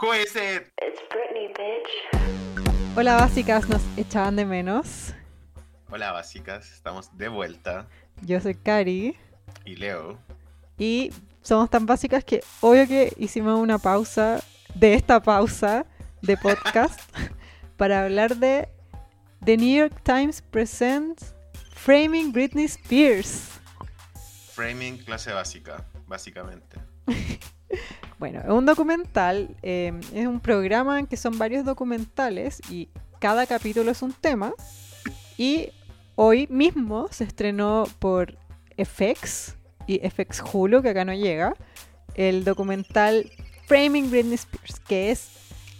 Who is it? It's Britney, bitch. Hola básicas, nos echaban de menos. Hola, básicas. Estamos de vuelta. Yo soy Cari Y Leo. y somos tan básicas que obvio que hicimos una pausa de esta pausa de podcast para hablar de The New York Times Presents Framing Britney Spears. Framing clase básica, básicamente. Bueno, es un documental, eh, es un programa en que son varios documentales y cada capítulo es un tema. Y hoy mismo se estrenó por FX y FX Hulu, que acá no llega, el documental Framing Britney Spears, que es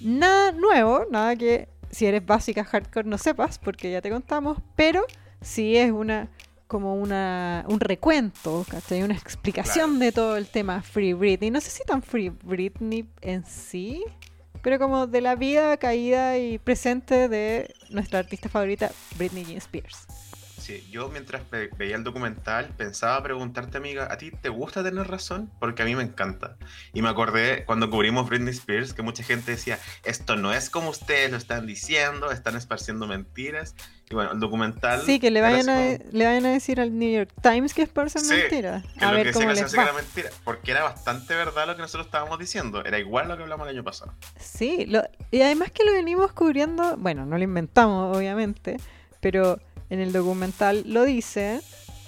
nada nuevo, nada que si eres básica hardcore no sepas, porque ya te contamos, pero sí es una como una, un recuento, ¿cachai? Una explicación Claro. de todo el tema Free Britney. No sé si tan Free Britney en sí, pero como de la vida, caída y presente de nuestra artista favorita, Britney Spears. Sí, yo mientras ve- veía el documental pensaba preguntarte, amiga, ¿a ti te gusta tener razón? Porque a mí me encanta. Y me acordé cuando cubrimos Britney Spears que mucha gente decía, esto no es como ustedes lo están diciendo, están esparciendo mentiras. Y bueno, el documental... Sí, que le vayan, a, como- le vayan a decir al New York Times que es por ser Sí, mentira. que A lo ver que cómo les que era va. mentira, porque era bastante verdad lo que nosotros estábamos diciendo. Era igual lo que hablamos el año pasado. Sí, lo- y además que lo venimos cubriendo, bueno, no lo inventamos obviamente, pero en el documental lo dice,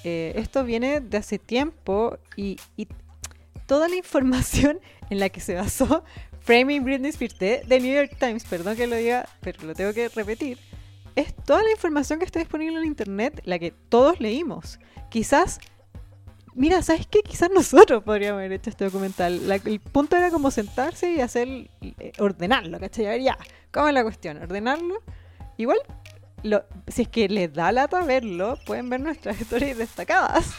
eh, esto viene de hace tiempo y, y toda la información en la que se basó Framing Britney Spears de The New York Times, perdón que lo diga, pero lo tengo que repetir, es toda la información que está disponible en internet, la que todos leímos. Quizás... Mira, ¿sabes qué? Quizás nosotros podríamos haber hecho este documental. La- el punto era como sentarse y hacer, eh, ordenarlo, ¿cachai? A ver, ya, ¿cómo es la cuestión? Ordenarlo. Igual, lo- si es que les da lata verlo, pueden ver nuestras historias destacadas.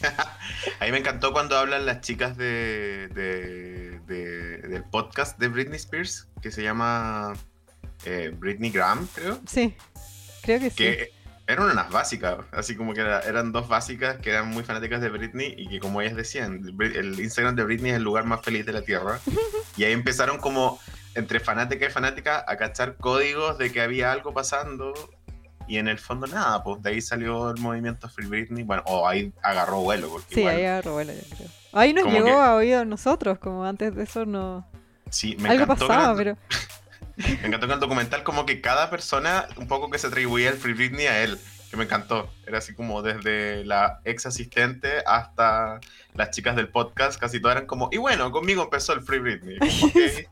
A mí me encantó cuando hablan las chicas de, de- de- del podcast de Britney Spears, que se llama eh, Britney Graham, creo. Sí, creo que sí. que eran unas básicas, así como que era- eran dos básicas que eran muy fanáticas de Britney y que como ellas decían, el Instagram de Britney es el lugar más feliz de la Tierra. y ahí empezaron como entre fanática y fanática a cachar códigos de que había algo pasando y en el fondo nada, pues de ahí salió el movimiento Free Britney, bueno, o ahí agarró vuelo, porque Sí, igual, ahí agarró vuelo, yo creo. Ahí nos llegó que- a oídos nosotros, como antes de eso no... sí, me Algo encantó pasaba, pero... Me encantó que el documental como que cada persona un poco que se atribuía el Free Britney a él, que me encantó. Era así como desde la ex asistente hasta las chicas del podcast, casi todas eran como, y bueno, conmigo empezó el Free Britney.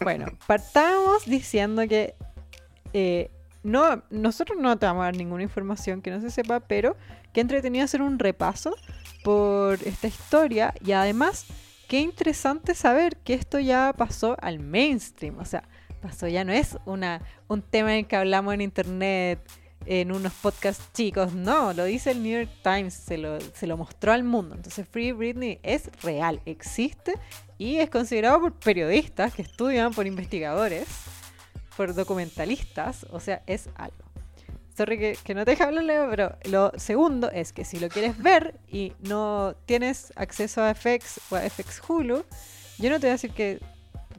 Bueno, partamos diciendo que eh, no, nosotros no te vamos a dar ninguna información que no se sepa, pero qué entretenido hacer un repaso por esta historia y además qué interesante saber que esto ya pasó al mainstream, o sea, pasó ya no es una, un tema en el que hablamos en internet en unos podcasts chicos, no, lo dice el New York Times, se lo, se lo mostró al mundo, entonces Free Britney es real, existe y es considerado por periodistas que estudian, por investigadores, por documentalistas, o sea, es algo. Sorry que, que no te deje hablar, Leo, pero lo segundo es que si lo quieres ver y no tienes acceso a FX o a FX Hulu, yo no te voy a decir que,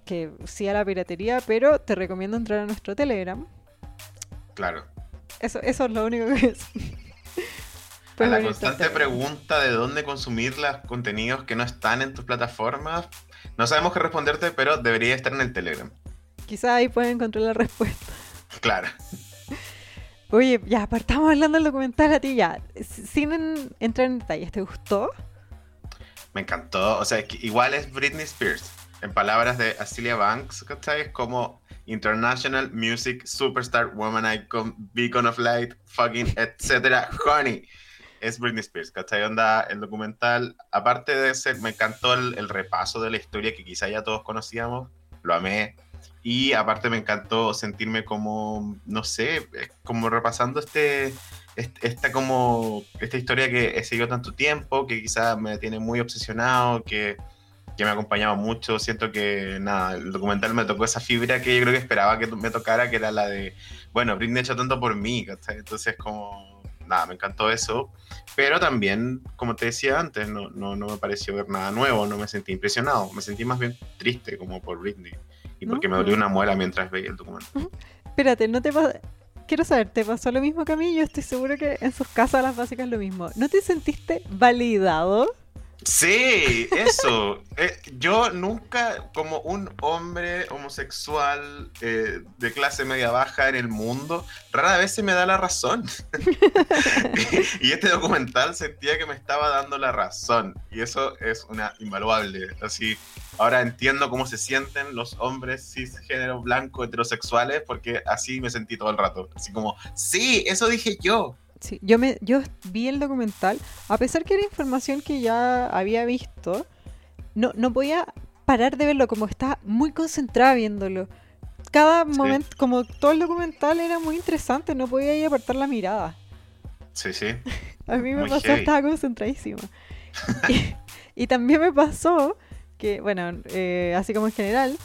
que sí a la piratería, pero te recomiendo entrar a nuestro Telegram. Claro. Eso, eso es lo único que es. A Puedes la constante pregunta de dónde consumir los contenidos que no están en tus plataformas, no sabemos qué responderte, pero debería estar en el Telegram. Quizá ahí pueden encontrar la respuesta. Claro. Oye, ya, partamos hablando del documental a ti ya. Sin en- entrar en detalles, ¿te gustó? Me encantó. O sea, igual es Britney Spears. En palabras de Asilia Banks, ¿cachai? Es como International Music Superstar Woman Icon, Beacon of Light, fucking, etcétera, honey. Es Britney Spears, ¿cachai? Onda, el documental, aparte de ser, me encantó el, el repaso de la historia que quizá ya todos conocíamos, lo amé. Y aparte me encantó sentirme como, no sé, eh, como repasando este, est- esta como esta historia que he seguido tanto tiempo, que quizás me tiene muy obsesionado, que, que me ha acompañado mucho. Siento que nada, el documental me tocó esa fibra que yo creo que esperaba que me tocara, que era la de, bueno, Britney hecho tanto por mí, ¿cachai? Entonces como, nada, me encantó eso. Pero también, como te decía antes, no, no, no me pareció ver nada nuevo, no me sentí impresionado, me sentí más bien triste como por Britney. Y ¿No? porque me dolió una muela mientras veía el documental. Espérate, no te pa- Quiero saber, ¿te pasó lo mismo que a mí? Yo estoy seguro que en sus casas las básicas es lo mismo. ¿No te sentiste validado? Sí, eso. Eh, yo nunca, como un hombre homosexual eh, de clase media baja en el mundo, rara vez se me da la razón. y este documental sentía que me estaba dando la razón. Y eso es una invaluable. Así, ahora entiendo cómo se sienten los hombres cisgénero blanco heterosexuales, porque así me sentí todo el rato. Así como, sí, eso dije yo. Sí, yo, me, yo vi el documental, a pesar que era información que ya había visto, no, no podía parar de verlo, como estaba muy concentrada viéndolo. Cada Sí. momento, como todo el documental era muy interesante, no podía ir apartar la mirada. Sí, sí. A mí me Muy pasó, heavy. estaba concentradísima. y, y también me pasó que, bueno, eh, así como en general,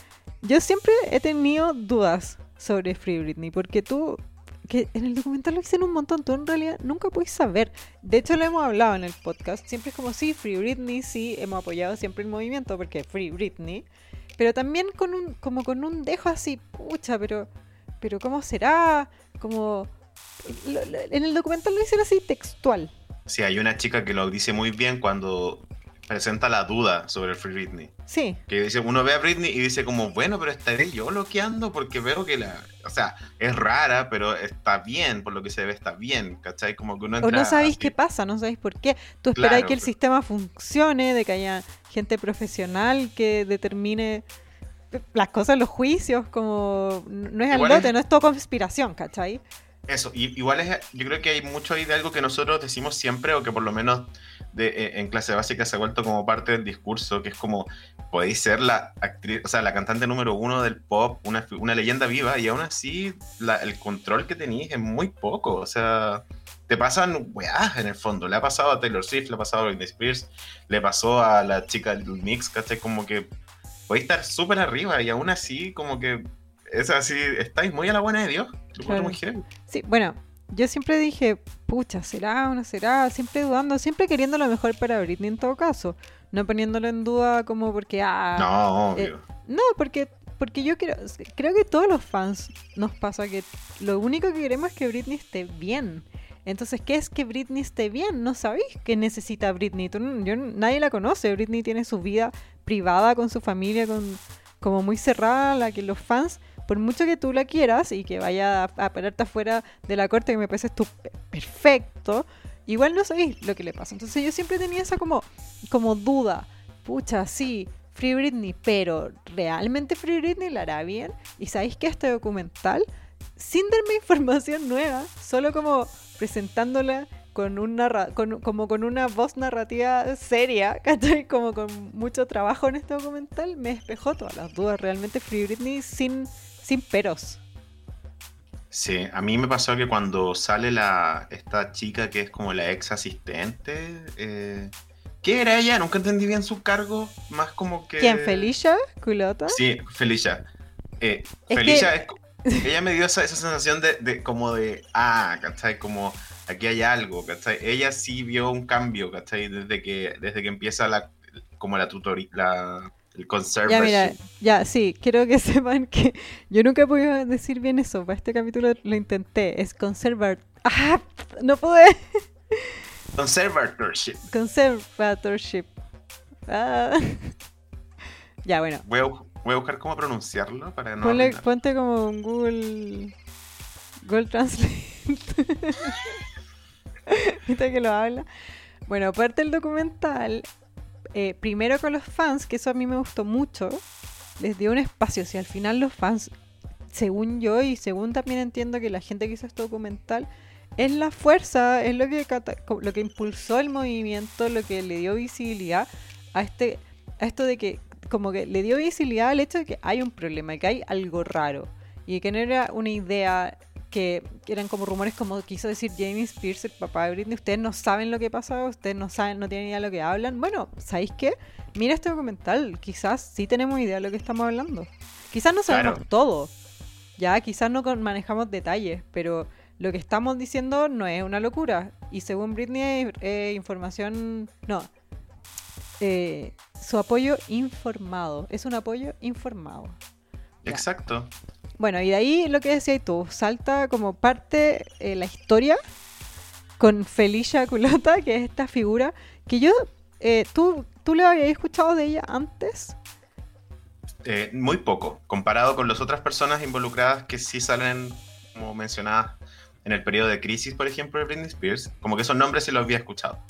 yo siempre he tenido dudas sobre Free Britney, porque tú, que en el documental lo dicen un montón, tú en realidad nunca puedes saber. De hecho, lo hemos hablado en el podcast, siempre es como, sí, Free Britney, sí, hemos apoyado siempre el movimiento, porque Free Britney, pero también con un, como con un dejo así, pucha, pero, pero ¿cómo será? Como... en el documental lo dicen así textual. Sí, hay una chica que lo dice muy bien cuando presenta la duda sobre el Free Britney. Sí, Que dice, uno ve a Britney y dice como, bueno, pero estaré yo bloqueando porque veo que la... O sea, es rara, pero está bien, por lo que se ve está bien, ¿cachai? Como que uno o entra no sabéis qué pasa, no sabéis por qué. Tú esperáis Claro, que el pero- sistema funcione, de que haya gente profesional que determine las cosas los juicios, como no es al lote, es- no es todo conspiración, ¿cachai? Eso, y, igual es, yo creo que hay mucho ahí de algo que nosotros decimos siempre, o que por lo menos eh, en clase básica se ha vuelto como parte del discurso, que es como, podéis ser la actriz, o sea, la cantante número uno del pop, una, una leyenda viva, y aún así el control que tenéis es muy poco, o sea, te pasan weás en el fondo, le ha pasado a Taylor Swift, le ha pasado a Britney Spears, le pasó a la chica Little Mix, ¿cachai? Como que podéis estar súper arriba, y aún así como que es así, estáis muy a la buena de Dios, Claro. Sí, bueno, yo siempre dije, pucha, ¿será o no será? Siempre dudando, siempre queriendo lo mejor para Britney en todo caso. No poniéndolo en duda como porque, ah, No, eh. No, porque, porque yo creo, creo que todos los fans nos pasa que lo único que queremos es que Britney esté bien. Entonces, ¿qué es que Britney esté bien? No sabéis qué necesita Britney. Tú yo, nadie la conoce. Britney tiene su vida privada con su familia, con, como muy cerrada, la que los fans, por mucho que tú la quieras y que vaya a, a pararte afuera de la corte, que me parece perfecto, igual no sabéis lo que le pasa. Entonces yo siempre tenía esa como, como duda. Pucha, sí, Free Britney, pero ¿realmente Free Britney la hará bien? Y sabéis que este documental, sin darme información nueva, solo como presentándola con un narra con, como con una voz narrativa seria. Como con mucho trabajo en este documental, me despejó todas las dudas. Realmente Free Britney sin, sin peros. Sí, a mí me pasó que cuando sale la esta chica que es como la ex asistente, eh, ¿qué era ella? Nunca entendí bien su cargo, más como que... ¿Quién? ¿Felicia? ¿Culota? Sí, Felicia. Eh, Es Felicia es ella me dio esa, esa sensación de, de como de, ah, ¿cachai? Como aquí hay algo, ¿cachai? Ella sí vio un cambio, ¿cachai? Desde que, desde que empieza la, como la tutoría, la, el Ya, conservatorship. mira, ya, sí, quiero que sepan que yo nunca he podido decir bien eso. Para este capítulo lo intenté. Es conservar. ¡Ah! No pude. Conservatorship. Conservatorship. Ah. Ya, bueno. Voy a, bu- voy a buscar cómo pronunciarlo para no Ponle- ponte como un Google. Google Translate. ¿Viste que lo habla? Bueno, aparte del documental, eh, primero con los fans, que eso a mí me gustó mucho, les dio un espacio. Si al final los fans, según yo y según también entiendo que la gente que hizo este documental, es la fuerza, es lo que, lo que impulsó el movimiento, lo que le dio visibilidad a este a esto de que como que le dio visibilidad al hecho de que hay un problema, que hay algo raro y que no era una idea que, eran como rumores como quiso decir Jamie Spears, el papá de Britney, ustedes no saben lo que pasa, ustedes no saben, no tienen idea de lo que hablan. Bueno, ¿sabéis qué? Mira este documental, quizás sí tenemos idea de lo que estamos hablando. Quizás no sabemos Claro. todo, ya, quizás no manejamos detalles, pero lo que estamos diciendo no es una locura. Y según Britney, eh, información, no, eh, su apoyo informado. Es un apoyo informado. Exacto. Bueno, y de ahí lo que decías tú, salta como parte eh, la historia con Felicia Culota, que es esta figura que yo, eh, ¿tú, ¿tú le habías escuchado de ella antes? Eh, muy poco, comparado con las otras personas involucradas que sí salen, como mencionadas, en el periodo de crisis, por ejemplo, de Britney Spears, como que esos nombres sí los había escuchado.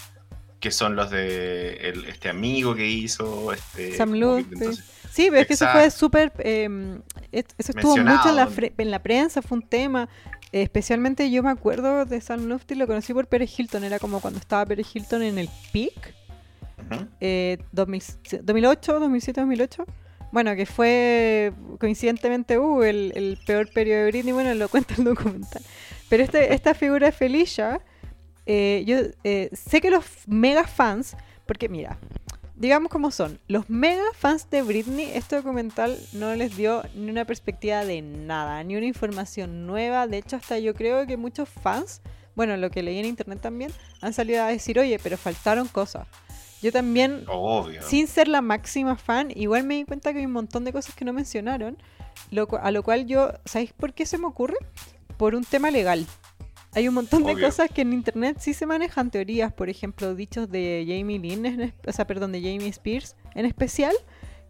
Que son los de el- este amigo que hizo, este... Sam entonces- Sí, pero es que eso fue súper... eh, es- eso estuvo mucho en la, en prensa, fue un tema. Eh, especialmente yo me acuerdo de Sam Lufty, lo conocí por Pérez Hilton, era como cuando estaba Pérez Hilton en el peak, Ujú. eh, 2000 2008, 2007, 2008. Bueno, que fue coincidentemente uh, el, el peor periodo de Britney, bueno, lo cuenta el documental. Pero este, esta figura de Felicia, eh, yo eh, sé que los mega fans, porque mira, digamos como son, los mega fans de Britney, este documental no les dio ni una perspectiva de nada, ni una información nueva. De hecho, hasta yo creo que muchos fans, bueno, lo que leí en internet también, han salido a decir, oye, pero faltaron cosas. Yo también, Obvio. sin ser la máxima fan, igual me di cuenta que hay un montón de cosas que no mencionaron, lo a lo cual yo, ¿sabéis por qué se me ocurre? Por un tema legal. Hay un montón de cosas que en internet sí se manejan teorías, por ejemplo, dichos de Jamie Lynn, en o sea, perdón, de Jamie Spears en especial,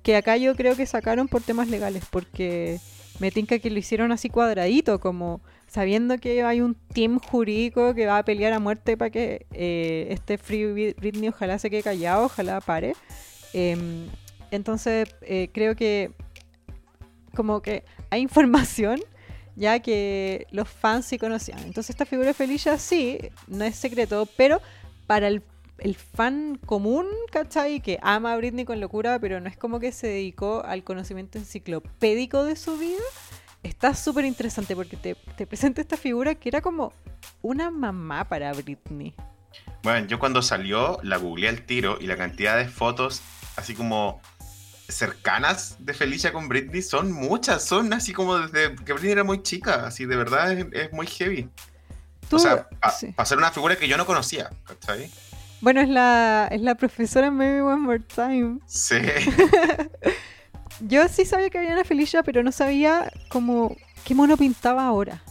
que acá yo creo que sacaron por temas legales, porque me tinca que lo hicieron así cuadradito, como sabiendo que hay un team jurídico que va a pelear a muerte para que eh, este Free Bri- Britney ojalá se quede callado, ojalá pare. Em, entonces, eh, creo que como que hay información ya que los fans sí conocían. Entonces esta figura de Felicia sí, no es secreto, pero para el, el fan común, ¿cachai? Que ama a Britney con locura, pero no es como que se dedicó al conocimiento enciclopédico de su vida. Está súper interesante porque te, te presenta esta figura que era como una mamá para Britney. Bueno, yo cuando salió la googleé al tiro y la cantidad de fotos así como cercanas de Felicia con Britney son muchas, son así como desde que Britney era muy chica, así de verdad es, es muy heavy. Tú- o sea, para sí. ser una figura que yo no conocía, ¿cachai? Bueno, es la, es la profesora Maybe One More Time. Sí, Yo sí sabía que había una Felicia, pero no sabía como qué mono pintaba ahora.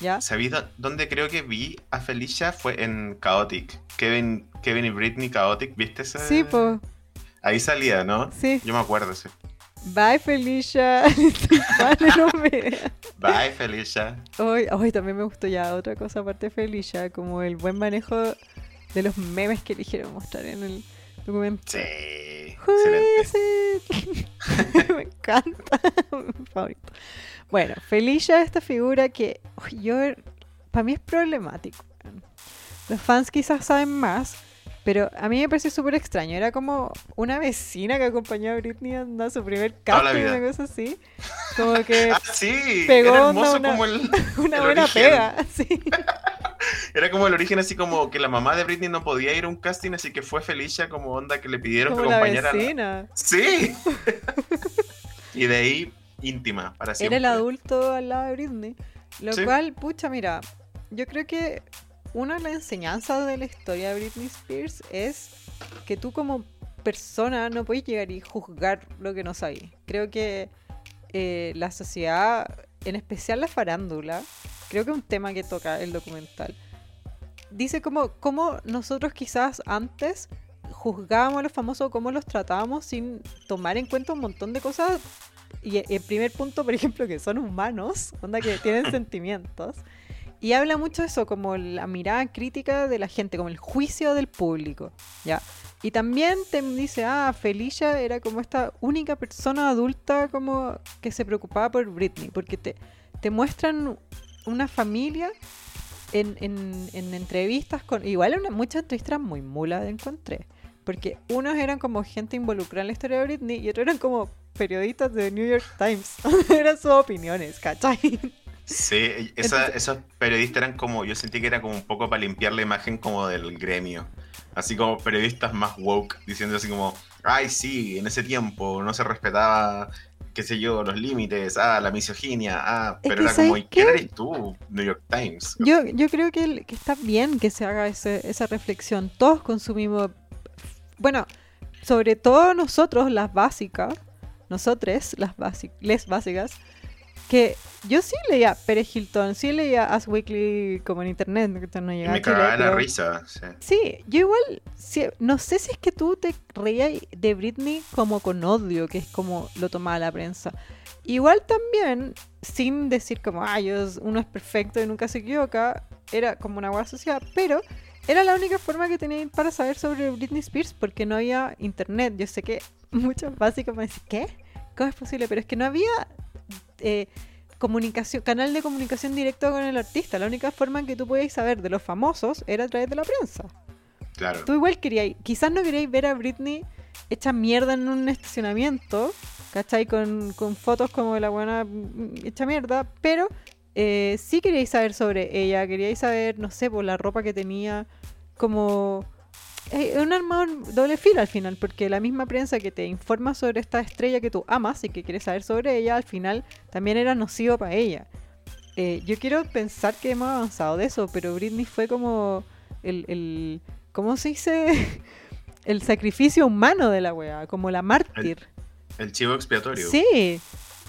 ¿Ya? ¿sabí dó- dónde creo que vi a Felicia? Fue en Chaotic. Kevin, Kevin y Britney Chaotic, ¿viste ese? Sí, pues. Ahí salía, ¿no? Sí. Yo me acuerdo, sí. Bye, Felicia. Bye, Felicia. Hoy, hoy también me gustó ya otra cosa aparte de Felicia, como el buen manejo de los memes que eligieron mostrar en el documento. Sí, me encanta. Mi favorito. Bueno, Felicia es esta figura que uy, yo para mí es problemático. Los fans quizás saben más, pero a mí me pareció súper extraño. Era como una vecina que acompañó a Britney a su primer casting, una cosa así. Como que Ah, sí, pegó era hermoso una- como el, una el buena origen. pega, sí. Era como el origen, así como que la mamá de Britney no podía ir a un casting, así que fue Felicia como onda que le pidieron Como que la acompañara a la-. Sí. y de ahí íntima, para Era siempre. el adulto al lado de Britney. Lo Sí. cual, pucha, mira, yo creo que una de las enseñanzas de la historia de Britney Spears es que tú como persona no puedes llegar y juzgar lo que no sabes. Creo que eh, la sociedad, en especial la farándula, creo que es un tema que toca el documental. Dice como, como nosotros quizás antes juzgábamos a los famosos, cómo los tratábamos sin tomar en cuenta un montón de cosas y el primer punto, por ejemplo, que son humanos, onda que tienen sentimientos. Y habla mucho de eso, como la mirada crítica de la gente, como el juicio del público, ¿ya? Y también te dice, ah, Felicia era como esta única persona adulta como que se preocupaba por Britney, porque te, te muestran una familia en, en- en entrevistas con... Igual una, muchas entrevistas muy mulas, encontré. Porque unos eran como gente involucrada en la historia de Britney y otros eran como periodistas de New York Times. eran sus opiniones, ¿cachai? Sí, esa- esos periodistas eran como, yo sentí que era como un poco para limpiar la imagen como del gremio. Así como periodistas más woke, diciendo así como, ay sí, en ese tiempo no se respetaba, qué sé yo, los límites, ah, la misoginia, ah, pero era como, ¿sabes ¿y qué? eres tú? New York Times. Yo, yo creo que, está bien que se haga ese- esa reflexión. Todos consumimos, bueno, sobre todo nosotros, las básicas, nosotros, las basi- les básicas, que yo sí leía Pérez Hilton, sí leía As Weekly como en internet, no Y llegaba me a Chile, cagaba la risa. sí. Sí, yo igual, sí, no sé si es que tú te reías de Britney como con odio, que es como lo tomaba la prensa. Igual también, sin decir como, ay, uno es perfecto y nunca se equivoca, era como una buena sociedad, pero era la única forma que tenía para saber sobre Britney Spears porque no había internet. Yo sé que muchos básicos me dicen, ¿qué? ¿Cómo es posible? Pero es que no había eh, comunicación, canal de comunicación directo con el artista. La única forma en que tú podías saber de los famosos era a través de la prensa. Claro. Tú igual queríais, quizás no queríais ver a Britney hecha mierda en un estacionamiento, ¿cachai? Con, con fotos como de la buena hecha mierda, pero eh, sí queríais saber sobre ella, queríais saber, no sé, por la ropa que tenía, como... Es un arma doble filo al final, porque la misma prensa que te informa sobre esta estrella que tú amas y que quieres saber sobre ella, al final también era nocivo para ella. Eh, yo quiero pensar que hemos avanzado de eso, pero Britney fue como el, el ¿cómo se dice? El sacrificio humano de la wea, como la mártir. El chivo expiatorio. Sí.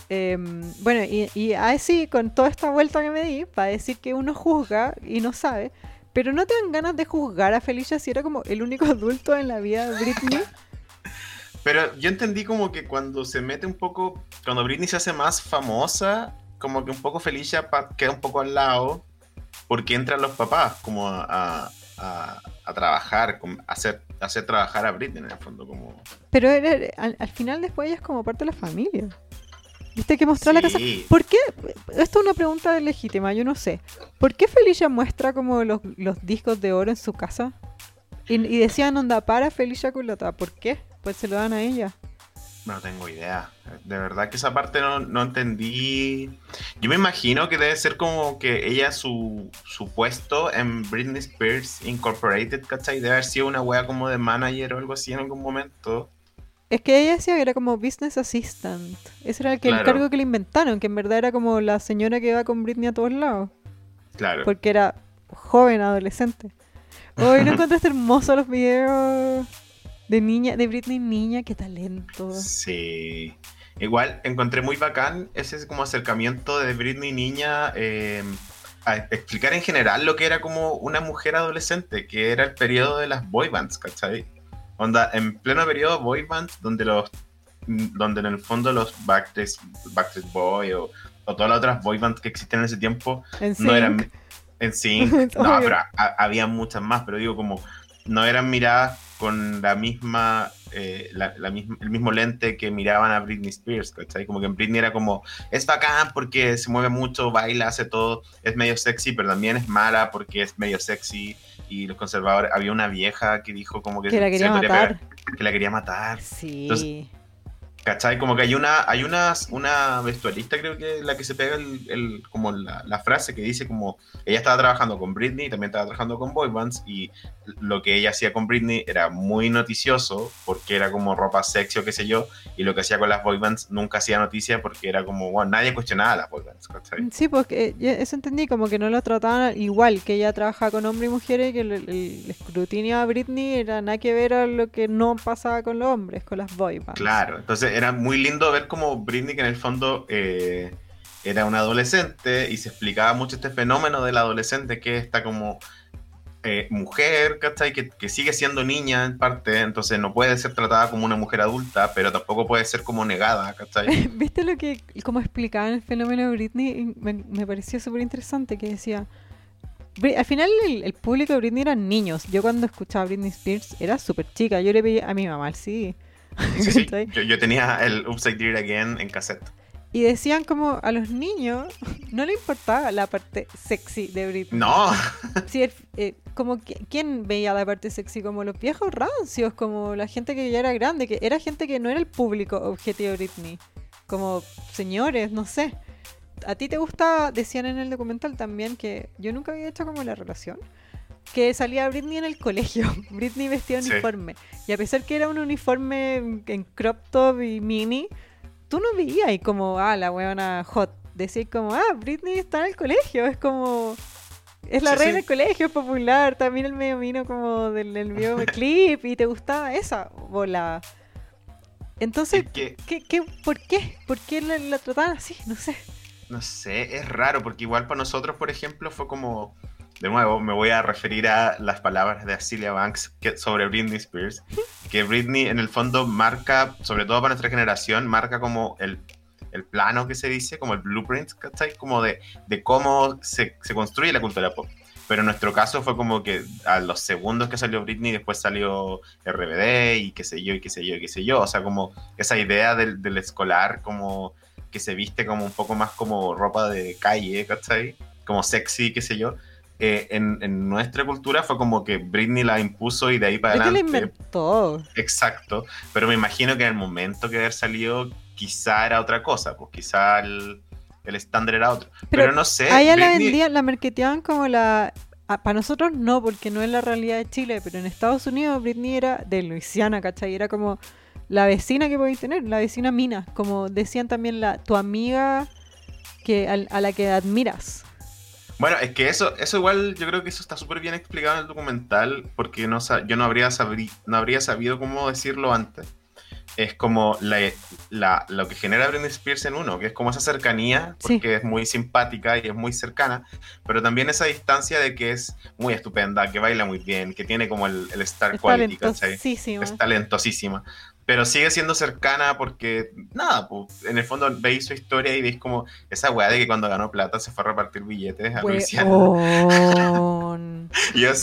Em, bueno, y, y así, con toda esta vuelta que me di, para decir que uno juzga y no sabe, pero no te dan ganas de juzgar a Felicia si era como el único adulto en la vida de Britney. Pero yo entendí como que cuando se mete un poco, cuando Britney se hace más famosa, como que un poco Felicia queda un poco al lado, porque entran los papás como a, a- a- trabajar, a hacer, a hacer trabajar a Britney en el fondo, como... Pero era- al, al final después ella es como parte de la familia. ¿Viste que mostrar la casa? ¿Por qué? Esto es una pregunta legítima, yo no sé. ¿Por qué Felicia muestra como los, los discos de oro en su casa? Y, y decían onda para Felicia Culota. ¿Por qué? Pues se lo dan a ella. No tengo idea. De verdad que esa parte no, no entendí. Yo me imagino que debe ser como que ella, su, su puesto en Britney Spears Incorporated, ¿cachai? Debe haber sido una wea como de manager o algo así en algún momento. Es que ella decía que era como business assistant. Ese era el, que, el cargo que le inventaron, que en verdad era como la señora que va con Britney a todos lados. Claro. Porque era joven, adolescente. Hoy no encontraste hermosos los videos de niña, de Britney niña, qué talento. Sí. Igual encontré muy bacán ese como acercamiento de Britney niña eh, a explicar en general lo que era como una mujer adolescente, que era el periodo de las boy bands, ¿cachai? Onda, en pleno periodo boy bands, donde los donde en el fondo los Backstreet, Backstreet Boy o, o todas las otras boy bands que existen en ese tiempo En no eran en sí. no, pero ha- había muchas más, pero digo como no eran miradas con la misma, eh, la, la misma el mismo lente que miraban a Britney Spears, ¿cachai? Como que en Britney era como, es bacán porque se mueve mucho, baila, hace todo, es medio sexy, pero también es mala porque es medio sexy. Y los conservadores, había una vieja que dijo como que, Que la quería matar. que la quería matar. Sí. Entonces, ¿Cachai? Como que hay una, hay una, una vestuarista, creo que la que se pega el, el- como la, la frase que dice como ella estaba trabajando con Britney y también estaba trabajando con boy bands y lo que ella hacía con Britney era muy noticioso porque era como ropa sexy o qué sé yo y lo que hacía con las boy bands nunca hacía noticia porque era como, bueno, nadie cuestionaba las boy bands, ¿cachai? Sí, porque yo eso entendí, como que no lo trataban igual, que ella trabajaba con hombres y mujeres y que el, el escrutinio a Britney era nada que ver a lo que no pasaba con los hombres, con las boy bands. Claro, entonces era muy lindo ver como Britney, que en el fondo eh, era una adolescente y se explicaba mucho este fenómeno del adolescente que está como eh, mujer, ¿cachai? Que, sigue siendo niña en parte, entonces no puede ser tratada como una mujer adulta, pero tampoco puede ser como negada, ¿cachai? ¿Viste lo que, como explicaban el fenómeno de Britney? Me, pareció súper interesante que decía... Al final el, público de Britney eran niños. Yo cuando escuchaba Britney Spears era súper chica. Yo le pedí a mi mamá CD. Sí, yo, yo tenía el Upside Down Again en cassette. Y decían como a los niños no le importaba la parte sexy de Britney. No, Sí, eh, como que, ¿quién veía la parte sexy? Como los viejos rancios, como la gente que ya era grande, que era gente que no era el público objetivo de Britney. Como señores, no sé. ¿A ti te gusta? Decían en el documental también que yo nunca había hecho como la relación. Que salía Britney en el colegio, Britney vestida de Sí. uniforme. Y a pesar que era un uniforme en crop top y mini, tú no veías ahí como, ah, la weona hot. Decías como, ah, Britney está en el colegio. Es como, es la Sí, reina sí. del colegio, es popular. También el medio vino como del, del videoclip y te gustaba esa bola. Entonces, Es que- ¿qué, qué, por qué? ¿Por qué la, la trataban así? No sé. No sé, es raro, porque igual para nosotros, por ejemplo, fue como. De nuevo, me voy a referir a las palabras de Celia Banks que, sobre Britney Spears. Que Britney, en el fondo, marca, sobre todo para nuestra generación, marca como el, el plano que se dice, como el blueprint, ¿cachai? Como de, de cómo se, se construye la cultura pop. Pero en nuestro caso fue como que a los segundos que salió Britney, después salió RBD y qué sé yo, y qué sé yo, y qué sé yo. O sea, como esa idea del, del escolar, como que se viste como un poco más como ropa de calle, ¿cachai? Como sexy, qué sé yo. Eh, en, en nuestra cultura fue como que Britney la impuso y de ahí para que la adelante. inventó. Exacto. Pero me imagino que en el momento que haber salido, quizá era otra cosa, pues quizá el, el estándar era otro. Pero, Pero no sé. A ella la vendían, la marketeaban como la... Para nosotros no, porque no es la realidad de Chile, pero en Estados Unidos Britney era de Luisiana, ¿cachai? Era como la vecina que podéis tener, la vecina mina, como decían también la tu amiga que a, la que admiras. Bueno, es que eso, eso igual, yo creo que eso está súper bien explicado en el documental, porque no, yo no habría, sabri- no habría sabido cómo decirlo antes. Es como la, la- lo que genera Britney Spears en uno, que es como esa cercanía, Sí. porque es muy simpática y es muy cercana, pero también esa distancia de que es muy estupenda, que baila muy bien, que tiene como el, el star Es quality, ¿cachai? es talentosísima. Pero sigue siendo cercana porque, nada, pues, en el fondo veis su historia y veis como esa weá de que cuando ganó plata se fue a repartir billetes a Luisiana. Y yo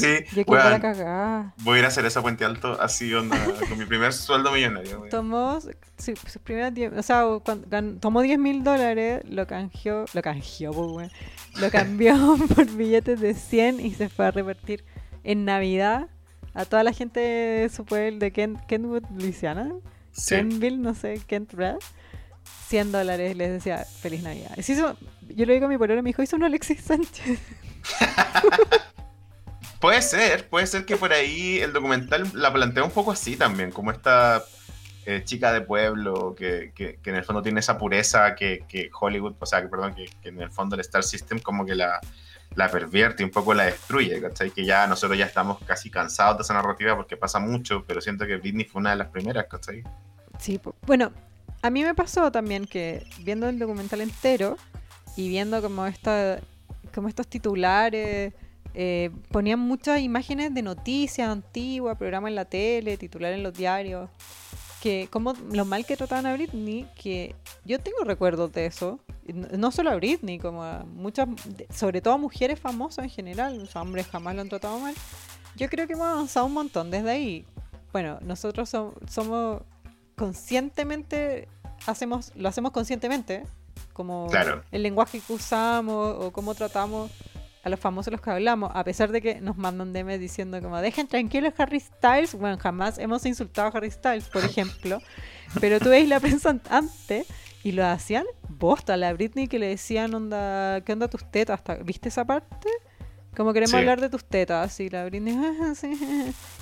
quiero weón, voy a ir a hacer esa puente alto así, onda, con mi primer sueldo millonario. weón. Tomó su- sus primeras 10, o sea, cuando tomó 10 mil dólares, lo canjeó, lo canjeó, pues, weón. lo cambió por billetes de 100 y se fue a repartir en Navidad a toda la gente de su pueblo de Kent, Kentwood, Luisiana, Sí. Kentville, no sé, Kent, ¿verdad? 100 dólares, les decía Feliz Navidad. Hizo- yo le digo a mi pololo, me dijo, hizo un Alexis Sánchez. Puede ser, puede ser que por ahí el documental la plantea un poco así también, como esta eh, chica de pueblo que, que- que en el fondo tiene esa pureza que, que Hollywood, o sea, que perdón, que en el fondo el Star System como que la, la pervierte y un poco la destruye, ¿cachai? Que ya nosotros ya estamos casi cansados de esa narrativa porque pasa mucho, pero siento que Britney fue una de las primeras, ¿cachai? Sí, bueno, a mí me pasó también que viendo el documental entero y viendo como esta, como estos titulares, eh, ponían muchas imágenes de noticias antiguas, programas en la tele, titulares en los diarios, que como lo mal que trataban a Britney, que yo tengo recuerdos de eso, no solo a Britney, como a muchas, sobre todo a mujeres famosas en general, los hombres jamás lo han tratado mal. Yo creo que hemos avanzado un montón desde ahí. Bueno, nosotros som- somos conscientemente hacemos lo hacemos conscientemente como Claro. el lenguaje que usamos o cómo tratamos a los famosos los que hablamos a pesar de que nos mandan DM diciendo como dejen tranquilo a Harry Styles bueno jamás hemos insultado a Harry Styles por ejemplo pero tú veis la prensa an- antes y lo hacían bosta a la Britney que le decían onda qué onda tus tetas viste esa parte como queremos Sí. hablar de tus tetas y la Britney "Ah, sí".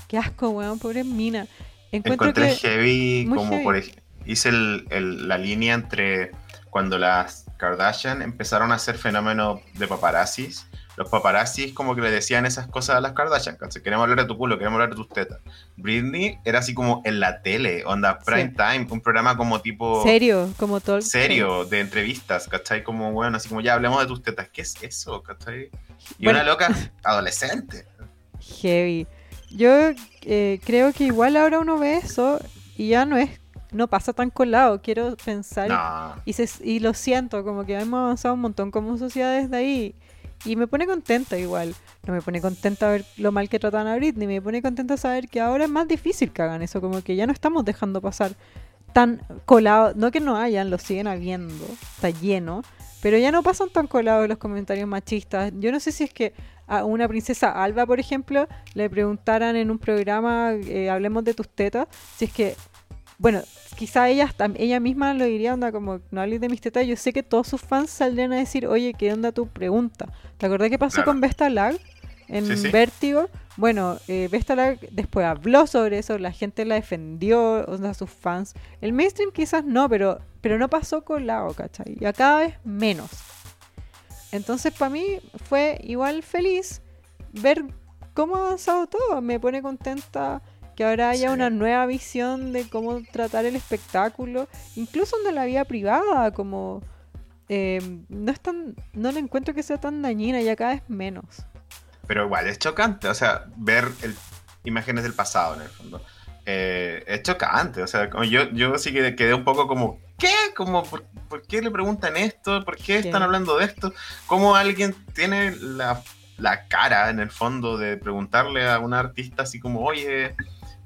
qué asco weón pobre mina encuentro Encontré que heavy muy como heavy. por ej- hice el- el- la línea entre cuando las Kardashian empezaron a hacer fenómeno de paparazzis. Los paparazzis como que le decían esas cosas a las Kardashian, ¿cachai? queremos hablar de tu culo, queremos hablar de tus tetas. Britney era así como en la tele, onda prime Sí. time, un programa como tipo serio como todo el- serio, de entrevistas, ¿cachai? Como, bueno, así como ya hablemos de tus tetas. ¿Qué es eso, cachai? Y Bueno. una loca adolescente. Heavy. Yo eh, creo que igual ahora uno ve eso y ya no es, no pasa tan colado. Quiero pensar No. y, se- y lo siento, como que hemos avanzado un montón como sociedad desde ahí. Y me pone contenta igual. No me pone contenta ver lo mal que tratan a Britney. Me pone contenta saber que ahora es más difícil que hagan eso. Como que ya no estamos dejando pasar tan colado. No que no hayan, lo siguen habiendo. Está lleno. Pero ya no pasan tan colados los comentarios machistas. Yo no sé si es que a una princesa Alba, por ejemplo, le preguntaran en un programa, eh, hablemos de tus tetas, si es que, bueno, quizá ella, ella misma lo diría, onda, como, no hables de mis tetas, yo sé que todos sus fans saldrían a decir, oye, ¿qué onda tu pregunta? ¿Te acordás qué pasó Claro. con Vesta Lag en Sí, sí. Vértigo? Bueno, eh, Vesta Lag después habló sobre eso, la gente la defendió, o sea, sus fans. El mainstream quizás no, pero, pero no pasó con Lago, ¿cachai? Y a cada vez menos. Entonces, para mí fue igual feliz ver cómo ha avanzado todo. Me pone contenta que ahora haya Sí. una nueva visión de cómo tratar el espectáculo, incluso en la vida privada, como eh, no es tan, no le encuentro que sea tan dañina, ya cada vez menos. Pero igual es chocante, o sea, ver el, imágenes del pasado en el fondo. Eh, es chocante, o sea, yo, yo sí que quedé un poco como, ¿qué? Como, ¿por, por qué le preguntan esto? ¿Por qué están hablando de esto? ¿Cómo alguien tiene la, la cara en el fondo de preguntarle a una artista así como, oye,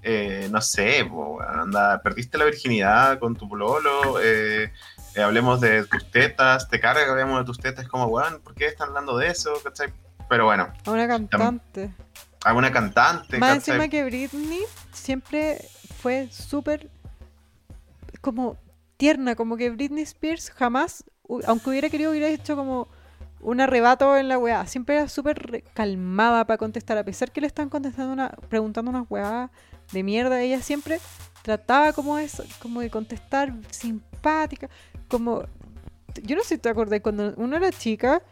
eh, no sé, po, anda, perdiste la virginidad con tu pololo, eh, eh, hablemos de tus tetas, te carga que hablemos de tus tetas, como, weón, ¿por qué están hablando de eso? ¿Cachai? Pero bueno, A una cantante. alguna cantante, Más ¿cachai? encima que Britney siempre fue súper como tierna, como que Britney Spears jamás, aunque hubiera querido, hubiera hecho como un arrebato en la weá. Siempre era súper calmada para contestar, a pesar que le están contestando una, preguntando unas weá de mierda, ella siempre trataba como eso, como de contestar simpática, como yo no sé si te acordás cuando uno era chica,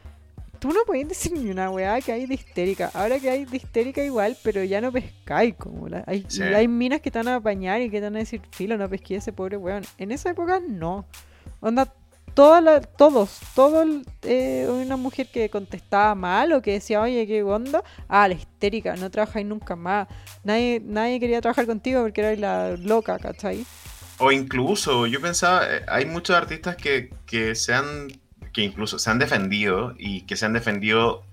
tú no podías decir ni una weá que hay de histérica. Ahora que hay de histérica igual, pero ya no pescáis como la, hay, Sí. hay minas que te van a apañar y que te van a decir, filo, no pesqué ese pobre weón. En esa época no. Onda, toda la- todos, todo eh, una mujer que contestaba mal o que decía, oye, qué onda, ah, la histérica, no trabajáis nunca más. Nadie, nadie quería trabajar contigo porque erais la loca, ¿cachai? O incluso, yo pensaba, eh, hay muchos artistas que, que se han, que incluso se han defendido y que se han defendido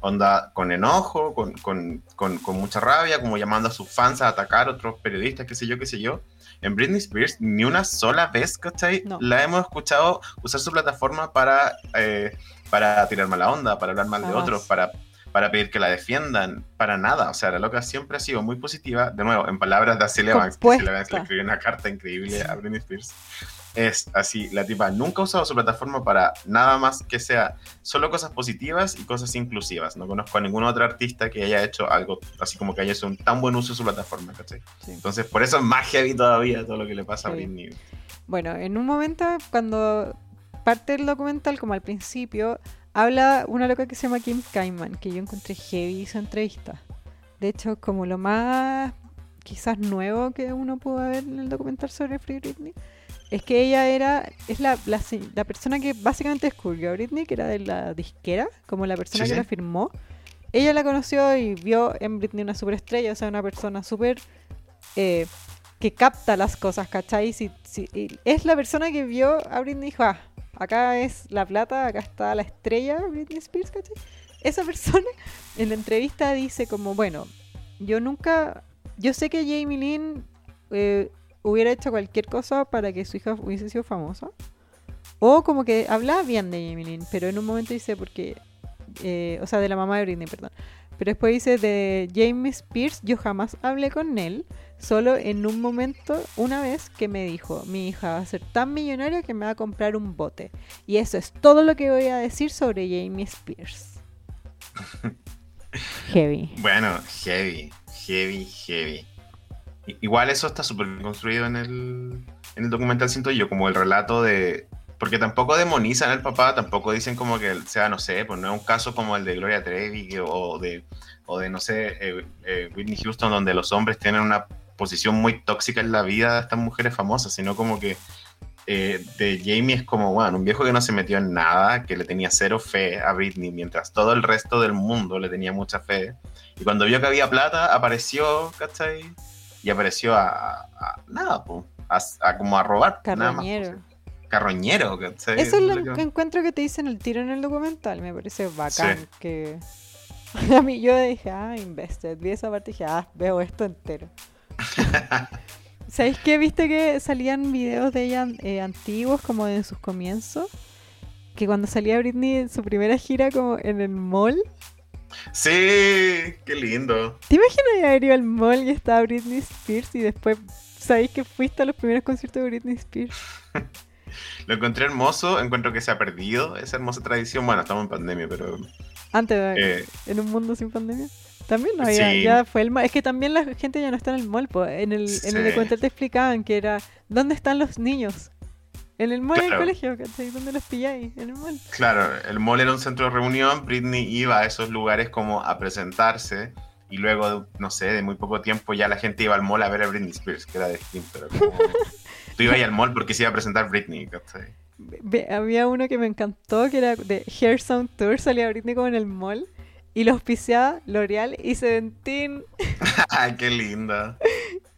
onda con enojo, con, con, con, con mucha rabia, como llamando a sus fans a atacar a otros periodistas, qué sé yo, qué sé yo. En Britney Spears ni una sola vez, ¿cachai? No. La hemos escuchado usar su plataforma para, eh, para tirar mala onda, para hablar mal de otros, para, para pedir que la defiendan, para nada. O sea, la loca siempre ha sido muy positiva. De nuevo, en palabras de Celia Banks, que Banks le escribió una carta increíble a Britney Spears. Es así, la tipa nunca ha usado su plataforma para nada más que sea solo cosas positivas y cosas inclusivas. No conozco a ningún otro artista que haya hecho algo así como que haya hecho un tan buen uso de su plataforma, ¿cachai? Sí. Entonces, por eso es más heavy todavía todo lo que le pasa a. Britney. Bueno, en un momento, cuando parte del documental, como al principio, habla una loca que se llama Kim Kaiman, que yo encontré heavy su entrevista. De hecho, como lo más quizás nuevo que uno pudo ver en el documental sobre Free Britney, es que ella era, es la, la, persona que básicamente descubrió a Britney, que era de la disquera, como la persona Sí, que sí. la firmó. Ella la conoció y vio en Britney una superestrella, o sea, una persona súper eh, que capta las cosas, ¿cachai? Si, si- y es la persona que vio a Britney y dijo, ah, acá es la plata, acá está la estrella Britney Spears, ¿cachai? Esa persona en la entrevista dice como, bueno, yo nunca, yo sé que Jamie Lynn eh, hubiera hecho cualquier cosa para que su hija hubiese sido famosa. O como que hablaba bien de Jamie Lynn, pero en un momento dice porque, eh, o sea, de la mamá de Britney, perdón. Pero después dice de Jamie Spears, yo jamás hablé con él, solo en un momento, una vez que me dijo, mi hija va a ser tan millonaria que me va a comprar un bote. Y eso es todo lo que voy a decir sobre Jamie Spears. Heavy. Bueno, heavy, heavy, heavy. Igual eso está súper construido en el, en el documental, siento yo, como el relato de... Porque tampoco demonizan al papá, tampoco dicen como que sea, no sé, pues no es un caso como el de Gloria Trevi o de, o de no sé, eh, eh, Whitney Houston, donde los hombres tienen una posición muy tóxica en la vida de estas mujeres famosas, sino como que eh, de Jamie es como, bueno, un viejo que no se metió en nada, que le tenía cero fe a Britney, mientras todo el resto del mundo le tenía mucha fe. Y cuando vio que había plata, apareció, ¿cachai? Y apareció a, a- a nada, po, a, a como a robar. nada más, Carroñero. Carroñero, ¿cachai? Eso es lo que- que encuentro que te dicen el tiro en el documental. Me parece bacán Sí. que. A mí yo dije, ah, invested. Vi esa parte y dije, ah, veo esto entero. ¿Sabéis qué? ¿Viste que salían videos de ella eh, antiguos, como de sus comienzos? Que cuando salía Britney en su primera gira, como en el mall. Sí, qué lindo. ¿Te imaginas haber ido al mall y estaba Britney Spears y después sabéis que fuiste a los primeros conciertos de Britney Spears? Lo encontré hermoso, encuentro que se ha perdido esa hermosa tradición. Bueno, estamos en pandemia, pero Antes, de- eh, en un mundo sin pandemia. También no había, Sí. ya fue el mall. Es que también la gente ya no está en el mall. po. En el, en el Sí. documental te explicaban que era, ¿dónde están los niños? En el mall del Claro. colegio, ¿cachai? ¿Dónde los pilláis? En el mall. Claro, el mall era un centro de reunión, Britney iba a esos lugares como a presentarse y luego, no sé, de muy poco tiempo ya la gente iba al mall a ver a Britney Spears, que era de pero como... Tú ibas al mall porque se iba a presentar Britney, ¿cachai? Había uno que me encantó, que era de Hair Sound Tour, salía Britney como en el mall, y los auspiciaba L'Oreal y Seventeen. Qué linda.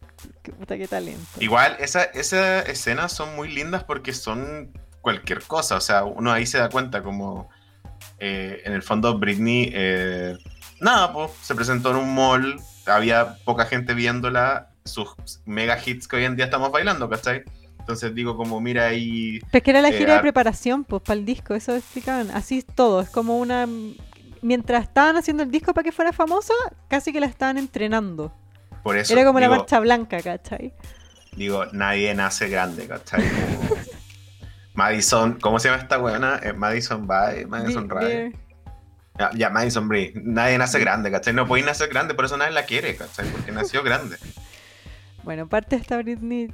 Qué puta, qué talento. Igual, esa- esas escenas son muy lindas porque son cualquier cosa. O sea, uno ahí se da cuenta como eh, en el fondo Britney, eh, nada, pues se presentó en un mall, había poca gente viéndola, sus mega hits que hoy en día estamos bailando, ¿cachai? Entonces digo como, mira ahí, Pero es que era la Eh, gira de ar- preparación, pues, para el disco, eso explicaban. Así es todo, es como una... Mientras estaban haciendo el disco para que fuera famosa, casi que la estaban entrenando. Por eso Era como la digo, marcha blanca, ¿cachai? digo, nadie nace grande, ¿cachai? Como Madison, ¿cómo se llama esta buena? Madison Bay, Madison Ray. Ya, ya, Madison Brie. Nadie nace grande, ¿cachai? No podéis nacer grande, por eso nadie la quiere, ¿cachai? Porque nació grande. Bueno, parte esta Britney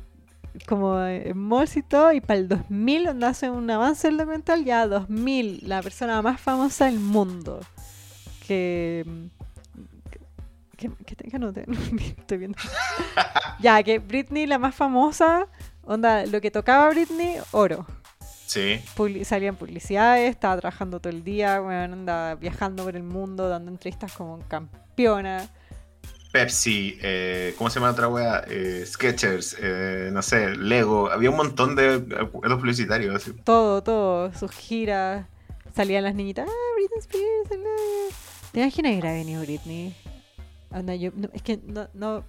como en malls y todo, y para el 2000 donde hace un avance del documental, ya 2000, la persona más famosa del mundo. Que... Que, que, que no te... Estoy viendo. ya, que Britney, la más famosa, onda, lo que tocaba Britney, oro. Sí. Publi- salía en publicidades, estaba trabajando todo el día, bueno, anda viajando por el mundo, dando entrevistas como campeona. Pepsi, eh, ¿cómo se llama la otra wea? Eh, Skechers, eh, no sé, Lego. Había un montón de acuerdos publicitarios. así. todo, todo, sus giras. Salían las niñitas, ah, Britney Spears, hello". ¿Te imaginas que hubiera venido Britney? Anda, yo, no, es que no, no,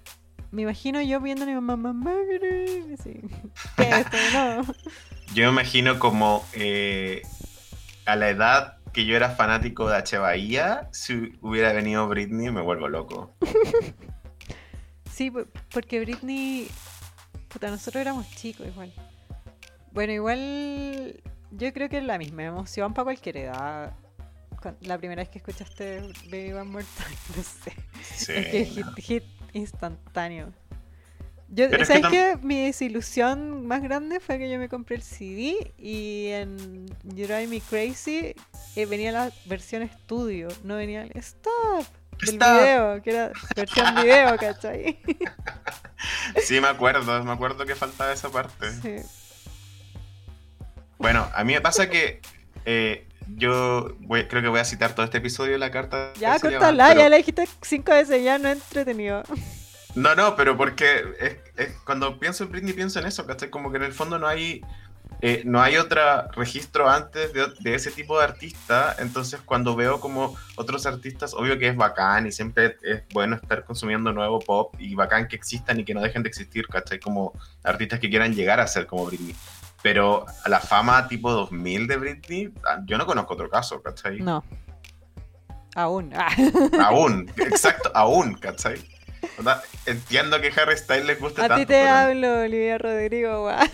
me imagino yo viendo a mi mamá, mamá, Britney", así, ¿qué es esto? No. Yo me imagino como eh, a la edad que yo era fanático de H. Bahía, si hubiera venido Britney, me vuelvo loco. Sí, po- porque Britney, puta, nosotros éramos chicos igual. Bueno, igual yo creo que es la misma emoción para cualquier edad. La primera vez que escuchaste Baby One More Time, no sé. Sí. Es que hit, hit instantáneo. Yo, Pero que ¿Sabes qué? Mi desilusión más grande fue que yo me compré el CD y en You Drive Me Crazy eh, venía la versión estudio, no venía el stop del Stop. video, que era versión video, ¿cachai? Sí, me acuerdo, me acuerdo que faltaba esa parte. Sí. Bueno, a mí me pasa que eh, yo voy- creo que voy a citar todo este episodio de la carta. Ya, cortala, pero- ya la dijiste cinco veces, ya no es entretenido. No, no, pero porque es- es- cuando pienso en Britney pienso en eso, ¿cachai? Como que en el fondo no hay eh, no hay otro registro antes de, de ese tipo de artista, entonces cuando veo como otros artistas, obvio que es bacán y siempre es bueno estar consumiendo nuevo pop y bacán que existan y que no dejen de existir, ¿cachai? Como artistas que quieran llegar a ser como Britney. Pero a la fama tipo 2000 de Britney, ah, yo no conozco otro caso, ¿cachai? No. Aún. Ah. Aún, exacto, aún, ¿cachai? Onda, Entiendo que Harry Styles les guste A tanto. ti te pero- hablo, Olivia Rodrigo, guau.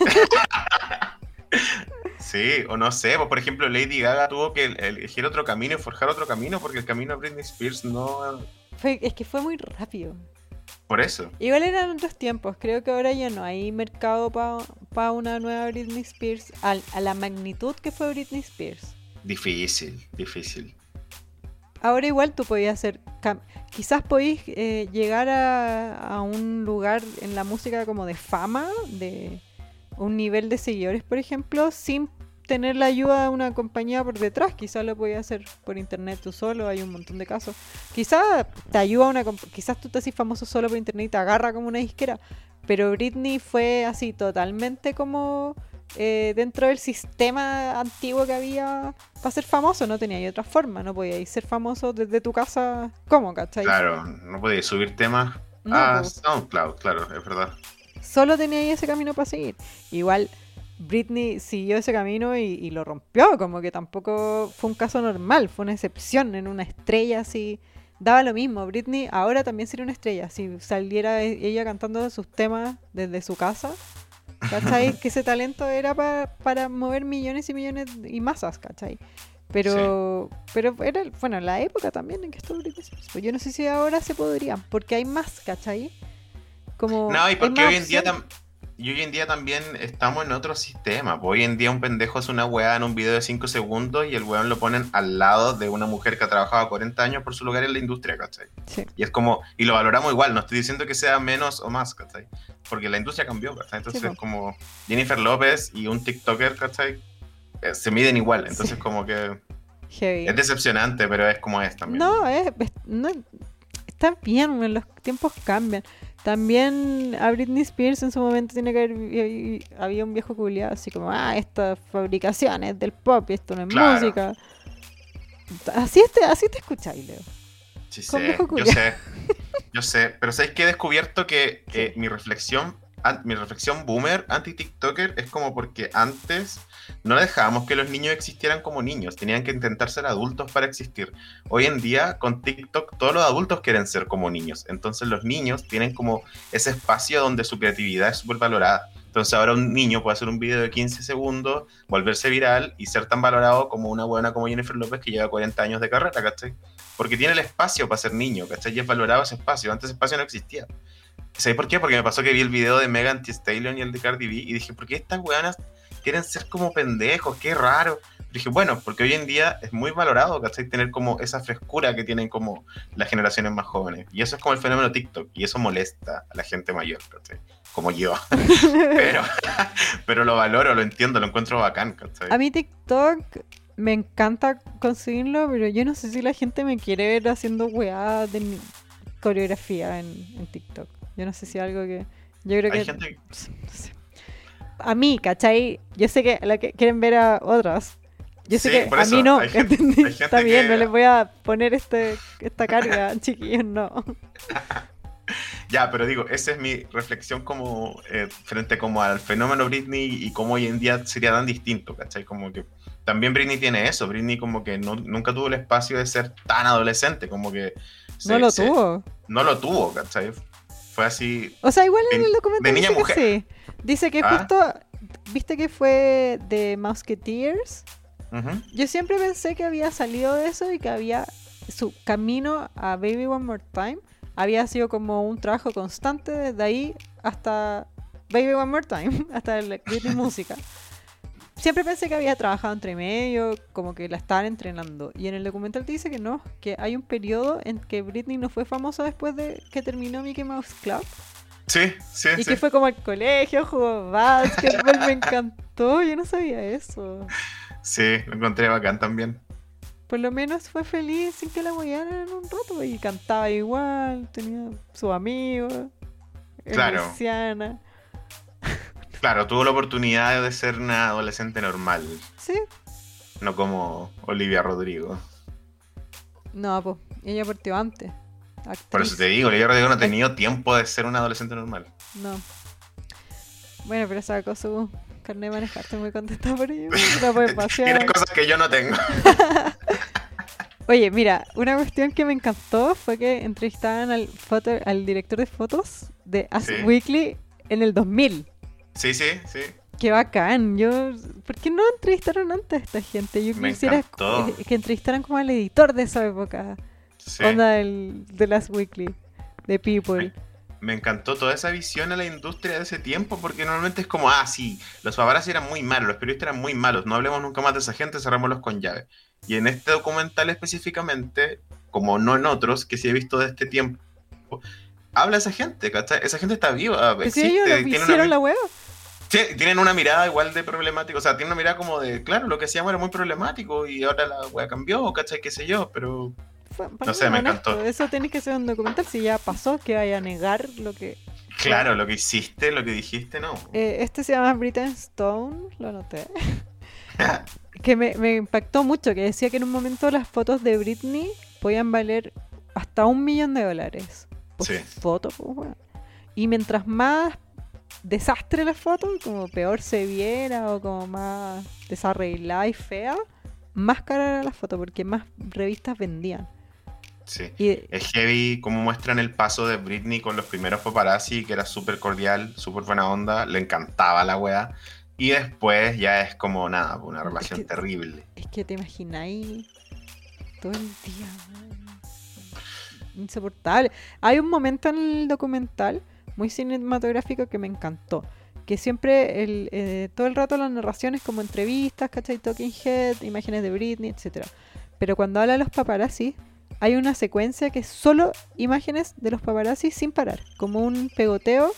Sí, o no sé, pues por ejemplo Lady Gaga tuvo que elegir otro camino y forjar otro camino porque el camino de Britney Spears no... Fue- es que fue muy rápido. Por eso. Igual eran otros tiempos, creo que ahora ya no hay mercado para una nueva Britney Spears al- a la magnitud que fue Britney Spears. Difícil, difícil. Ahora igual tú podías hacer, quizás podéis eh, llegar a, a un lugar en la música como de fama, de un nivel de seguidores, por ejemplo, sin tener la ayuda de una compañía por detrás. Quizás lo podías hacer por internet tú solo, hay un montón de casos. Quizás te ayuda una, quizás tú te haces famoso solo por internet y te agarra como una disquera. Pero Britney fue así, totalmente como eh, dentro del sistema antiguo que había para ser famoso. No tenía otra forma, no podías ser famoso desde tu casa. ¿Cómo, cachai? Claro, no podía subir temas No, a pues, SoundCloud, claro, es verdad. solo tenía ahí ese camino para seguir. Igual Britney siguió ese camino y, y lo rompió, como que tampoco fue un caso normal, fue una excepción en una estrella así. Daba lo mismo, Britney ahora también sería una estrella, si saliera e- ella cantando sus temas desde su casa. ¿Cachai? que ese talento era pa- para mover millones y millones y masas, ¿cachai? Pero, pero era, bueno, la época también en que estuvo Britney Spears. Pues yo no sé si ahora se podría, porque hay más, ¿cachai? Como No, y porque hoy en día opciones. Y hoy en día también estamos en otro sistema. pues Hoy en día un pendejo hace una weá en un video de 5 segundos y el weón lo ponen al lado de una mujer que ha trabajado 40 años por su lugar en la industria, ¿cachai? Sí. Y es como, y lo valoramos igual, no estoy diciendo que sea menos o más, ¿cachai? Porque la industria cambió, ¿cachai? Entonces Sí, como Jennifer López y un TikToker, ¿cachai? Eh, se miden igual, entonces Sí. como que Heavy. es decepcionante, pero es como es también. No, es, es- no, está bien, los tiempos cambian. También a Britney Spears en su momento tiene que haber había un viejo culiado así como, ah, estas fabricaciones del pop y esto no es Claro. música. Así te, así te escucháis, Leo. Sí sé, yo sé, yo sé, pero ¿sabes que He descubierto que eh, mi reflexión, mi reflexión boomer anti-TikToker es como porque antes no dejábamos que los niños existieran como niños, tenían que intentar ser adultos para existir. Hoy en día, con TikTok, todos los adultos quieren ser como niños, entonces los niños tienen como ese espacio donde su creatividad es súper valorada. Entonces ahora un niño puede hacer un video de 15 segundos, volverse viral y ser tan valorado como una buena como Jennifer López que lleva 40 años de carrera, ¿cachai? porque tiene el espacio para ser niño, ¿cachai? Y es valorado ese espacio. Antes ese espacio no existía. ¿Sabes por qué? Porque me pasó que vi el video de Megan Thee Stallion y el de Cardi B y dije, ¿por qué estas weonas quieren ser como pendejos? Qué raro. Pero dije, bueno, porque hoy en día es muy valorado, ¿cachai? Tener como esa frescura que tienen como las generaciones más jóvenes. Y eso es como el fenómeno TikTok. Y eso molesta a la gente mayor, ¿cachai? Como yo. pero, pero lo valoro, lo entiendo, lo encuentro bacán, ¿cachai? A mí TikTok me encanta conseguirlo, pero yo no sé si la gente me quiere ver haciendo weá de mi- coreografía en, en TikTok. Yo no sé si algo que... Yo creo que... Hay gente no sé. A mí, ¿cachai? Yo sé que la que quieren ver a otras. Yo sé Sí, que a eso, mí no, Está bien, que- no les voy a poner este, esta carga, chiquillos, no. Ya, pero digo, esa es mi reflexión como eh, frente como al fenómeno Britney y cómo hoy en día sería tan distinto, ¿cachai? Como que también Britney tiene eso, Britney como que no- nunca tuvo el espacio de ser tan adolescente, como que... se- no lo se- tuvo. No lo tuvo, ¿cachai? Fue así... O sea, igual en el documental de niña que sí. Dice que Ah. justo, viste que fue de Musketeers. Yo siempre pensé que había salido de eso y que había su camino a Baby One More Time había sido como un trabajo constante desde ahí hasta Baby One More Time, hasta el Britney Música. Siempre pensé que había trabajado entre medio, como que la estaban entrenando. Y en el documental te dice que no, que hay un periodo en que Britney no fue famosa después de que terminó Mickey Mouse Club. Sí, sí, Y sí. que fue como al colegio, jugó básquetbol, me encantó, yo no sabía eso. Sí, lo encontré bacán también. Por lo menos fue feliz sin que la huellaran un rato y cantaba igual, tenía sus amigos, Claro. lesbiana. Claro, tuvo la oportunidad de ser una adolescente normal, Sí, no como Olivia Rodrigo. no, pues ella partió antes. Por eso te digo, Olivia Rodrigo no ha tenido tiempo de ser una adolescente normal. No. Bueno, pero sacó su carnet de manejar, estoy muy contenta por ello. La puede pasear. Tiene cosas que yo no tengo. Oye, mira, una cuestión que me encantó fue que entrevistaban al, foto, al director de fotos de Sí. Weekly en el 2000. Sí, sí, sí. Qué bacán. Yo, ¿por qué no entrevistaron antes a esta gente? Yo Me quisiera encantó. que entrevistaran como al editor de esa época. Sí. Onda del, de Last Weekly, de People. Me encantó toda esa visión a la industria de ese tiempo, porque normalmente es como, ah, sí, los paparazzi eran muy malos, los periodistas eran muy malos, no hablemos nunca más de esa gente, cerrémoslos con llave. Y en este documental específicamente, como no en otros que sí he visto de este tiempo, habla esa gente, ¿cachai? Esa gente está viva, existe, ellos tiene una hicieron la hueá. Sí, tienen una mirada igual de problemática, o sea, tienen una mirada como de, claro, lo que hacíamos era muy problemático y ahora la wea cambió, ¿cachai? Qué sé yo, pero No sé, me honesto, encantó. Eso tenés que ser un documental si ya pasó, que vaya a negar lo que... claro, lo que hiciste, lo que dijiste, no. Eh, este se llama Britain Stone, lo anoté. que me, me impactó mucho, que decía que en un momento las fotos de Britney podían valer hasta un millón de dólares. Por Sí. foto, pues. Y mientras más desastre la foto, como peor se viera o como más desarreglada y fea, más cara era la foto porque más revistas vendían. Sí. Y Es heavy como muestran el paso de Britney con los primeros paparazzi, que era súper cordial, súper buena onda, le encantaba la wea. Y después ya es como nada, una relación que- terrible. es que te imagináis todo el día, weón. insoportable. Hay un momento en el documental muy cinematográfico que me encantó, que siempre el, eh, todo el rato las narraciones como entrevistas, ¿cachai? Talking Head, imágenes de Britney, etcétera. Pero cuando habla de los paparazzi, hay una secuencia que es solo imágenes de los paparazzi sin parar, como un pegoteo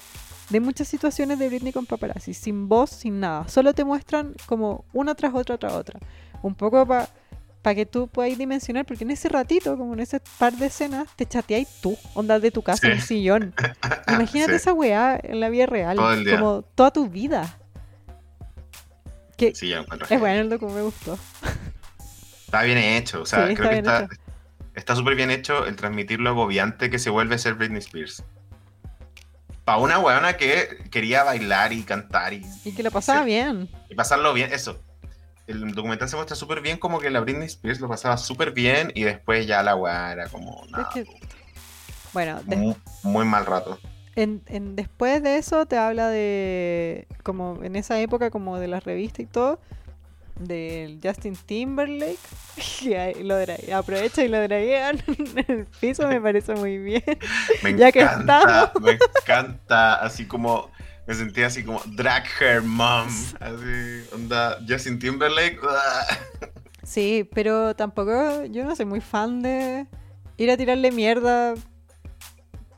de muchas situaciones de Britney con paparazzi, sin voz, sin nada. Solo te muestran como una tras otra tras otra. Un poco para que tú puedas dimensionar, porque en ese ratito, como en ese par de escenas, te chateáis tú, onda de tu casa, en el sillón. Imagínate Sí. esa weá en la vida real, Todo el día. como toda tu vida. Que Sí, encuentro. es bueno el docu, me gustó. Está bien hecho, o sea, Sí, creo está que está está súper bien hecho el transmitir lo agobiante que se vuelve ser Britney Spears. Para una weona que quería bailar y cantar y, Y que lo pasaba bien. y pasarlo bien, eso. El documental se muestra súper bien como que la Britney Spears lo pasaba súper bien y después ya la weá era como nada, Es que- Bueno, de- muy, muy mal rato. en, en- después de eso te habla de, como en esa época, como de las revistas y todo, del Justin Timberlake, ahí lo aprovecha y lo draguean en el piso, me parece muy bien. Me Ya que encanta, me encanta, así como me sentía así como drag her mom, así, onda Justin Timberlake. Sí, pero tampoco, yo no soy muy fan de ir a tirarle mierda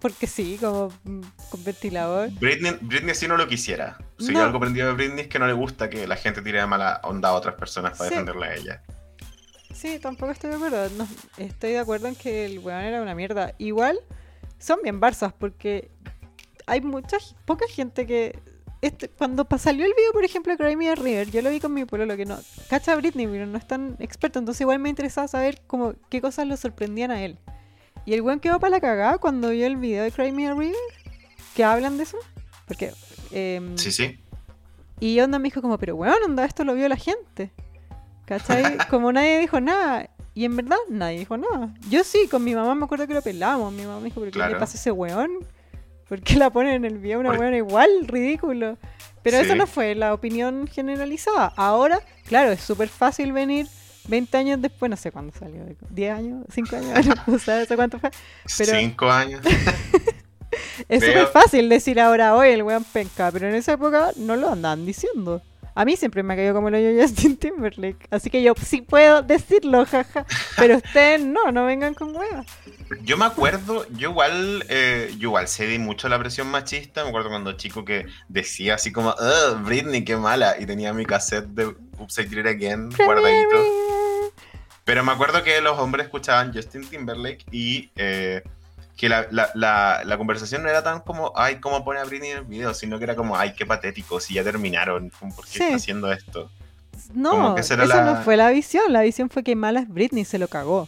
porque sí, como mm, con ventilador. Britney, Britney sí no lo quisiera. Si No. yo algo aprendido de Britney es que no le gusta que la gente tire de mala onda a otras personas para Sí. defenderla a ella. Sí, tampoco estoy de acuerdo. No, estoy de acuerdo en que el weón era una mierda. Igual son bien barzas porque hay mucha, poca gente que... Este, cuando salió el video, por ejemplo, de Cry Me River, yo lo vi con mi pueblo que no... Cacha a Britney, pero no es tan experto, entonces igual me interesaba saber como qué cosas lo sorprendían a él. Y el weón quedó para la cagada cuando vio el video de Cry Me River, que hablan de eso. Porque... em, Sí, sí. y onda me dijo como, pero weón, onda, esto lo vio la gente. ¿Cachai? Como nadie dijo nada. Y en verdad nadie dijo nada. Yo sí, con mi mamá me acuerdo que lo pelamos. Mi mamá me dijo, ¿pero qué le Claro. pasa a ese weón? ¿Por qué la ponen en el video una weona igual? Ridículo. Pero eso Sí. no fue la opinión generalizada. Ahora, claro, es súper fácil venir 20 años después, no sé cuándo salió, 10 años, 5 años, no sé eso cuánto fue. Pero- Cinco años. Es súper fácil decir ahora, hoy el weón penca, pero en esa época no lo andaban diciendo. A mí siempre me ha caído como el hoyo Justin Timberlake. Así que yo sí puedo decirlo, jaja. Pero ustedes no, no vengan con huevas. Yo me acuerdo, yo igual, eh, yo igual cedí mucho a la presión machista. Me acuerdo cuando chico que decía así como, "Ugh, Britney, qué mala. Y tenía mi cassette de Did It Again guardadito. Pero me acuerdo que los hombres escuchaban Justin Timberlake y eh, que la, la, la, la conversación no era tan como, ay, ¿cómo pone a Britney en el video? Sino que era como, ay, qué patético, si ya terminaron, ¿por qué Sí. está haciendo esto? No, esa no fue la visión. La visión fue que mala es Britney, se lo cagó.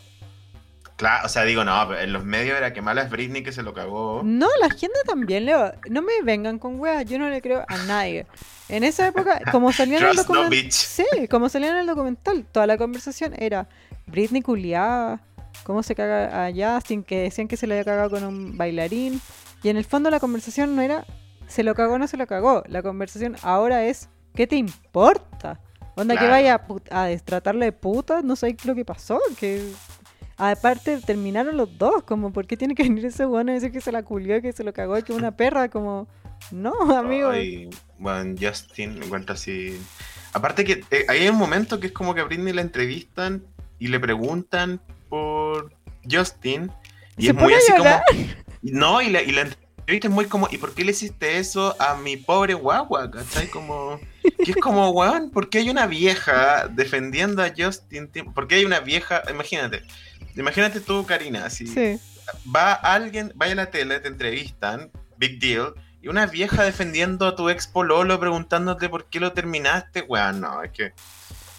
Claro, o sea, digo, no, pero en los medios era que mala es Britney que se lo cagó. No, la gente también, Leo. No me vengan con huevas, yo no le creo a nadie. En esa época, como salía en el no documental. Sí, como salía en el documental, toda la conversación era Britney culiada, cómo se caga a Justin, que decían que se le había cagado con un bailarín. Y en el fondo la conversación no era se lo cagó o no se lo cagó. La conversación ahora es ¿qué te importa? Onda que Claro. vaya a, a destratarle de puta, no sé lo que pasó, que aparte terminaron los dos, como ¿por qué tiene que venir ese weón a decir que se la culió, que se lo cagó, que una perra? Como, no, amigo. Ay, bueno, Justin encuentra así. Aparte que eh, hay un momento que es como que a Britney la entrevistan y le preguntan por Justin. Y Se es muy así como. llorar. No, y la, y la entrevista es muy como, ¿y por qué le hiciste eso a mi pobre guagua? ¿Cachai? Como. Que es como, weón, ¿por qué hay una vieja defendiendo a Justin? ¿Por qué hay una vieja? Imagínate. Imagínate tú, Karina, así Sí. va alguien, vaya a la tele, te entrevistan, big deal, y una vieja defendiendo a tu ex pololo preguntándote por qué lo terminaste, weón, no, es que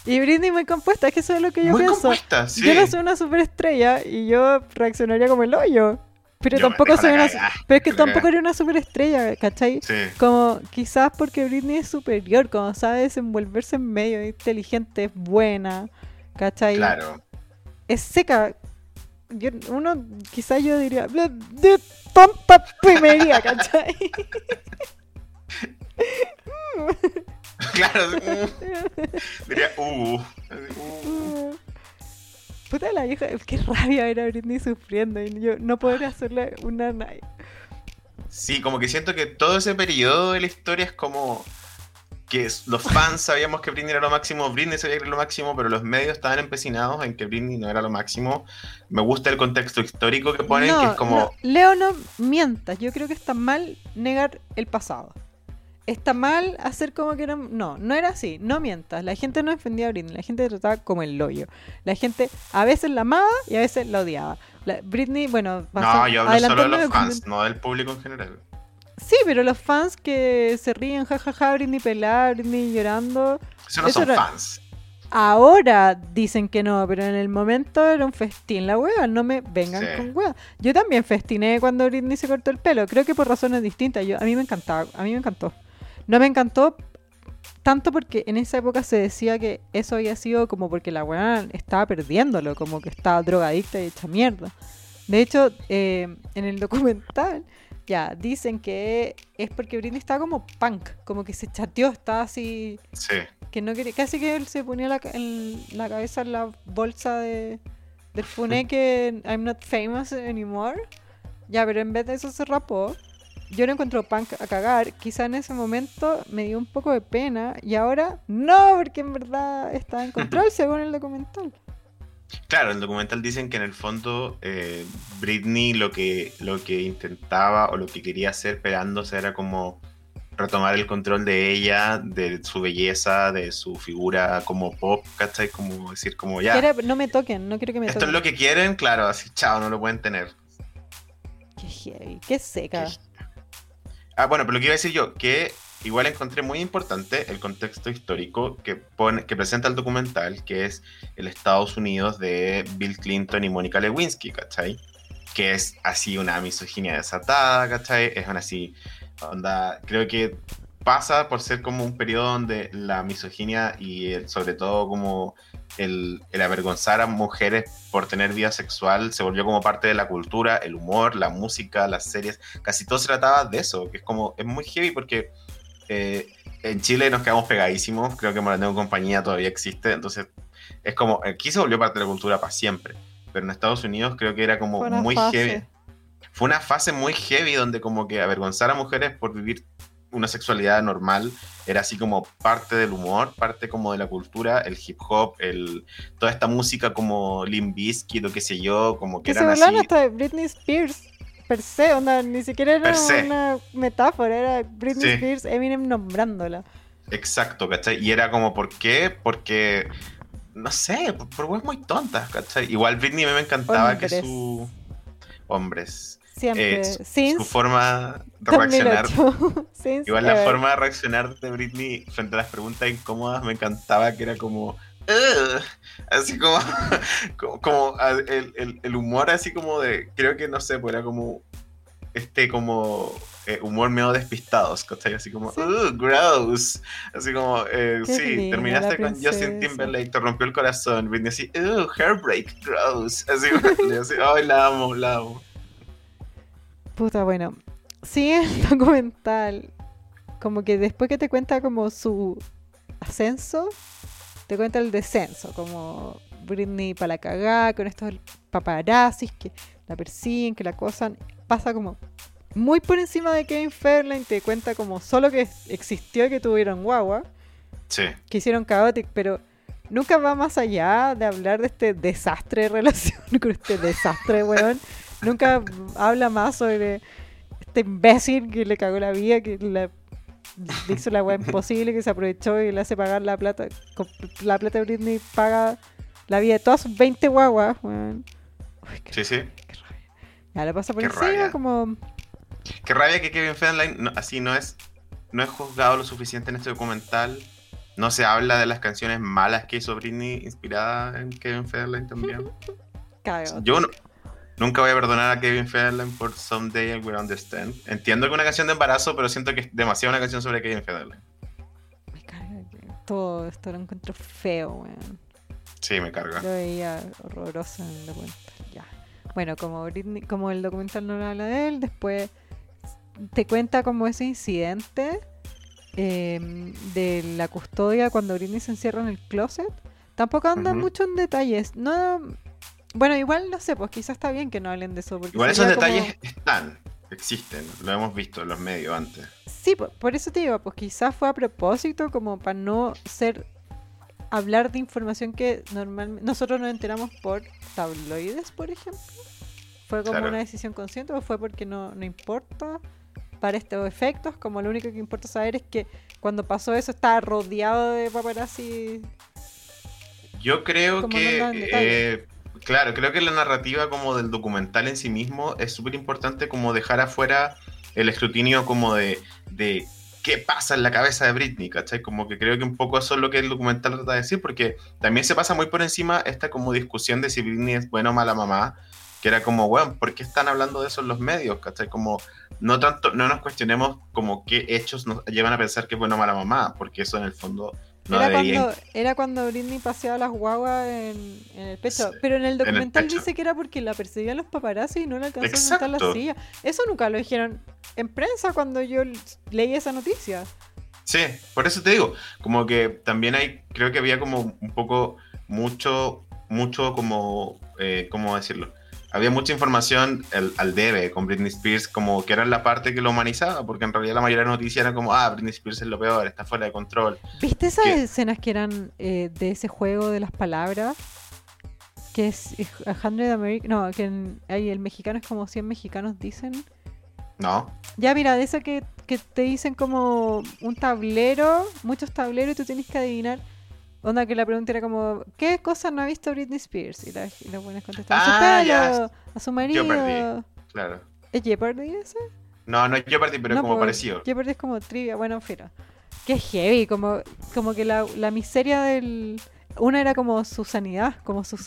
Y Britney muy compuesta, es que eso es lo que yo muy pienso. compuesta, sí. Yo no soy una superestrella y yo reaccionaría como el hoyo. Pero Yo tampoco soy una. cagá, Pero es que tampoco era una superestrella, ¿cachai? Sí, Como quizás porque Britney es superior, como sabe desenvolverse en medio, es inteligente, es buena, ¿cachai? claro. Es seca. Yo- uno, quizás yo diría, "Bla- de tonta primería, ¿cachai? Claro, diría, uh, uh. Puta la vieja, qué rabia ver a Britney sufriendo y yo no poder hacerle una. na- Sí, como que siento que todo ese periodo de la historia es como que los fans sabíamos que Britney era lo máximo, Britney sabía que era lo máximo, pero los medios estaban empecinados en que Britney no era lo máximo. Me gusta el contexto histórico que ponen, que es como... no, Leo, no mientas. Yo creo que está mal negar el pasado. Está mal hacer como que no. No, no era así. No mientas. La gente no defendía a Britney. La gente la trataba como el loyo. La gente a veces la amaba y a veces la odiaba. La- Britney, bueno, pasó- No, yo hablo solo de los fans, no del público en general. Sí, pero los fans que se ríen, jajaja, Britney pelada, Britney llorando. Eso no Eso son era- fans. Ahora dicen que no, pero en el momento era un festín la wea, no me vengan Sí. con wea. Yo también festiné cuando Britney se cortó el pelo, creo que por razones distintas. Yo, a mí me encantaba, a mí me encantó. No me encantó tanto porque en esa época se decía que eso había sido como porque la weá estaba perdiéndolo, como que estaba drogadicta y hecha mierda. De hecho, eh, en el documental ya dicen que es porque Britney estaba como punk, como que se chateó, estaba así Sí. que no quería, casi que él se ponía la, en la cabeza en la bolsa de, del funé que I'm not famous anymore. Ya, pero en vez de eso se rapó. Yo lo encuentro punk a cagar. Quizá en ese momento me dio un poco de pena y ahora no, porque en verdad está en control según el documental. Claro, el documental dicen que en el fondo eh, Britney lo que, lo que intentaba o lo que quería hacer esperándose era como retomar el control de ella, de su belleza, de su figura como pop, ¿cachai? Como decir, como ya, Quiere- no me toquen, no quiero que me esto toquen. es lo que quieren, claro, así, chao, no lo pueden tener. Qué heavy, qué seca. Ah, bueno, pero lo que iba a decir yo, que igual encontré muy importante el contexto histórico que, pone, que presenta el documental, que es el Estados Unidos de Bill Clinton y Mónica Lewinsky, ¿cachai? Que es así una misoginia desatada, ¿cachai? Es una así, onda, creo que pasa por ser como un periodo donde la misoginia y el- sobre todo como el, el avergonzar a mujeres por tener vida sexual se volvió como parte de la cultura, el humor, la música, las series, casi todo se trataba de eso, que es como, es muy heavy porque eh, en Chile nos quedamos pegadísimos, creo que Morandé en compañía todavía existe, entonces es como, aquí se volvió parte de la cultura para siempre, pero en Estados Unidos creo que era como muy fase. heavy. Fue una fase muy heavy donde como que avergonzar a mujeres por vivir una sexualidad normal era así como parte del humor, parte como de la cultura, el hip hop, el, toda esta música como Limp Bizkit o qué sé yo, como que Que se eran burlaban así. hasta de Britney Spears. Per se, onda, ni siquiera era se. una metáfora, era Britney Sí. Spears, Eminem nombrándola. Exacto, ¿cachai? Y era como, ¿por qué? Porque, no sé, por, por muy tontas, ¿cachai? Igual Britney a mí me encantaba que su... Hombres. Siempre. eh, su, Since su forma de reaccionar... 2008. Since Igual la ever. forma de reaccionar de Britney frente a las preguntas incómodas me encantaba, que era como... "Ugh", así como, como, como, el, el- el humor así como de, creo que no sé, pues era como este como eh, humor medio despistados, ¿cachai? Así como, Sí. "Ugh, gross, así como, eh, sí, terminaste con Justin. Timberlake, te rompió el corazón, Britney así, "Ugh, heartbreak, gross, así, así, ay, la amo, la amo. Puta, bueno. Sí, el documental. Como que después que te cuenta como su ascenso, te cuenta el descenso. Como Britney para la cagada, con estos paparazzis que la persiguen, que la acosan. Pasa como muy por encima de Kevin Fairline. Te cuenta como solo que existió y que tuvieron guagua. Sí, que hicieron Chaotic, pero nunca va más allá de hablar de este desastre de relación con este desastre, weón. Nunca habla más sobre este imbécil que le cagó la vida, que la le hizo la weá imposible, que se aprovechó y le hace pagar la plata. La plata de Britney paga la vida de todas sus 20 guaguas, weón. Sí, sí. qué rabia. Ya le pasa por Qué encima rabia. como... Qué rabia que Kevin Federline no- así no es, no es juzgado lo suficiente en este documental. No se habla de las canciones malas que hizo Britney inspirada en Kevin Federline también. Cagado. Yo no- nunca voy a perdonar a Kevin Federline por Someday I Will Understand. Entiendo que es una canción de embarazo, pero siento que es demasiado una canción sobre Kevin Federline. Me carga que todo esto lo encuentro feo, weón. Sí, me carga. Lo veía horroroso en el documental. Ya. Bueno, como Britney, como el documental no habla de él, después te cuenta como ese incidente eh, de la custodia cuando Britney se encierra en el closet. Tampoco anda mucho en detalles. No, bueno, igual no sé, pues quizás está bien que no hablen de eso. Porque Igual esos como- detalles están. existen, lo hemos visto en los medios antes. Sí, por, por eso te digo, pues quizás fue a propósito como para no ser hablar de información que normalmente nosotros nos enteramos por tabloides, por ejemplo. ¿Fue como Claro. una decisión consciente o fue porque no, no importa para estos efectos? Como lo único que importa saber es que cuando pasó eso estaba rodeado de paparazzi. Yo creo que, eh, claro, creo que la narrativa como del documental en sí mismo es súper importante como dejar afuera el escrutinio como de, de qué pasa en la cabeza de Britney, ¿cachai? Como que creo que un poco eso es lo que el documental trata de decir, porque también se pasa muy por encima esta como discusión de si Britney es buena o mala mamá, que era como, bueno, ¿por qué están hablando de eso en los medios, ¿cachai? Como no tanto, no nos cuestionemos como qué hechos nos llevan a pensar que es buena o mala mamá, porque eso en el fondo no era, cuando, era cuando Britney paseaba las guaguas en, en el pecho. Sí, Pero en el documental dice que era porque la perseguían los paparazzi y no le alcanzó a sentar la silla. Eso nunca lo dijeron en prensa cuando yo leí esa noticia. Sí, por eso te digo, como que también hay, creo que había como un poco, mucho, mucho como, eh, ¿cómo decirlo? Había mucha información al, al debe con Britney Spears, como que era la parte que lo humanizaba, porque en realidad la mayoría de noticias era como, ah, Britney Spears es lo peor, está fuera de control. ¿Viste esas escenas que eran eh, de ese juego de las palabras? Que es es a Hundred American. No, que en, ahí el mexicano es como 100 mexicanos dicen. ¿No? Ya, mira, de eso que, que te dicen como un tablero, muchos tableros, y tú tienes que adivinar. Onda, que la pregunta era como, ¿qué cosa no ha visto Britney Spears? Y, la- y los buenos contestaban, Ah, su pelo, a su marido. Claro. ¿Es Jeopardy ese? No, no Jeopardy, pero No, como parecido. Jeopardy es como trivia, bueno, filo. Qué heavy, como, como que la, la miseria del... Una era como su sanidad, como su,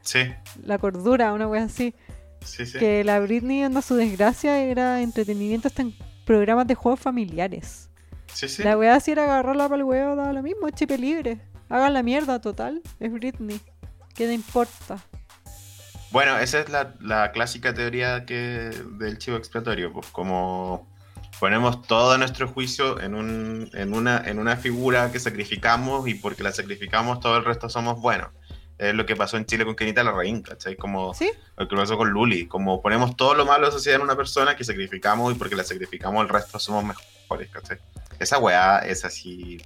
Sí, la cordura, una wea así. sí, sí. Que la Britney, anda su desgracia, era entretenimiento hasta en programas de juegos familiares. Sí, sí. La wea si era agarrarla para el huevo, daba lo mismo, chipe libre. Hagan la mierda total, es Britney. ¿Qué le importa? Bueno, esa es la, la clásica teoría que, del chivo expiatorio, pues como ponemos todo nuestro juicio en, un, en, una, en una figura que sacrificamos y porque la sacrificamos todo el resto somos buenos. Es lo que pasó en Chile con Kenita Larraín, ¿cachai? Como ¿Sí? lo que pasó con Luli, como ponemos todo lo malo de la sociedad en una persona que sacrificamos y porque la sacrificamos el resto somos mejores, ¿cachai? Esa weá es así,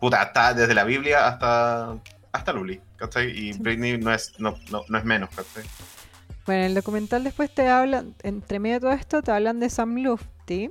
puta, hasta desde la Biblia hasta, hasta Luli, ¿cachai? Y Sí. Britney no es, no, no, no es menos, ¿cachai? Bueno, el documental después te hablan, entre medio de todo esto, te hablan de Sam Lufty.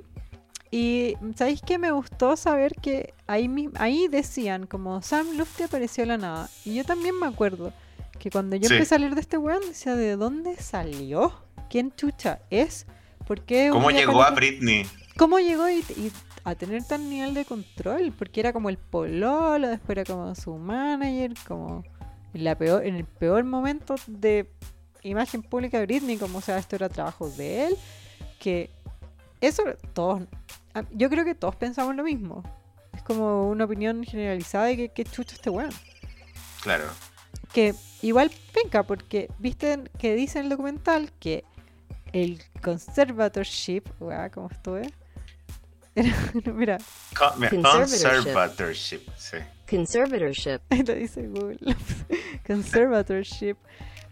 Y ¿sabéis qué? Me gustó saber que ahí, ahí decían como Sam Lufty apareció de la nada. Y yo también me acuerdo que cuando yo Sí. empecé a leer de este weón, decía, ¿de dónde salió? ¿Quién chucha es? ¿Por qué ¿Cómo llegó a Britney? ¿Cómo llegó y, y a tener tan nivel de control? Porque era como el pololo, después era como su manager, como en, la peor, en el peor momento de imagen pública de Britney, como o sea, esto era trabajo de él, que eso todos, a- yo creo que todos pensamos lo mismo. Es como una opinión generalizada de que, que chucho este weón. Claro. Que igual penca, porque viste que dice en el documental que el conservatorship, weá, como estuve. Era- Mira, Co- mira, Conservatorship. Conservatorship, sí. Conservatorship. ahí lo dice Google. conservatorship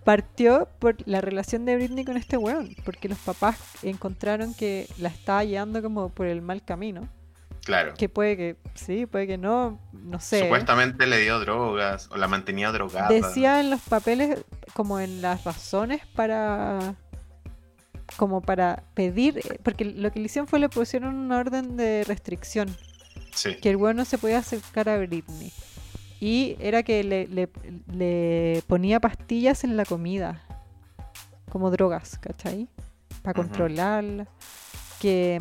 partió por la relación de Britney con este weón, porque los papás encontraron que la estaba llevando como por el mal camino. Claro. Que puede que sí, puede que no, no sé. Supuestamente le dio drogas o la mantenía drogada. Decía en los papeles, como en las razones para. Como para pedir. Porque lo que le hicieron fue le pusieron una orden de restricción. Sí. Que el weón no se podía acercar a Britney. Y era que le, le- le ponía pastillas en la comida. Como drogas, ¿cachai? Para controlarla. Que.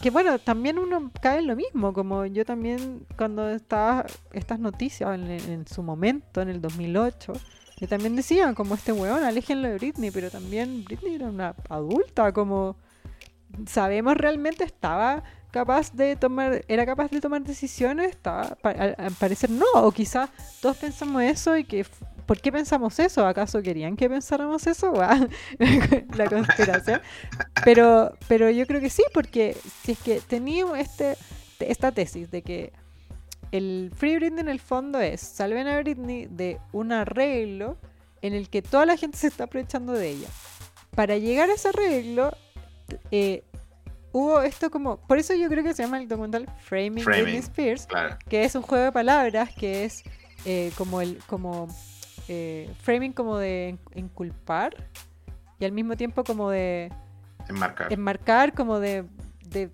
que bueno, también uno cae en lo mismo, como yo también cuando estaba estas noticias en, en su momento, en el 2008, yo también decía como este weón, aléjenlo de Britney, pero también Britney era una adulta, como sabemos realmente estaba capaz de tomar, era capaz de tomar decisiones, estaba, al, parecer no, o quizás todos pensamos eso y que, ¿por qué pensamos eso? ¿Acaso querían que pensáramos eso? La conspiración. Pero, pero yo creo que sí, porque si es que teníamos este, esta tesis de que el Free Britney en el fondo es salven a Britney de un arreglo en el que toda la gente se está aprovechando de ella. Para llegar a ese arreglo, eh, hubo esto como. Por eso yo creo que se llama el documental Framing, Framing, Britney Spears, Claro. que es un juego de palabras que es eh, como el. como eh, framing como de enculpar y al mismo tiempo como de Enmarcar. enmarcar, como de, de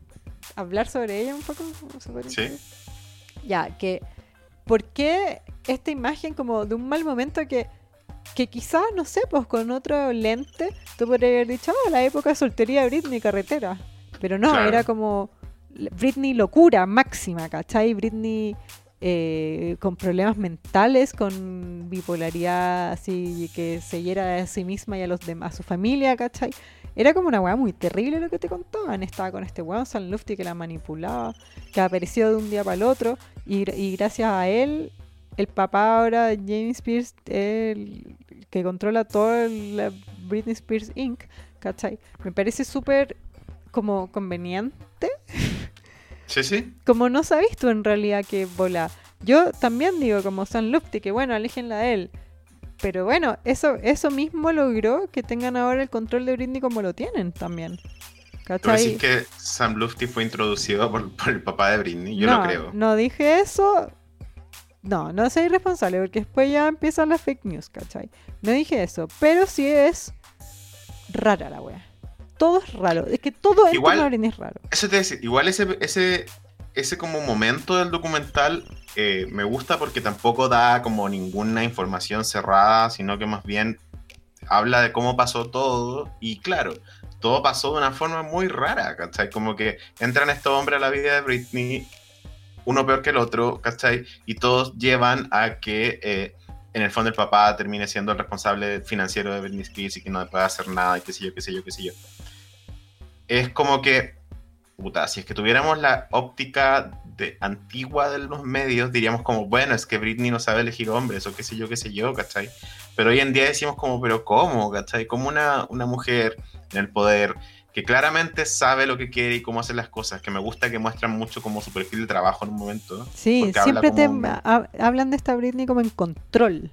hablar sobre ella un poco. ¿se podría Sí. Ya, que ¿por qué esta imagen como de un mal momento que, que quizás, no sé, pues con otro lente tú podrías haber dicho, ah, la época de soltería de Britney carretera. Pero no, Claro. era como Britney locura máxima, ¿cachai? Britney eh, con problemas mentales, con bipolaridad así que se hiera a sí misma y a los demás, a su familia, ¿cachai? Era como una weá muy terrible lo que te contaban. Estaba con este weón San Lufty que la manipulaba, que apareció de un día para el otro. Y, gra- y gracias a él, el papá ahora, James Spears, el que controla todo la Britney Spears Inc., ¿cachai? Me parece súper como conveniente. Sí, sí. Como no sabes tú en realidad que bola. Yo también digo como San Lufty, que bueno, aléjenla de él. Pero bueno, eso, eso mismo logró que tengan ahora el control de Britney como lo tienen también. ¿Cachai? decís que Sam Lufty fue introducido por, por el papá de Britney. Yo no, creo. No dije eso. No, no soy responsable porque después ya empiezan las fake news, ¿cachai? No dije eso, pero sí es rara la wea. Todo es raro. Es que todo en Igual- Britney es raro. Eso te decir, igual ese, ese, ese como momento del documental eh, me gusta porque tampoco da como ninguna información cerrada, sino que más bien habla de cómo pasó todo y claro, todo pasó de una forma muy rara, ¿cachai? Como que entran estos hombres a la vida de Britney, uno peor que el otro, ¿cachai? Y todos llevan a que eh, en el fondo el papá termine siendo el responsable financiero de Britney Spears y que no puede hacer nada y qué sé yo, qué sé yo, qué sé yo. Es como que puta, si es que tuviéramos la óptica de, antigua de los medios, diríamos como, bueno, es que Britney no sabe elegir hombres, o qué sé yo, qué sé yo, ¿cachai? Pero hoy en día decimos como, pero ¿cómo, ¿cachai? Como una, una mujer en el poder que claramente sabe lo que quiere y cómo hacer las cosas, que me gusta que muestran mucho como su perfil de trabajo en un momento. Sí, habla siempre te como- ha- hablan de esta Britney como en control.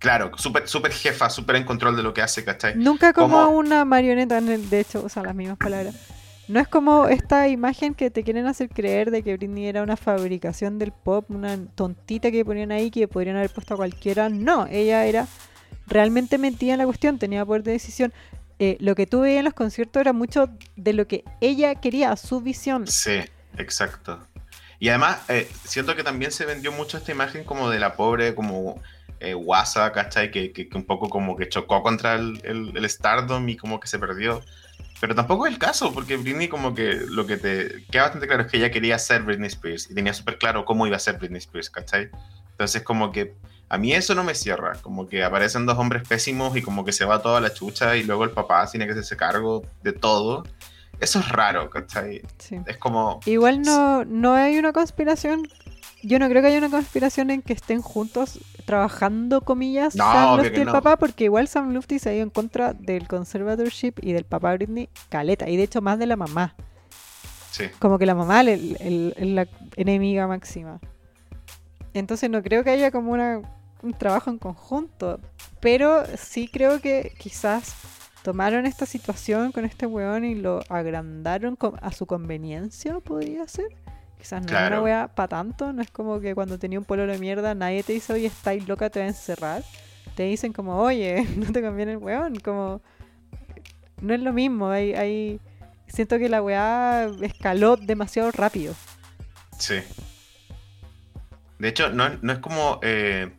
Claro, súper super jefa, súper en control de lo que hace, ¿cachai? Nunca como ¿Cómo? una marioneta, de hecho usan las mismas palabras. No es como esta imagen que te quieren hacer creer de que Britney era una fabricación del pop, una tontita que ponían ahí que podrían haber puesto a cualquiera. No, ella era realmente metida en la cuestión, tenía poder de decisión. Eh, lo que tú veías en los conciertos era mucho de lo que ella quería, su visión. Sí, exacto. Y además, eh, siento que también se vendió mucho esta imagen como de la pobre, como eh, guasa, ¿cachai? Que, que, que un poco como que chocó contra el, el, el Stardom y como que se perdió. Pero tampoco es el caso, porque Britney como que lo que te queda bastante claro es que ella quería ser Britney Spears y tenía súper claro cómo iba a ser Britney Spears, ¿cachai? Entonces como que a mí eso no me cierra, como que aparecen dos hombres pésimos y como que se va toda la chucha y luego el papá tiene que hacerse cargo de todo. Eso es raro, ¿cachai? Sí. Es como... Igual no, no hay una conspiración. Yo no creo que haya una conspiración en que estén juntos trabajando, comillas, No, Sam que y el no. papá, porque igual Sam Lufty se ha ido en contra del conservatorship y del papá Britney caleta, y de hecho más de la mamá. Sí. Como que la mamá el- la enemiga máxima. Entonces no creo que haya como una, un trabajo en conjunto, pero sí creo que quizás tomaron esta situación con este weón y lo agrandaron a su conveniencia, podría ser. Quizás no es una weá para tanto, no es como que cuando tenía un pololo de mierda nadie te dice, oye, estáis loca, te va a encerrar. Te dicen como, oye, no te conviene el weón, como... No es lo mismo, hay... hay... Siento que la weá escaló demasiado rápido. Sí. De hecho, no, no es como eh,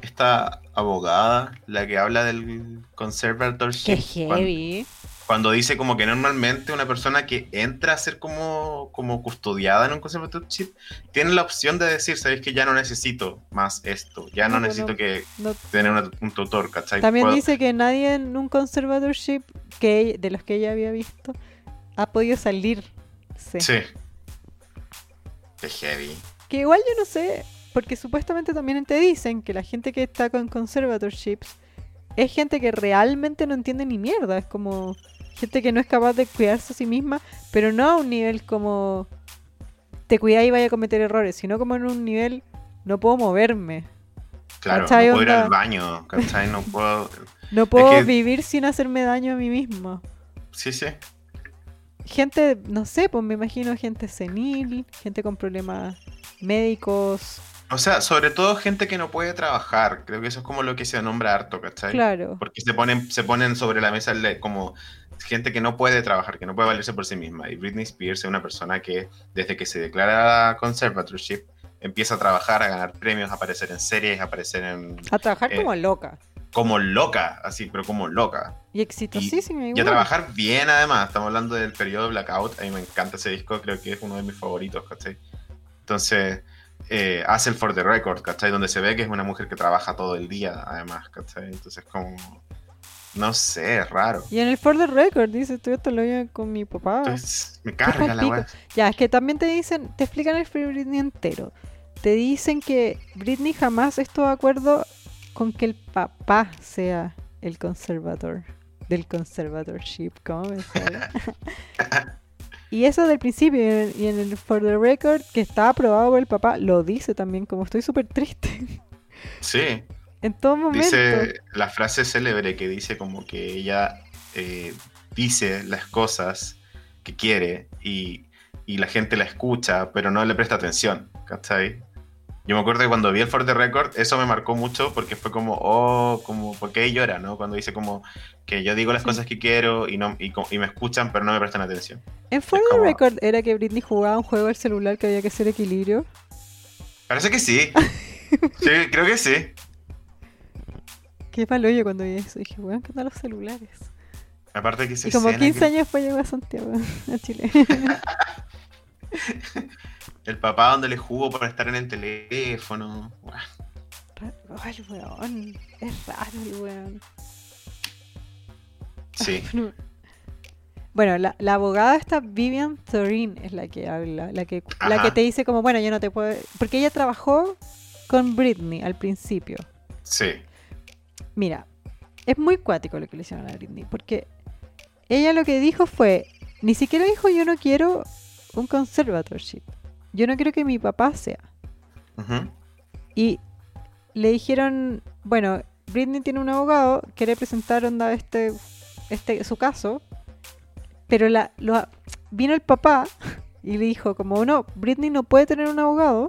esta abogada la que habla del conservatorship. Qué heavy. Cuando, dice como que normalmente una persona que entra a ser como, como custodiada en un conservatorship tiene la opción de decir, sabéis que ya no necesito más esto, ya no, No, necesito no. que No- tener una- un tutor, ¿cachai? También Puedo- dice que nadie en un conservatorship que de los que ella había visto ha podido salir. Sí. Sí. Qué heavy. Que igual yo no sé, porque supuestamente también te dicen que la gente que está con conservatorships es gente que realmente no entiende ni mierda. Es como gente que no es capaz de cuidarse a sí misma, pero no a un nivel como te cuidáis y vaya a cometer errores, sino como en un nivel no puedo moverme. Claro, ¿Cachai? no puedo ir al baño, ¿cachai? No puedo... No puedo que- vivir sin hacerme daño a mí mismo. Sí, sí. gente, no sé, pues me imagino gente senil, gente con problemas médicos. O sea, sobre todo gente que no puede trabajar. Creo que eso es como lo que se nombra harto, ¿cachai? Claro. Porque se ponen, se ponen sobre la mesa como gente que no puede trabajar, que no puede valerse por sí misma. Y Britney Spears es una persona que desde que se declara conservatorship empieza a trabajar, a ganar premios, a aparecer en series, a aparecer en A trabajar Eh, como loca. como loca, así, pero como loca. Y exitosísima Y a igual. trabajar bien además. Estamos hablando del periodo Blackout. A mí me encanta ese disco, creo que es uno de mis favoritos, ¿cachai? Entonces, eh, hace el For the Record, ¿cachai? Donde se ve que es una mujer que trabaja todo el día, además, ¿cachai? Entonces, como. No sé, es raro. Y en el For the Record dice, tú esto lo vi con mi papá. Entonces, me carga la weá. Ya, es que también te dicen, te explican el Free Britney entero. Te dicen que Britney jamás estuvo de acuerdo con que el papá sea el conservador del conservatorship. ¿Cómo me sale? y eso del principio, y en- y en el For the Record, que está aprobado por el papá, lo dice también, como estoy súper triste. Sí, en todo momento. dice la frase célebre que dice como que ella eh, dice las cosas que quiere y, y la gente la escucha, pero no le presta atención, ¿cachai? Yo me acuerdo que cuando vi el For the Record, eso me marcó mucho porque fue como, oh, como, ¿por qué llora, no? Cuando dice como que yo digo las cosas que quiero y, no, y, y me escuchan, pero no me prestan atención. En For the como- Record era que Britney jugaba un juego al celular que había que hacer equilibrio. Parece que sí. Sí, creo que sí. Qué palo yo cuando vi eso. Dije, weón, ¿qué tal los celulares? Aparte que se Y como escena 15 que años después llegó a Santiago, a Chile. el papá donde le jugó para estar en el teléfono. Ay, weón. Es raro el weón. Sí. Bueno, la, la abogada esta Vivian Thorin es la que habla, la que, la que te dice como, bueno, yo no te puedo... Porque ella trabajó con Britney al principio. Sí. Mira, es muy cuático lo que le hicieron a Britney, porque ella lo que dijo fue, ni siquiera dijo yo no quiero un conservatorship, yo no quiero que mi papá sea. Ujú. Y le dijeron, bueno, Britney tiene un abogado, quiere presentar onda este, este su caso, pero la, lo- vino el papá y le dijo como no, Britney no puede tener un abogado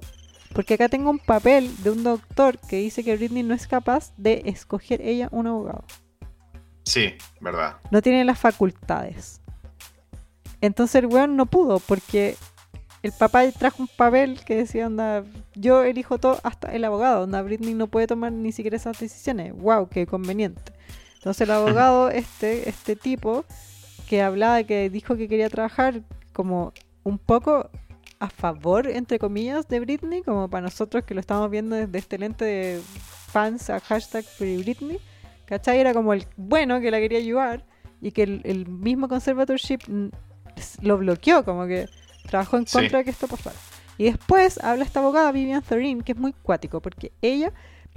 porque acá tengo un papel de un doctor que dice que Britney no es capaz de escoger ella un abogado. Sí, verdad. No tiene las facultades. Entonces el weón no pudo porque el papá trajo un papel que decía, onda, yo elijo todo hasta el abogado, onda, Britney no puede tomar ni siquiera esas decisiones. Wow, qué conveniente. Entonces el abogado, este, este tipo, que hablaba, que dijo que quería trabajar como un poco a favor, entre comillas, de Britney, como para nosotros que lo estamos viendo desde este lente de fans a hashtag Free Britney, ¿cachai? Era como el bueno que la quería ayudar y que el, el mismo conservatorship lo bloqueó, como que trabajó en Sí. contra de que esto pasara. Y después habla esta abogada, Vivian Thorin, que es muy cuático, porque ella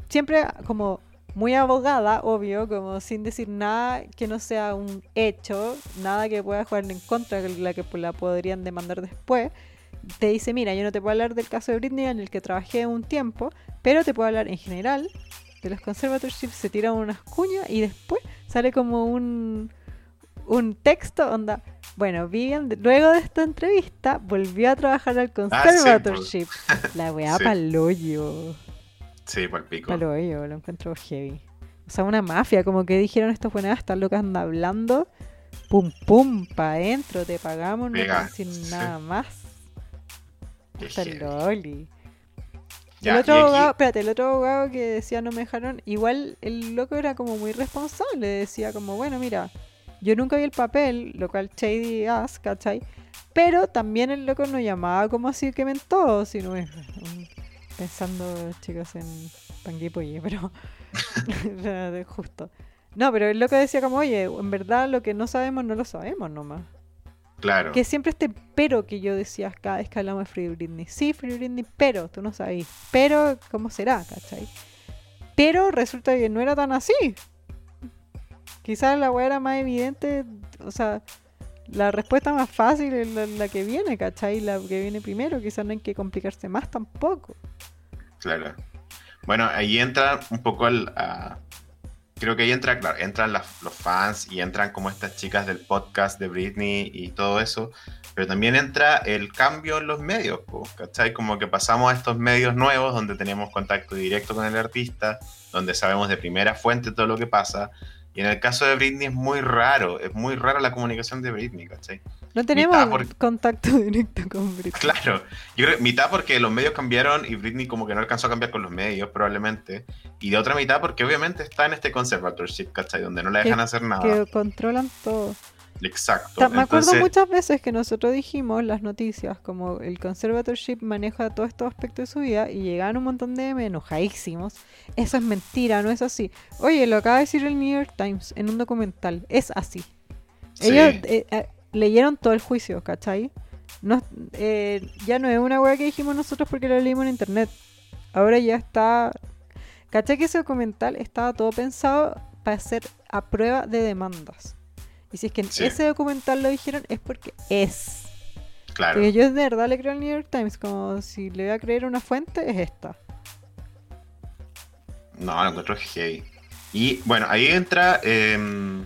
siempre como muy abogada, obvio, como sin decir nada que no sea un hecho, nada que pueda jugar en contra, la que la podrían demandar después, te dice, mira, yo no te puedo hablar del caso de Britney en el que trabajé un tiempo, pero te puedo hablar en general de los conservatorships, se tiran unas cuñas y después sale como un, un texto, onda, bueno, Vivian, luego de esta entrevista, volvió a trabajar al conservatorship. La weá Sí. pa'l hoyo. Sí, por pico. Pa'l hoyo, lo encuentro heavy. O sea, una mafia, como que dijeron estos buenas, están locas anda hablando. Pum pum, pa' adentro, te pagamos, no sin sí. nada más. Hasta loli. Ya, el otro abogado, espérate, el otro abogado que decía no me dejaron, igual el loco era como muy responsable, decía como, bueno, mira, yo nunca vi el papel, lo cual shady ass, ¿cachai? Pero también el loco no llamaba como así que mentó, sino pensando, chicos, en Pangui Polly, pero justo. No, pero el loco decía como, oye, en verdad lo que no sabemos, no lo sabemos nomás. Claro. Que siempre este pero que yo decía cada vez que hablamos de Free Britney. Sí, Free Britney, pero tú no sabes. Pero, ¿cómo será? ¿Cachai? Pero resulta que no era tan así. Quizás la weá era más evidente, o sea, la respuesta más fácil es la, la que viene, ¿cachai? La que viene primero, quizás no hay que complicarse más tampoco. Claro. Bueno, ahí entra un poco al- a, creo que ahí entra, claro, entran los fans y entran como estas chicas del podcast de Britney y todo eso, pero también entra el cambio en los medios, ¿cachai? Como que pasamos a estos medios nuevos donde tenemos contacto directo con el artista, donde sabemos de primera fuente todo lo que pasa. Y en el caso de Britney es muy raro, es muy rara la comunicación de Britney, ¿cachai? No tenemos por- contacto directo con Britney. Claro, yo creo mitad porque los medios cambiaron y Britney como que no alcanzó a cambiar con los medios probablemente, y de otra mitad porque obviamente está en este conservatorship, ¿cachai? Donde no la dejan hacer nada. Que controlan todo. Exacto. Me acuerdo muchas veces que nosotros dijimos las noticias, como el conservatorship maneja todos estos aspectos de su vida y llegaban un montón de M enojadísimos. Eso es mentira, no es así. Oye, lo acaba de decir el New York Times en un documental. Es así. Sí. Ellos eh, eh, leyeron todo el juicio, ¿cachai? No, eh, ya no es una weá que dijimos nosotros porque lo leímos en internet. Ahora ya está. ¿Cachai que ese documental estaba todo pensado para ser a prueba de demandas? Y si es que en Sí. ese documental lo dijeron es porque es. Claro. Porque yo de verdad le creo al New York Times, como si le voy a creer una fuente, es esta. No, lo encuentro heavy. Y bueno, ahí entra. eh,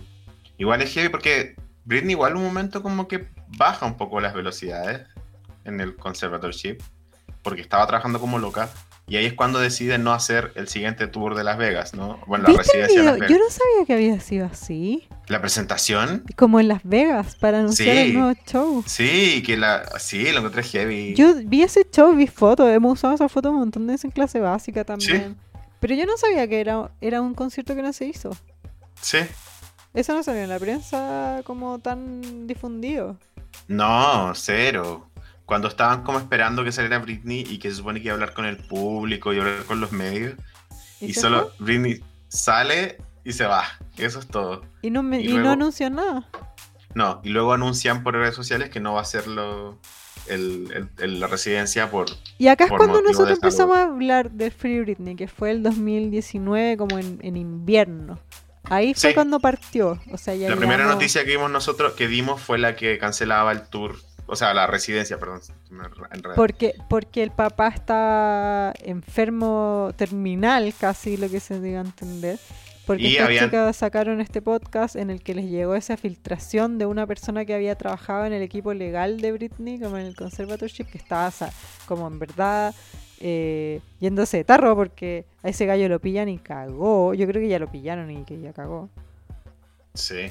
igual es heavy porque Britney, igual un momento como que baja un poco las velocidades en el conservatorship, porque estaba trabajando como loca. Y ahí es cuando decide no hacer el siguiente tour de Las Vegas, ¿no? Bueno, la ¿Viste el residencia de Las? Vegas. Yo no sabía que había sido así. La presentación, Como en Las Vegas, para anunciar Sí. el nuevo show. sí, que la. Sí, lo encontré heavy. Yo vi ese show, vi fotos, hemos usado esa foto un montón de veces en clase básica también. Pero yo no sabía que era, era un concierto que no se hizo. Sí. Eso no salió en la prensa como tan difundido. No, cero. Cuando estaban como esperando que saliera Britney y que se supone que iba a hablar con el público y hablar con los medios. Y, solo fue? Britney sale y se va. Eso es todo. Y no, me- y y luego- no anunció nada. No, y luego anuncian por redes sociales que no va a ser lo, el- el- el- la residencia por... Y acá es cuando nosotros empezamos a hablar de Free Britney, que fue el 2019, como en, en invierno. Ahí fue Sí. cuando partió. O sea, ya La primera noticia que vimos nosotros, que dimos, fue la que cancelaba el tour, o sea, la residencia, perdón. me. Porque, porque el papá está enfermo terminal, casi lo que se diga entender. Porque Y estas habían- chicas sacaron este podcast en el que les llegó esa filtración de una persona que había trabajado en el equipo legal de Britney, como en el conservatorship, que estaba como en verdad eh, yéndose de tarro porque a ese gallo lo pillan y cagó. Yo creo que ya lo pillaron y que ya cagó. Sí.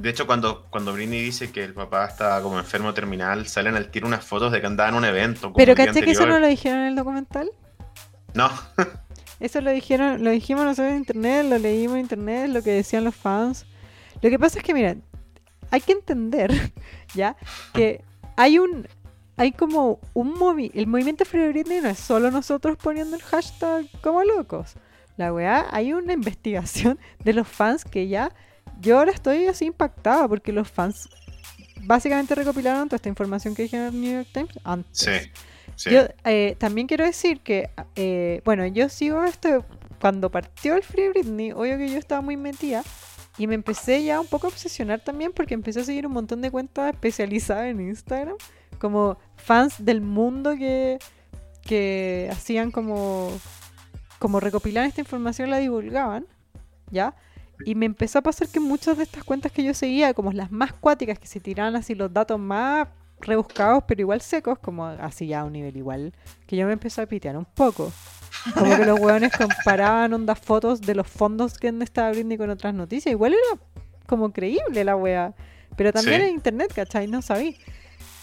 De hecho, cuando, cuando Britney dice que el papá estaba como enfermo terminal, salen al tiro unas fotos de que andaba en un evento. como Pero caché que eso no lo dijeron en el documental. No, Eso lo dijeron, lo dijimos nosotros en internet, lo leímos en internet, lo que decían los fans. Lo que pasa es que, mira, hay que entender, ¿ya? Que hay un, hay como un movi el movimiento Free Britney no es solo nosotros poniendo el hashtag como locos. La weá, hay una investigación de los fans que ya, yo ahora estoy así impactada porque los fans básicamente recopilaron toda esta información que dijeron en el New York Times antes. sí. sí. Yo eh, también quiero decir que, eh, bueno, yo sigo esto. Cuando partió el Free Britney, obvio que yo estaba muy metida. Y me empecé ya un poco a obsesionar también porque empecé a seguir un montón de cuentas especializadas en Instagram. Como fans del mundo que, que hacían como, como recopilar esta información, la divulgaban. ¿Ya? Y me empezó a pasar que muchas de estas cuentas que yo seguía, como las más cuáticas, que se tiraban así los datos más rebuscados, pero igual secos, como así ya a un nivel igual, que yo me empecé a pitear un poco. Como que los hueones comparaban ondas fotos de los fondos que estaba Britney con otras noticias. Igual era como creíble la wea. Pero también Sí. en internet, ¿cachai? No sabí.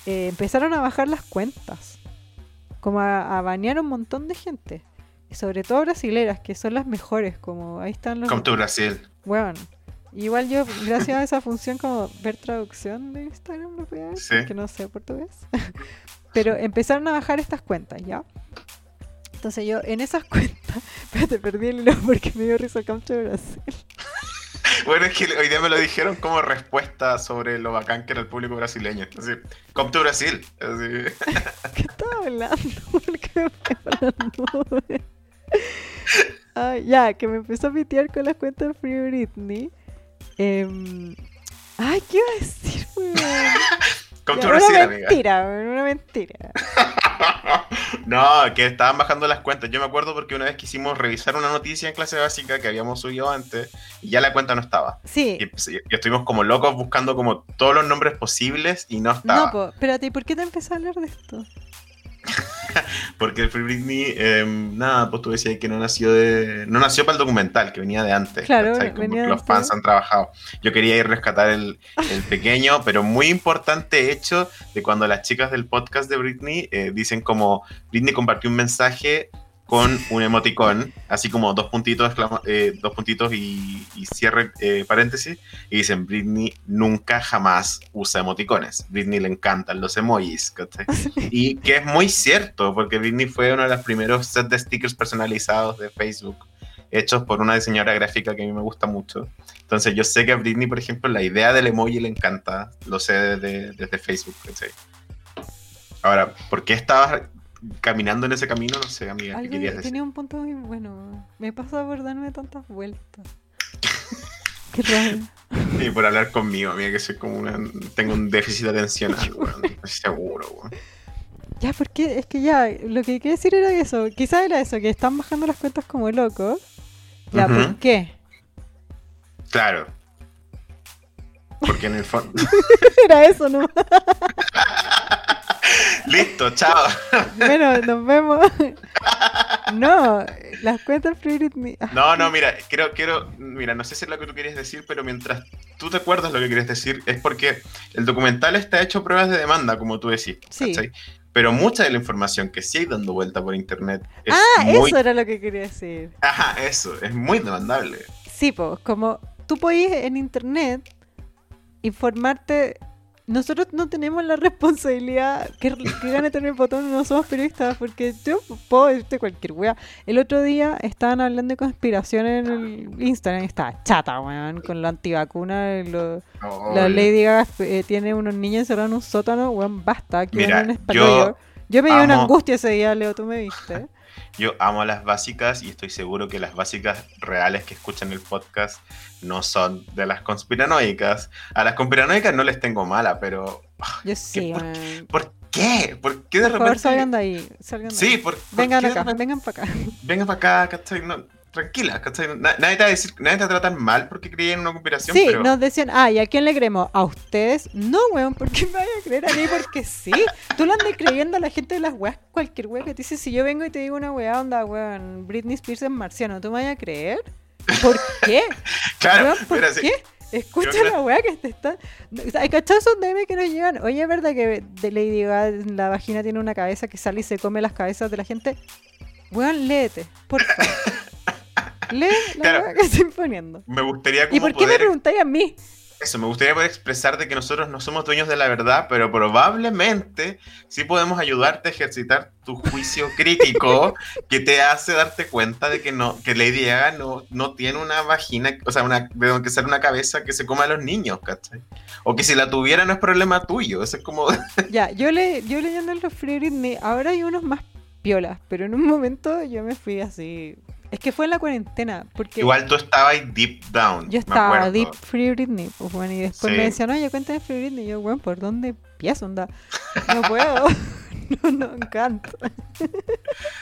Eh, empezaron a bajar las cuentas. Como a, a banear un montón de gente. Sobre todo brasileras, que son las mejores. Como ahí están los... Come to Brasil. Weón. Igual yo, gracias a esa función como ver traducción de Instagram, ver, Sí. porque no sé portugués. Pero empezaron a bajar estas cuentas, ¿ya? Entonces yo en esas cuentas, espérate, perdí el hilo porque me dio risa Come to Brasil. Bueno, es que hoy día me lo dijeron como respuesta sobre lo bacán que era el público brasileño. Así, come to Brasil. Así. ¿Qué estaba hablando? ¿Por qué me ya, que me empezó a pitear con las cuentas de Free Britney. Em, Ay, ¿qué iba a decir, weón? Una mentira, una mentira. no, que estaban bajando las cuentas. Yo me acuerdo porque una vez quisimos revisar una noticia en clase básica que habíamos subido antes y ya la cuenta no estaba. Sí. Y, pues, y- estuvimos como locos buscando como todos los nombres posibles y no estaba. No, po, espérate, ¿y por qué te empecé a hablar de esto? Porque el Free Britney, eh, nada, pues tú decías que no nació de. No nació para el documental, que venía de antes. Claro, venía de los antes. fans han trabajado. Yo quería ir a rescatar el, el pequeño, pero muy importante hecho de cuando las chicas del podcast de Britney eh, dicen como Britney compartió un mensaje con un emoticón, así como dos puntitos, eh, dos puntitos y, y cierre eh, paréntesis, y dicen Britney nunca jamás usa emoticones. Britney le encantan los emojis, ¿cachai? Y que es muy cierto, porque Britney fue uno de los primeros sets de stickers personalizados de Facebook, hechos por una diseñadora gráfica que a mí me gusta mucho. Entonces yo sé que a Britney, por ejemplo, la idea del emoji le encanta, lo sé desde, desde Facebook. ¿cachai? Ahora, ¿por qué estabas caminando en ese camino? No sé, amiga, ¿qué querías que decir? tenía un punto muy bueno. Me pasa por darme tantas vueltas. Qué rabia. Y por hablar conmigo, amiga, que soy como una... Tengo un déficit atencional, weón, seguro, weón. Ya, porque es que ya, lo que quería decir era eso. Quizás era eso, que están bajando las cuentas como locos. Ya, ¿por qué? Claro. Porque en el fondo... Era eso, ¿no? Listo, chao. bueno, nos vemos. no, las cuentas Free Britney. No, no, mira, quiero, quiero, mira, no sé si es lo que tú querías decir, pero mientras tú te acuerdas lo que quieres decir, es porque el documental está hecho pruebas de demanda, como tú decís, Sí. ¿cachai? Pero mucha de la información que sí hay dando vuelta por internet es Ah, muy... eso era lo que quería decir. Ajá, eso, es muy demandable. Sí, pues, como tú podís en internet informarte. Nosotros no tenemos la responsabilidad que, que gane tener el botón, no somos periodistas, porque yo puedo decirte cualquier wea. El otro día estaban hablando de conspiración en el Instagram, estaba chata, weón, con la antivacuna, lo- la Lady Gaga eh, tiene unos niños encerrados en un sótano, weón, basta, que Mira, un yo Yo me dio una angustia ese día, Leo, tú me viste. Yo amo a las básicas y estoy seguro que las básicas reales que escuchan el podcast no son de las conspiranoicas. A las conspiranoicas no les tengo mala, pero Yo sí, por- weón. ¿por qué? ¿Por qué de Por favor, repente... salgan de ahí, salgan de ahí. Sí, por Vengan acá, repente- vengan para acá. venga para acá, ¿cachai? No, tranquila, ¿cachai? Na- nadie te va a decir, nadie te va a tratar mal porque creía en una conspiración, Sí, pero nos decían, ah, ¿y a quién le creemos? ¿A ustedes? No, weón, ¿por qué me vaya a creer a mí? Porque sí. Tú le andas creyendo a la gente de las weas, cualquier wea que te dice, si yo vengo y te digo una wea, onda, weón, Britney Spears es marciano, ¿tú me vayas a creer? ¿Por qué? claro, Weón, ¿por pero sí, qué? Escucha Creo la weá que te está. Hay cachazos DM que nos llegan. Oye, ¿es verdad que de Lady Gaga la vagina tiene una cabeza que sale y se come las cabezas de la gente? Weón, léete, por favor. Lee la Claro. que estoy poniendo. me gustaría ¿Y como por qué me poder, preguntáis a mí? eso, me gustaría poder expresar de que nosotros no somos dueños de la verdad, pero probablemente sí podemos ayudarte a ejercitar tu juicio crítico que te hace darte cuenta de que no, que Lady Gaga no, no tiene una vagina, o sea, una, de donde sale una cabeza que se coma a los niños, ¿cachai? O que si la tuviera no es problema tuyo, eso es como... Ya, yo, le, yo leyendo los Free Britney, ahora hay unos más piolas, pero en un momento yo me fui así. Es que fue en la cuarentena, porque Igual tú estabas deep down. yo estaba deep Free Britney, pues bueno, y después Sí. me decían, oye, cuéntame Free Britney, y yo, bueno, ¿por dónde empiezo, onda? No puedo, no, no, encanta.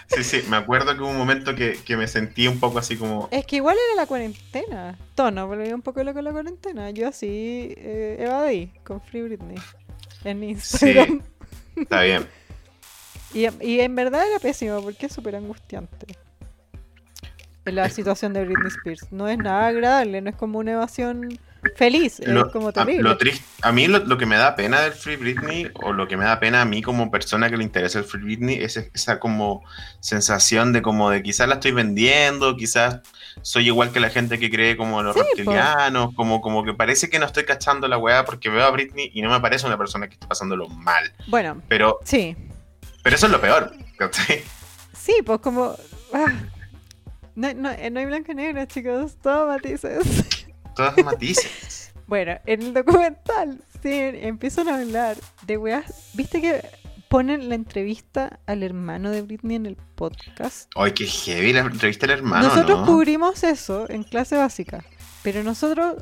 Sí, sí, me acuerdo que hubo un momento que, que me sentí un poco así como... Es que igual era la cuarentena, tono, volví un poco loco la cuarentena, yo así eh, evadí con Free Britney en Instagram. Está bien. Y, y en verdad era pésimo porque es súper angustiante. La situación de Britney Spears. No es nada agradable, no es como una evasión feliz, Lo- es como a, lo tris- a mí lo, lo que me da pena del Free Britney, o lo que me da pena a mí como persona que le interesa el Free Britney, es esa como sensación de como de quizás la estoy vendiendo, quizás soy igual que la gente que cree como los Sí, po. reptilianos, como, como que parece que no estoy cachando la weá porque veo a Britney y no me parece una persona que esté pasándolo mal. Bueno, Pero, sí. pero eso es lo peor. ¿cachai? Sí, pues como... ah, no, no, eh, no hay blanco y negro, chicos, todo matices. Todas matices. Bueno, en el documental, sí, empiezan a hablar de weas. ¿Viste que ponen la entrevista al hermano de Britney en el podcast? Ay, qué heavy la entrevista del hermano, nosotros ¿no? cubrimos eso en clase básica, pero nosotros,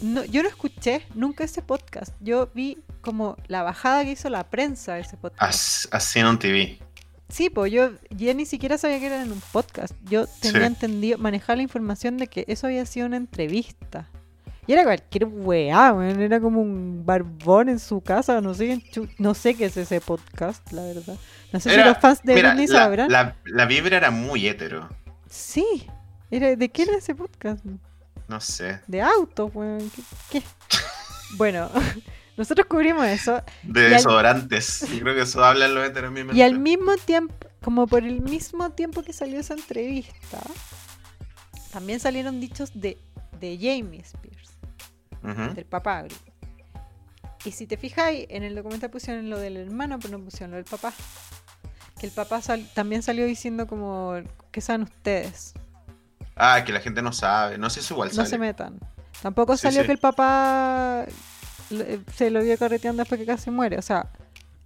no, yo no escuché nunca ese podcast. Yo vi como la bajada que hizo la prensa de ese podcast. As- Así en un TV. Sí, pues yo ya ni siquiera sabía que era en un podcast. Yo tenía Sí. entendido, manejar la información de que eso había sido una entrevista. Y era cualquier weá, weón. Era como un barbón en su casa. No sé, no sé qué es ese podcast, la verdad. No sé si los fans de Mira, Britney la, sabrán. la, la vibra era muy hetero. Sí. Era, ¿De qué era ese podcast? No sé. De autos, weón. ¿Qué? qué? bueno, nosotros cubrimos eso. De Y al- desodorantes. Yo creo que eso hablan los heteros. Y al mismo tiempo, como por el mismo tiempo que salió esa entrevista, también salieron dichos de, de Jamie Spears, del papá. Britney. Y si te fijáis, en el documental pusieron lo del hermano, pero no pusieron lo del papá. Que el papá sal- también salió diciendo como, ¿qué saben ustedes? Ah, que la gente no sabe. No sé si igual No sale. se metan. Tampoco Sí, salió sí. que el papá se lo vio correteando después que casi muere. O sea,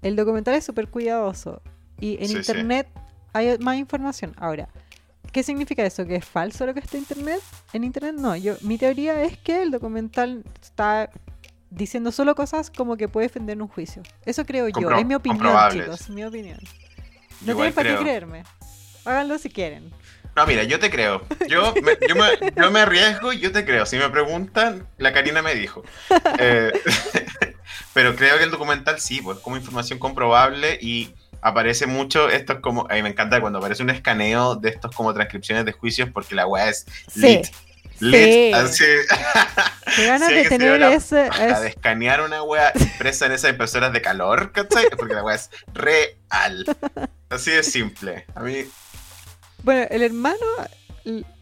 el documental es súper cuidadoso. Y en Sí, sí. internet hay más información. Ahora, ¿qué significa eso? ¿Que es falso lo que está en internet? En internet no. Yo, mi teoría es que el documental está diciendo solo cosas como que puede defender un juicio. Eso creo yo. Es mi opinión, chicos. Mi opinión. No tienen para qué creerme. Háganlo si quieren. No, mira, yo te creo. Yo me, yo me, yo me arriesgo y yo te creo. Si me preguntan, la Karina me dijo. Eh, pero creo que el documental sí, pues como información comprobable y aparece mucho, esto es como, a mí me encanta cuando aparece un escaneo de estos como transcripciones de juicios porque la weá es Sí. lit. Lit, Sí. así, Qué ganas Sí, de tener ese... hasta de es- escanear una weá impresa en esas impresoras de calor, ¿cachai? Porque la weá es real. Así de simple. A mí, Bueno, el hermano,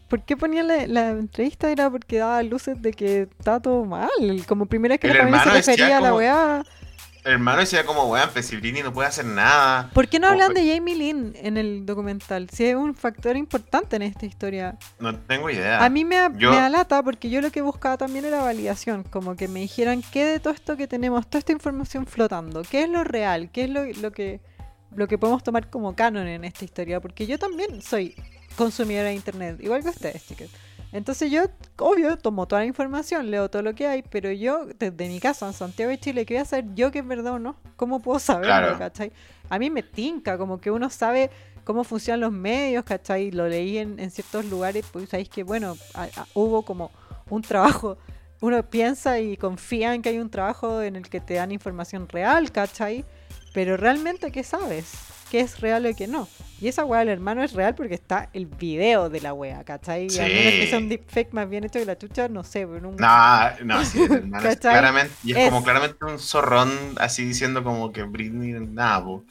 ¿por qué ponía la, la entrevista? Era porque daba luces de que estaba todo mal. Como primera vez que El la familia se refería a la como- weá. el hermano decía como, weón, Pesibrini no puede hacer nada. ¿Por qué no hablan de Jamie Lynn en el documental? Si es un factor importante en esta historia. No tengo idea. A mí me, yo- me alata porque yo lo que buscaba también era validación. Como que me dijeran qué de todo esto que tenemos, toda esta información flotando, qué es lo real, qué es lo, lo que lo que podemos tomar como canon en esta historia. Porque yo también soy consumidora de internet, igual que ustedes, chicas. Entonces yo, obvio, tomo toda la información, leo todo lo que hay, pero yo, desde mi casa en Santiago de Chile, ¿qué voy a saber yo que es verdad o no? ¿Cómo puedo saberlo, Claro. cachai? A mí me tinca, como que uno sabe cómo funcionan los medios, ¿cachai? Lo leí en, en ciertos lugares, pues sabéis que, bueno, a- a- hubo como un trabajo, uno piensa y confía en que hay un trabajo en el que te dan información real, ¿cachai? Pero realmente, ¿qué sabes? ¿Qué es real y qué no? Y esa weá del hermano es real porque está el video de la wea, ¿cachai? Y a menos que Sí. sea un deepfake más bien hecho que la chucha, no sé, pero un... No, no, sí, el hermano es claramente, y es, Es- como claramente un zorrón así diciendo como que Britney, nada, po,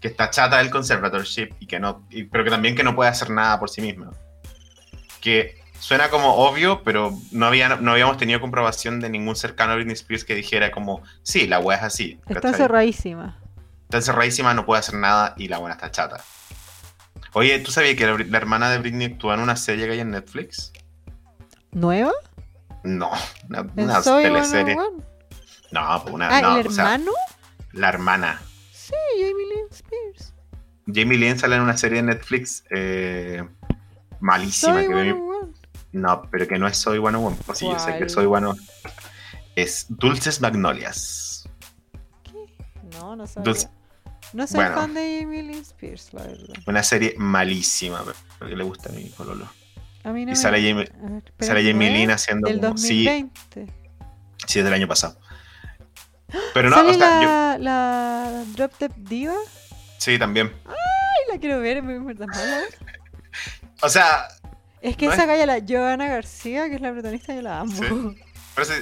que está chata del conservatorship y que no, y- pero que también que no puede hacer nada por sí misma. Que suena como obvio, pero no, había, no habíamos tenido comprobación de ningún cercano a Britney Spears que dijera como, sí, la wea es así. Está ¿cachai? Está encerradísima, no puede hacer nada y la buena está chata. Oye, ¿tú sabías que la, hermana de Britney actúa en una serie que hay en Netflix? ¿Nueva? No, una, ¿En una Soy teleserie. 101? No, pues una, Ah, no, ¿el o sea, hermano? la hermana. Sí, Jamie Lynn Spears. Jamie Lynn sale en una serie de Netflix eh, malísima. Soy que vi- 101. no, pero que no es Soy 101. Pues sí, yo sé que. Soy 101. Es Dulces Magnolias. No, no sabía. Dulce- No soy Bueno. fan de Jamie Lynn Spears, la verdad. Una serie malísima, pero- porque le gusta a mi Pololo. A mí no Y me- sale Jamie- Sale Jamie. Lynn haciendo Del como... Sí, 2020. sí, es del año pasado. Pero no, ¿Sale o sea, yo- la, la Drop Dead Diva? sí, también. Ay, la quiero ver, es muy verdad mala. O sea, Es que No esa es- galla, la Johanna García, que es la protagonista, yo la amo. Sí. pero sí,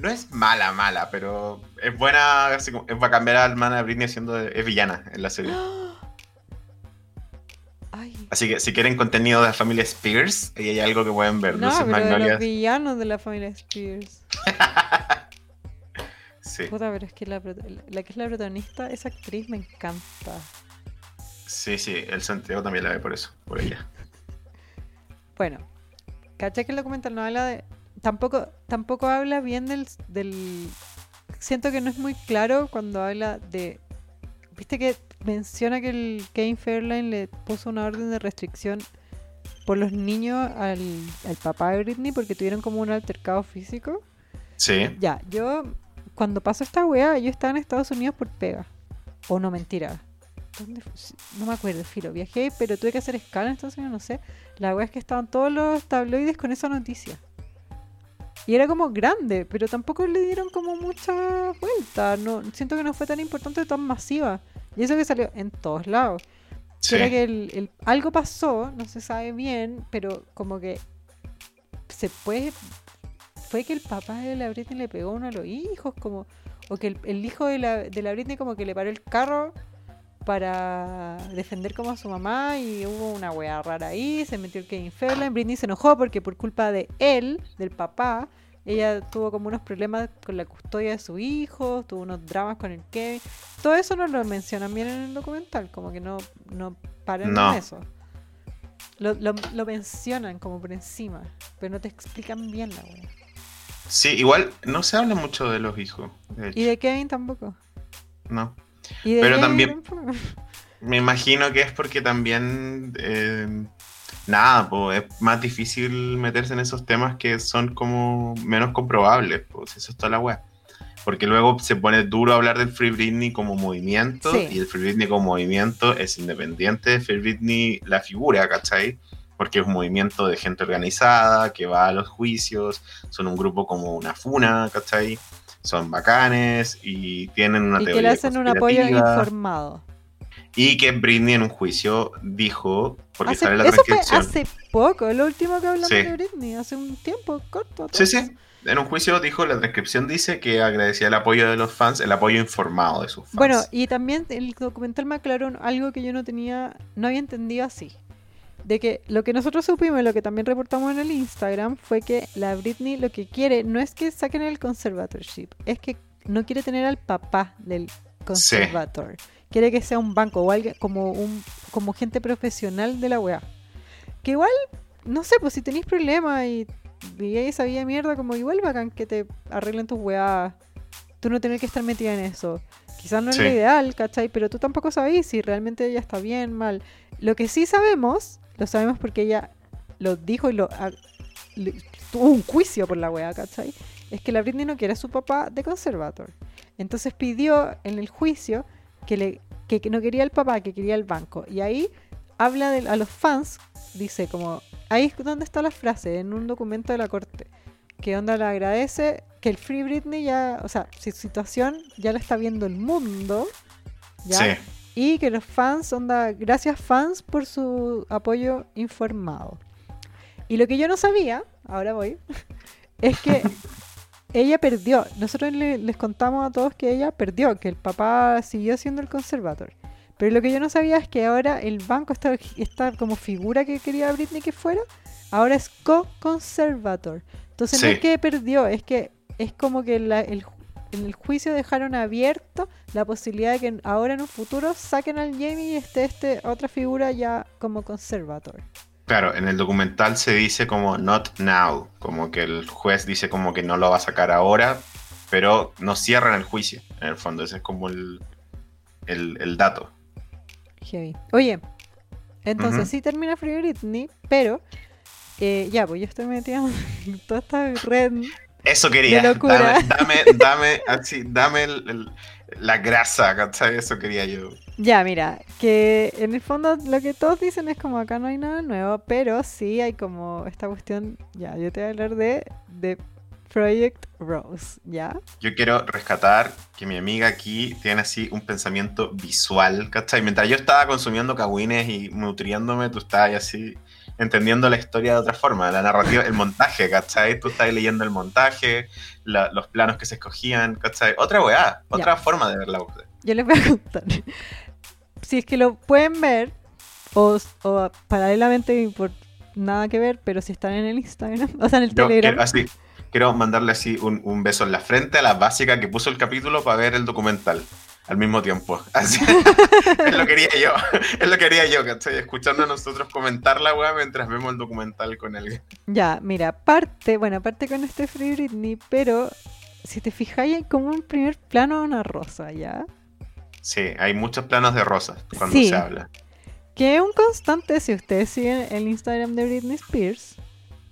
no es mala, mala, pero es buena, así es para cambiar a la hermana de Britney siendo es villana en la serie. Ay, Así que si quieren contenido de la familia Spears, ahí hay algo que pueden ver. no, Dulces pero de los Magnolias. villanos de la familia Spears. Sí, Puta, pero es que la, la que es la protagonista, esa actriz me encanta. sí, sí, el Santiago también la ve por eso, por ella. Bueno, caché que el documental no habla de. Tampoco, tampoco habla bien del, del. Siento que no es muy claro cuando habla de. Viste que menciona que el Kane Fairline le puso una orden de restricción por los niños al, al papá de Britney porque tuvieron como un altercado físico. Sí, Ya, yo. Cuando pasó esta weá, yo estaba en Estados Unidos por pega. O no, mentira. No me acuerdo, filo. Viajé, pero tuve que hacer escala, entonces no sé. La wea es que estaban todos los tabloides con esa noticia. Y era como grande, pero tampoco le dieron como mucha vuelta. No, siento que no fue tan importante, tan masiva. Y eso que salió en todos lados. Sí. Era que el, el- algo pasó, no se sabe bien, pero como que se puede. Fue que el papá de la Britney le pegó uno a los hijos, como. O que el, el hijo de la, de la Britney como que le paró el carro para defender como a su mamá y hubo una wea rara ahí, se metió el Kevin Federline, Britney se enojó porque por culpa de él, del papá, ella tuvo como unos problemas con la custodia de su hijo, tuvo unos dramas con el Kevin. Todo eso no lo mencionan bien en el documental, como que no, no paran No. en eso. Lo, lo, lo mencionan como por encima, pero no te explican bien la wea. Sí, igual no se habla mucho de los hijos. de Y de Kevin tampoco. No. Pero también-. Me imagino que es porque también. eh, nada, pues es más difícil meterse en esos temas que son como menos comprobables. Pues eso es toda la weá. Porque luego se pone duro hablar del Free Britney como movimiento Sí. y el Free Britney como movimiento es independiente de Free Britney la figura, ¿cachai? Porque es un movimiento de gente organizada que va a los juicios, son un grupo como una funa, ¿cachai? Son bacanes y tienen una Y que teoría le hacen un apoyo informado. Y que Britney en un juicio dijo, porque Hace- sale la eso fue hace poco, lo último que hablamos Sí. de Britney, hace un tiempo corto. Sí, sí. En un juicio dijo, la transcripción dice que agradecía el apoyo de los fans, el apoyo informado de sus fans. Bueno, y también el documental me aclaró algo que yo no tenía, no había entendido así. De que lo que nosotros supimos, lo que también reportamos en el Instagram, fue que la Britney lo que quiere no es que saquen el conservatorship, es que no quiere tener al papá del conservator. Quiere que sea un banco o alguien como un como gente profesional de la weá. Que igual, no sé, pues si tenéis problemas y vivíais esa vida de mierda, como igual bacán que te arreglen tus weá. Tú no tener que estar metida en eso. Quizás no es lo ideal, ¿cachai? Pero tú tampoco sabéis si realmente ella está bien, mal. Lo que sí sabemos, lo sabemos porque ella lo dijo y lo tuvo un juicio por la wea, ¿cachai? Es que la Britney no quiere a su papá de conservator. Entonces pidió en el juicio que, le, no quería el papá, que quería el banco. Y ahí habla de, a los fans, dice como, ahí es donde está la frase, en un documento de la corte, que onda le agradece que el Free Britney ya, o sea, su situación ya la está viendo el mundo, ¿ya? Sí. Y que los fans, onda, gracias fans por su apoyo informado. Y lo que yo no sabía, ahora voy, es que ella perdió. Nosotros le- les contamos a todos que ella perdió, que el papá siguió siendo el conservador. Pero lo que yo no sabía es que ahora el banco, esta, esta como figura que quería Britney que fuera, ahora es co-conservator. Entonces no es que perdió, es que es como que la- el, en el juicio dejaron abierto la posibilidad de que ahora en un futuro saquen al Jamie y esté este otra figura ya como conservator. Claro, en el documental se dice como not now, como que el juez dice como que no lo va a sacar ahora, pero no cierran el juicio, en el fondo, ese es como el, el, el dato. Heavy. Oye, entonces sí termina Free Britney, pero eh, ya, pues yo estoy metida en toda esta red. Eso quería, dame, dame, dame, así, dame el- el- la grasa, ¿cachai? Eso quería yo. Ya, mira, que en el fondo lo que todos dicen es como acá no hay nada nuevo, pero sí hay como esta cuestión, ya, yo te voy a hablar de, de Project Rose, ¿ya? Yo quiero rescatar que mi amiga aquí tiene así un pensamiento visual, ¿cachai? Mientras yo estaba consumiendo cagüines y nutriéndome, tú estabas así entendiendo la historia de otra forma, la narrativa, el montaje, ¿cachai? Tú estabas leyendo el montaje, la- los planos que se escogían, ¿cachai? Otra weá, otra forma de ver la voz. Yo les voy a contar. Si es que lo pueden ver, o, o paralelamente por nada que ver, pero si están en el Instagram, o sea, en el Yo Telegram. quiero, así, quiero mandarle así un, un beso en la frente a la básica que puso el capítulo para ver el documental al mismo tiempo. Así, es lo quería yo, es lo quería yo, ¿cachai? Escuchando a nosotros comentar la weá mientras vemos el documental con alguien. Ya, mira, parte, bueno, parte con este Free Britney, pero si te fijáis hay como un primer plano de una rosa, ¿ya? Sí, hay muchos planos de rosas cuando Sí. se habla. Que es un constante, si ustedes siguen el Instagram de Britney Spears,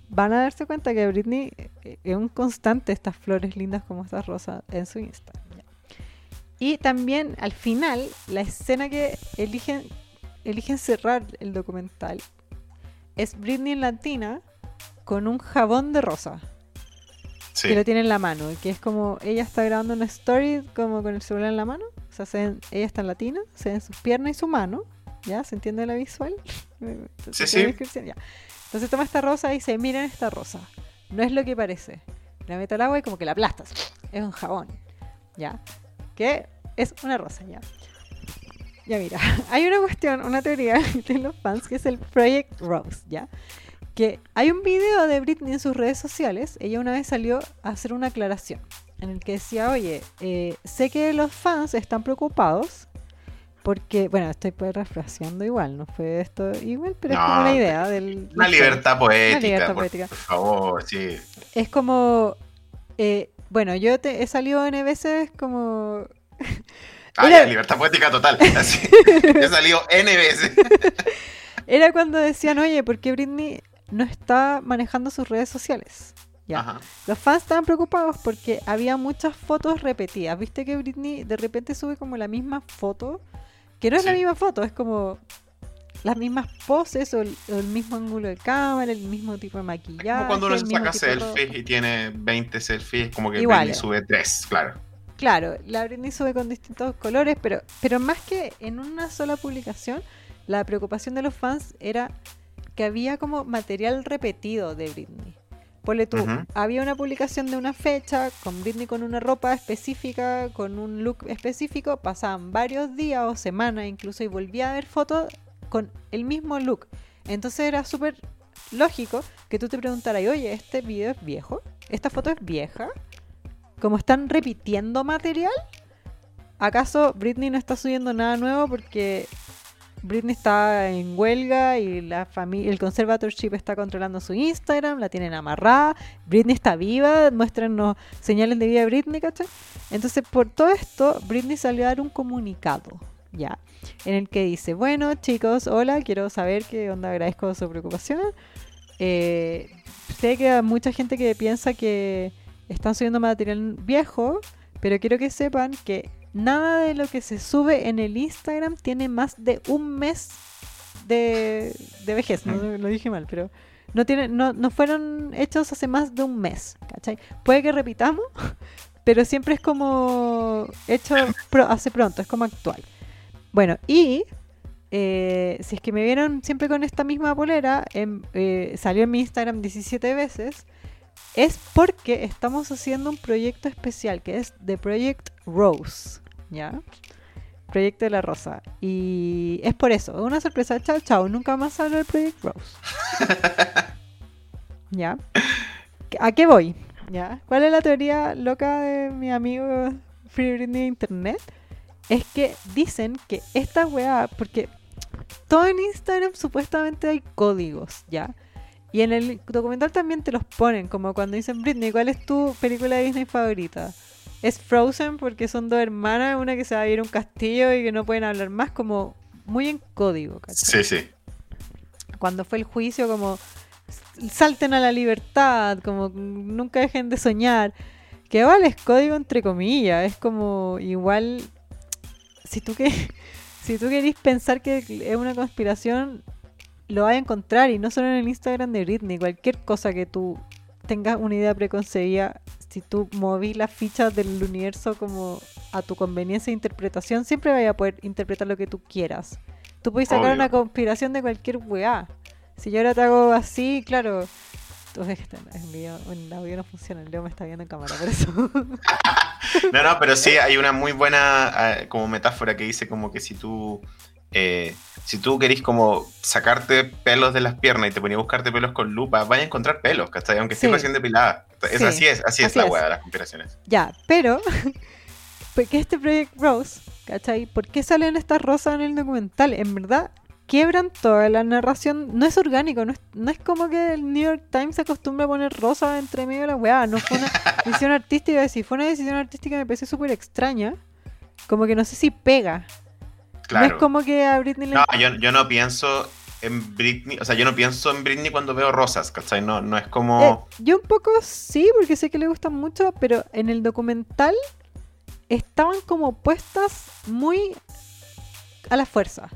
van a darse cuenta que Britney eh, es un constante estas flores lindas como estas rosas en su Instagram. Ya. Y también al final, la escena que eligen, eligen cerrar el documental es Britney en latina con un jabón de rosa. Que lo tiene en la mano. Que es como ella está grabando una story como con el celular en la mano. O sea, ella está en latina, se ven sus piernas y su mano. ¿Ya? ¿Se entiende la visual? sí, sí. Entonces toma esta rosa y dice, miren esta rosa. No es lo que parece. La mete al agua y como que la aplastas. Es un jabón. ¿Ya? Que es una rosa, ¿ya? Ya mira, hay una cuestión, una teoría de los fans que es el Project Rose, ¿ya? Que hay un video de Britney en sus redes sociales. Ella una vez salió a hacer una aclaración en el que decía, oye, eh, sé que los fans están preocupados porque, bueno, estoy pues refraseando igual, no fue esto igual, pero es como una idea del... Una libertad poética, una libertad poética. Por, favor, sí. Es como, eh, bueno, yo te, he salido N veces como... Ah, ya, libertad poética total. he salido N veces. Era cuando decían, oye, ¿por qué Britney no está manejando sus redes sociales? Los fans estaban preocupados porque había muchas fotos repetidas. Viste que Britney de repente sube como la misma foto, que no es la misma foto, es como las mismas poses o el, mismo ángulo de cámara, el mismo tipo de maquillaje. Como cuando uno se saca selfies y tiene 20 selfies, como que Britney sube 3, claro. Claro, la Britney sube con distintos colores, pero, pero más que en una sola publicación, la preocupación de los fans era que había como material repetido de Britney. Ponle tú, había una publicación de una fecha con Britney con una ropa específica, con un look específico, pasaban varios días o semanas incluso y volvía a ver fotos con el mismo look. Entonces era súper lógico que tú te preguntaras, oye, ¿este video es viejo? ¿Esta foto es vieja? Como están repitiendo material, ¿acaso Britney no está subiendo nada nuevo porque Britney está en huelga y la familia, el conservatorship está controlando su Instagram, la tienen amarrada. Britney está viva, muéstranos señales de vida de Britney, ¿cachai? Entonces, por todo esto, Britney salió a dar un comunicado, ¿ya? En el que dice, bueno, chicos, hola, quiero saber qué onda, agradezco su preocupación. Eh, sé que hay mucha gente que piensa que están subiendo material viejo, pero quiero que sepan que nada de lo que se sube en el Instagram tiene más de un mes de, vejez. No lo dije mal, pero no, tiene, no, no fueron hechos hace más de un mes. ¿cachai? Puede que repitamos, pero siempre es como hecho hace pronto, es como actual. Bueno, y eh, si es que me vieron siempre con esta misma polera, em, eh, salió en mi Instagram 17 veces es porque estamos haciendo un proyecto especial que es The Project Rose, ¿ya? Proyecto de la Rosa. Y es por eso, una sorpresa. Chao, chao. Nunca más hablo del Project Rose. ¿Ya? ¿A qué voy? ¿Ya? ¿Cuál es la teoría loca de mi amigo Free Britney de Internet? Es que dicen que esta weá, porque todo en Instagram supuestamente hay códigos, ¿ya? Y en el documental también te los ponen, como cuando dicen, Britney, ¿cuál es tu película de Disney favorita? Es Frozen porque son dos hermanas, una que se va a ir a un castillo y que no pueden hablar más, como muy en código. ¿cachai? Sí, sí. Cuando fue el juicio, como salten a la libertad, como nunca dejen de soñar. Que vale, es código entre comillas, es como igual, si tú que si tú querís pensar que es una conspiración, lo vas a encontrar y no solo en el Instagram de Britney, cualquier cosa que tú tengas una idea preconcebida, si tú movís las fichas del universo como a tu conveniencia e interpretación, siempre vas a poder interpretar lo que tú quieras. Tú puedes sacar una conspiración de cualquier weá. Si yo ahora te hago así, claro. En audio no funciona, el Leo me está viendo en cámara, por eso. no, no, pero sí hay una muy buena ah, como metáfora que dice como que si tú eh, si tú querís como sacarte pelos de las piernas y te ponías a buscarte pelos con lupa, vaya a encontrar pelos, ¿cachai? Aunque esté recién depilada. Es, Así es, así, es la hueá de las conspiraciones. Ya, pero, porque este Project Rose, ¿cachai? ¿Por qué salen estas rosas en el documental? En verdad, quiebran toda la narración. No es orgánico, no es, no es como que el New York Times se acostumbra a poner rosas entre medio de la weá. No fue una decisión artística. Si fue una decisión artística me parece súper extraña. Como que no sé si pega. No es como que a Britney le... No, yo, no pienso en Britney, o sea, yo no pienso en Britney cuando veo rosas, ¿cachai? No, no es como... Eh, yo un poco sí, porque sé que le gustan mucho, pero en el documental estaban como puestas muy a la fuerza.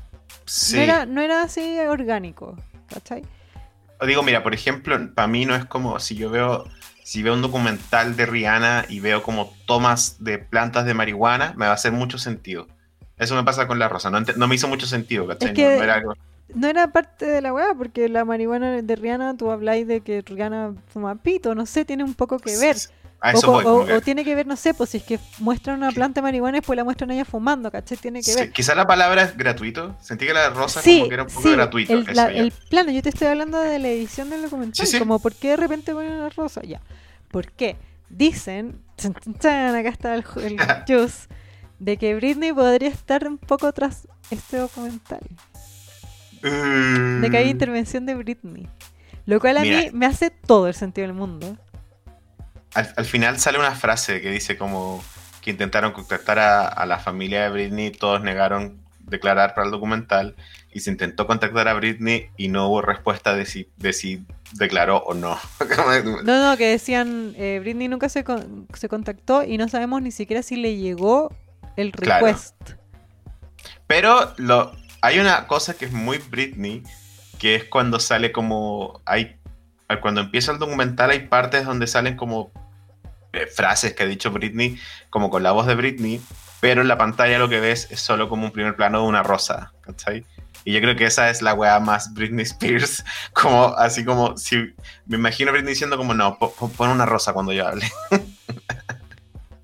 Sí. No, era, no era así orgánico, ¿cachai? O digo, mira, por ejemplo, para mí no es como si yo veo, si veo un documental de Rihanna y veo como tomas de plantas de marihuana, me va a hacer mucho sentido. Eso me pasa con la rosa, no, me hizo mucho sentido, ¿cachai? Es que- No- era algo- No era parte de la weá, porque la marihuana de Rihanna, tú habláis de que Rihanna fuma pito, no sé, tiene un poco que ver. A O, eso co- voy. o- como que- o tiene que ver, no sé, pues si es que muestran una planta de marihuana y después la muestran ella fumando, ¿cachai? Tiene que sí, ver. quizá la palabra es gratuito. Sentí que la rosa Sí, como que era un poco sí, gratuito. el, la- plano, yo te estoy hablando de la edición del documental, como por qué de repente ponen la rosa, ya. ¿Por qué? Dicen, chan, chan, chan, acá está el, el juice, de que Britney podría estar un poco tras este documental, de que hay Mm. intervención de Britney. Lo cual a mí Mira. me hace todo el sentido del mundo. Al, al final sale una frase que dice como que intentaron contactar a, a la familia de Britney, todos negaron declarar para el documental y se intentó contactar a Britney y no hubo respuesta de si, de si declaró o no. No, no, que decían, eh, Britney nunca se, con- se contactó y no sabemos ni siquiera si le llegó el Claro. request. Pero lo, hay una cosa que es muy Britney, que es cuando sale como... Hay, cuando empieza el documental hay partes donde salen como eh, frases que ha dicho Britney, como con la voz de Britney, pero en la pantalla lo que ves es solo como un primer plano de una rosa, ¿cachai? Y yo creo que esa es la weá más Britney Spears, como así como si me imagino Britney diciendo como no, po- po- pon una rosa cuando yo hable.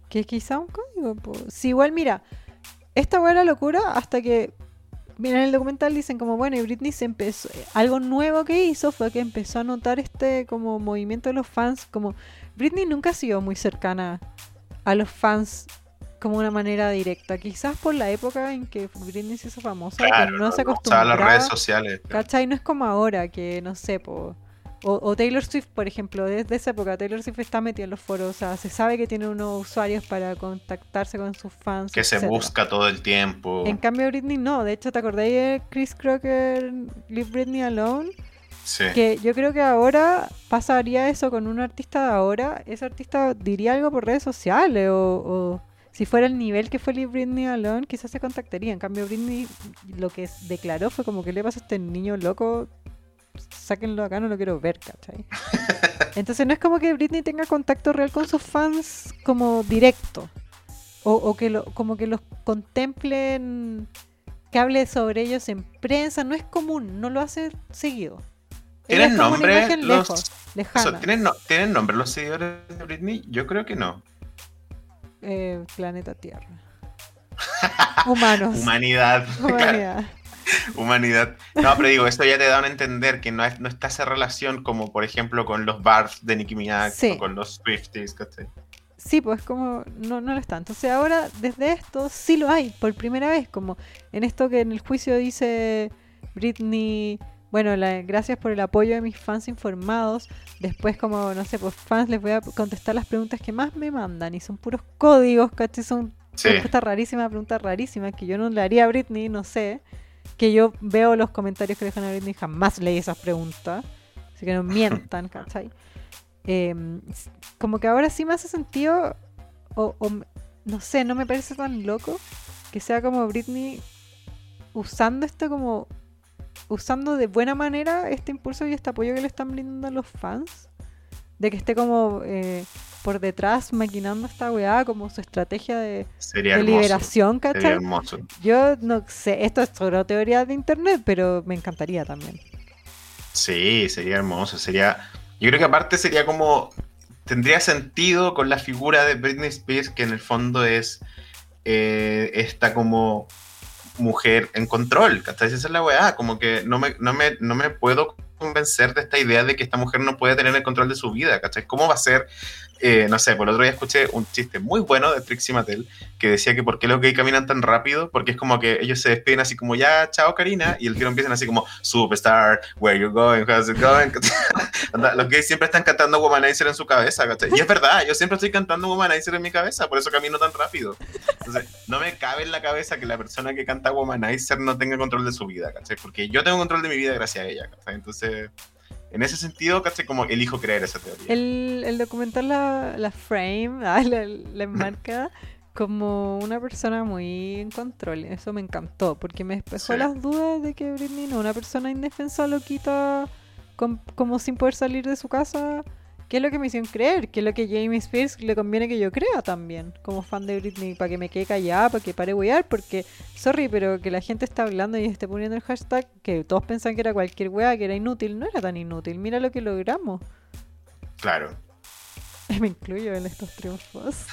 Que quizá un código. Sí, igual mira, esta fue la locura hasta que, mira, en el documental dicen como, bueno, y Britney se empezó, algo nuevo que hizo fue que empezó a notar este como movimiento de los fans, como Britney nunca ha sido muy cercana a los fans como una manera directa, quizás por la época en que Britney se hizo famosa, que no se acostumbraba. las redes sociales. ¿Cachai? No es como ahora, que no sé, po, o, o Taylor Swift, por ejemplo, desde esa época Taylor Swift está metida en los foros, o sea, se sabe que tiene unos usuarios para contactarse con sus fans. Que se busca todo el tiempo. En cambio, Britney no. De hecho, ¿te acordáis de Chris Crocker, Leave Britney Alone? Sí. Que yo creo que ahora pasaría eso con un artista de ahora. Ese artista diría algo por redes sociales o, o si fuera el nivel que fue Britney Alone, quizás se contactaría. En cambio, Britney lo que declaró fue como que le pasa a este niño loco, sáquenlo acá, no lo quiero ver, ¿cachai? Entonces no es como que Britney tenga contacto real con sus fans como directo. O, o que lo, como que los contemplen, que hable sobre ellos en prensa. No es común, no lo hace seguido. ¿Tienen nombre los- lejos, Eso. ¿tienen, no- ¿Tienen nombre los seguidores de Britney? Yo creo que no. Eh, planeta Tierra. Humanos. Humanidad. claro, Humanidad. No, pero digo, esto ya te da a entender que no, es- no está esa relación como, por ejemplo, con los Barbs de Nicki Minaj Sí. o con los Swifties, ¿cachai? Sí, pues como no, no lo está. Entonces ahora desde esto sí lo hay, por primera vez, como en esto que en el juicio dice Britney, bueno, la- gracias por el apoyo de mis fans informados. Después como, no sé, pues fans les voy a contestar las preguntas que más me mandan y son puros códigos, ¿cachai? Son Sí. respuestas rarísimas, preguntas rarísimas que yo no le haría a Britney, no sé. Que yo veo los comentarios que dejan a Britney, jamás leí esas preguntas. Así que no mientan, ¿cachai? Eh, como que ahora sí me hace sentido, o, o no sé, no me parece tan loco que sea como Britney usando esto como, usando de buena manera este impulso y este apoyo que le están brindando a los fans. De que esté como eh, por detrás maquinando esta weá como su estrategia de, Sería liberación, Sería ¿cachai? hermoso. Yo no sé, esto es solo teoría de internet, pero me encantaría también. Sí, sería hermoso. Sería. Yo creo que aparte sería como. Tendría sentido con la figura de Britney Spears, que en el fondo es eh, esta como mujer en control. ¿cachai? Esa es la weá. Como que no me, no, me, no me puedo convencer de esta idea de que esta mujer no puede tener el control de su vida. ¿cachai? ¿Cómo va a ser? eh, no sé, por el otro día escuché un chiste muy bueno de Trixie Mattel que decía que por qué los gays caminan tan rápido, porque es como que ellos se despiden así como ya, chao Karina, y el tiro empiezan así como superstar, where you going, how's it going. Los gays siempre están cantando Womanizer en su cabeza, ¿cachai? Y es verdad, yo siempre estoy cantando Womanizer en mi cabeza, por eso camino tan rápido. Entonces, no me cabe en la cabeza que la persona que canta Womanizer no tenga control de su vida, ¿cachai? Porque yo tengo control de mi vida gracias a ella, ¿cachai? Entonces, en ese sentido, ¿cachai? Como elijo creer esa teoría. El, el documental la, la frame, ah, la, la enmarca como una persona muy en control. Eso me encantó, porque me despejó Sí. las dudas de que Britney no es una persona indefensa, loquita, com- como sin poder salir de su casa. Que es lo que me hicieron creer, que es lo que Jamie Spears le conviene que yo crea también, como fan de Britney, para que me quede callada, para que pare wear, porque, sorry, pero que la gente está hablando y esté poniendo el hashtag, que todos pensan que era cualquier wea, que era inútil, no era tan inútil, mira lo que logramos. Claro. Me incluyo en estos triunfos.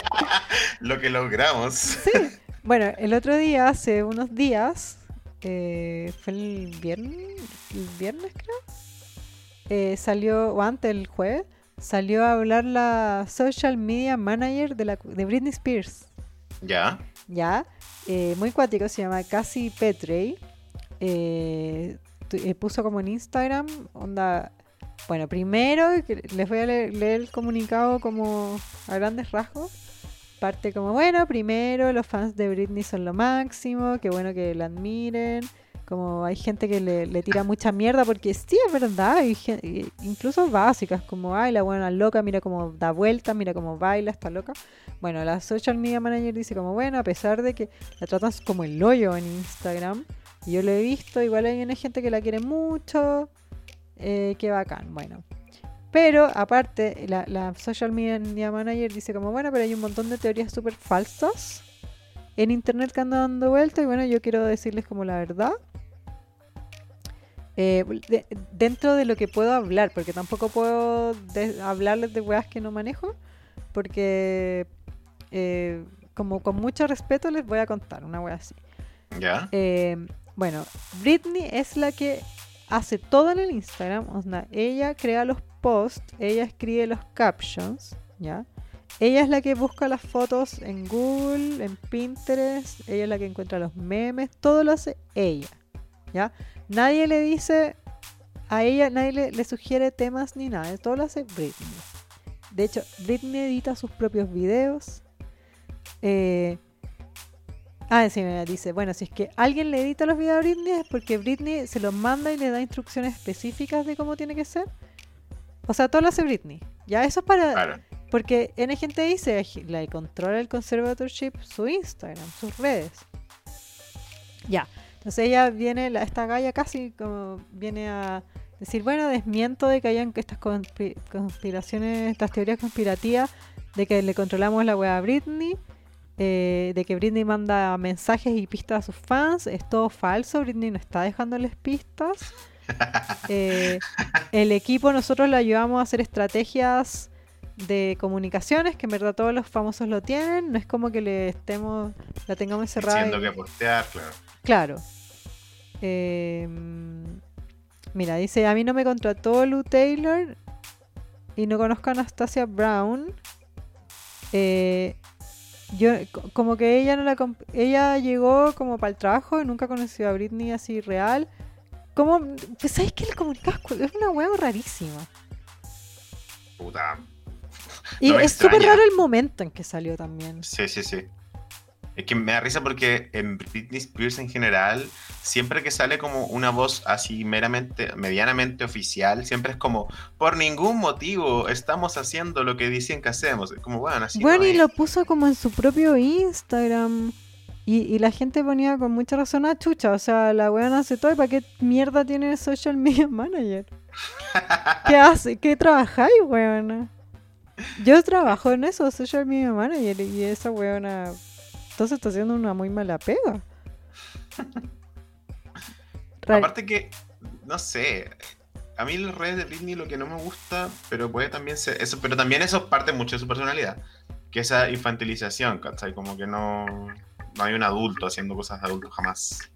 Lo que logramos. Bueno, el otro día, hace unos días, eh, fue el viernes, el viernes creo, eh, salió, o antes el jueves, salió a hablar la social media manager de, la, de Britney Spears. Ya. ¿Ya? Eh, muy cuático, se llama Cassie Petrey. Eh, eh, puso como en Instagram, onda... Bueno, primero les voy a leer, leer el comunicado como a grandes rasgos. Parte como, bueno, primero los fans de Britney son lo máximo, qué bueno que la admiren. Como hay gente que le, le tira mucha mierda porque sí, es verdad, gen- eh, incluso básicas, como, ay, la buena loca, mira cómo da vuelta, mira cómo baila, está loca. Bueno, la social media manager dice como, bueno, a pesar de que la tratan como el hoyo en Instagram, y yo lo he visto, igual hay una gente que la quiere mucho, eh, qué bacán, bueno. Pero aparte, la, social media manager dice como, bueno, pero hay un montón de teorías súper falsas en internet que andan dando vuelta y bueno, yo quiero decirles como la verdad. Eh, de- dentro de lo que puedo hablar, porque tampoco puedo de- hablarles de weas que no manejo, porque eh, como con mucho respeto les voy a contar una wea así. Ya. Eh, bueno, Britney es la que hace todo en el Instagram. O sea, ella crea los posts, ella escribe los captions, ¿ya? Ella es la que busca las fotos en Google, en Pinterest, ella es la que encuentra los memes, todo lo hace ella, ¿ya? Nadie le dice a ella, nadie le, le sugiere temas ni nada, todo lo hace Britney. De hecho, Britney edita sus propios videos. Eh, Ah, sí, mira, dice, bueno, si es que alguien le edita los videos a Britney es porque Britney se los manda y le da instrucciones específicas de cómo tiene que ser. O sea, todo lo hace Britney. Ya, eso es para... Claro. Porque N gente dice, la controla el conservatorship su Instagram, sus redes. Ya, entonces ella viene, la, esta galla casi como viene a decir, bueno, desmiento de que hayan estas conspi- conspiraciones, estas teorías conspirativas de que le controlamos la web a Britney, eh, de que Britney manda mensajes y pistas a sus fans, es todo falso, Britney no está dejándoles pistas. Eh, el equipo nosotros le ayudamos a hacer estrategias de comunicaciones, que en verdad todos los famosos lo tienen, no es como que le estemos, la tengamos encerrada. Diciendo y- que postear, claro. Claro. Eh, mira, dice, a mí no me contrató Lou Taylor y no conozco a Anastasia Brown. Eh, yo, co- como que ella no la ella llegó como para el trabajo, nunca conoció a Britney así real. Como, pues sabes que el comunicado es una hueá rarísima. Puta. Y No es súper raro el momento en que salió también. Sí, sí, sí. Es que me da risa porque en Britney Spears en general, siempre que sale como una voz así meramente, medianamente oficial, siempre es como, por ningún motivo estamos haciendo lo que dicen que hacemos. Es como, bueno, así Bueno, no y lo puso como en su propio Instagram. Y, y la gente ponía con mucha razón a chucha. O sea, la weona hace todo. ¿Y para qué mierda tiene social media manager? ¿Qué hace? ¿Qué trabajáis, weona? Yo trabajo en eso, social media manager. Y esa weona. Entonces está haciendo una muy mala pega. Aparte que, no sé, a mí las redes de Britney lo que no me gusta, pero puede también ser, eso, pero también eso parte mucho de su personalidad, que esa infantilización, ¿cachai? Como que no, no hay un adulto haciendo cosas de adulto jamás.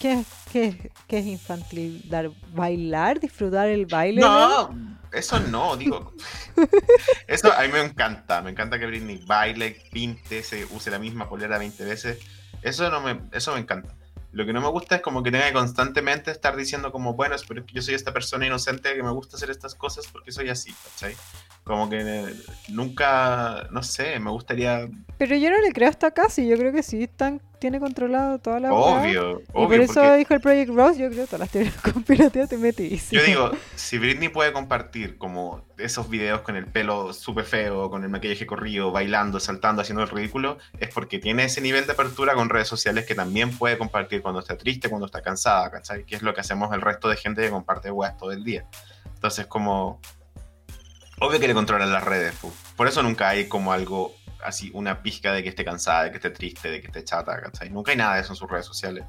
¿Qué, qué, qué es infantil? ¿Dar, ¿Bailar? ¿Disfrutar el baile? No, eso no, digo. Eso a mí me encanta, me encanta que Britney baile, pinte, se use la misma polera 20 veces. Eso no me, eso me encanta. Lo que no me gusta es como que tenga que constantemente estar diciendo como, bueno, pero yo soy esta persona inocente que me gusta hacer estas cosas porque soy así, ¿cachai? Como que nunca, no sé, me gustaría... Pero yo no le creo hasta casi, yo creo que sí están tiene controlado toda la. Obvio, Y obvio. por eso porque dijo el Project Rose, yo creo todas las teorías conspirativas te metidísimo. yo digo, si Britney puede compartir como esos videos con el pelo súper feo, con el maquillaje corrido, bailando, saltando, haciendo el ridículo, es porque tiene ese nivel de apertura con redes sociales que también puede compartir cuando está triste, cuando está cansada, ¿cachai? Que es lo que hacemos el resto de gente que comparte weas todo el día. Entonces, como. Obvio que le controlan las redes, pu. por eso nunca hay como algo así, una pizca de que esté cansada, de que esté triste, de que esté chata, ¿cachai? Nunca hay nada de eso en sus redes sociales.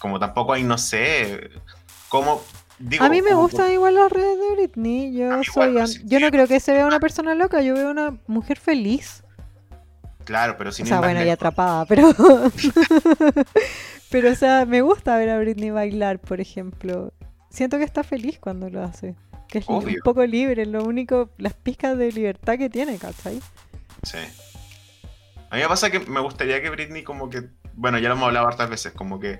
Como tampoco hay, no sé, cómo. Digo, a mí me como- gustan igual las redes de Britney. Yo A mí soy igual, an- sí, yo no sí. creo que se vea una persona loca, yo veo una mujer feliz. Claro, pero sin o sea, bueno, y atrapada, pero pero o sea, me gusta ver a Britney bailar, por ejemplo. Siento que está feliz cuando lo hace. Que es un poco libre, lo único, las pizcas de libertad que tiene, ¿cachai? Sí. A mí me pasa que me gustaría que Britney como que, bueno, ya lo hemos hablado hartas veces, como que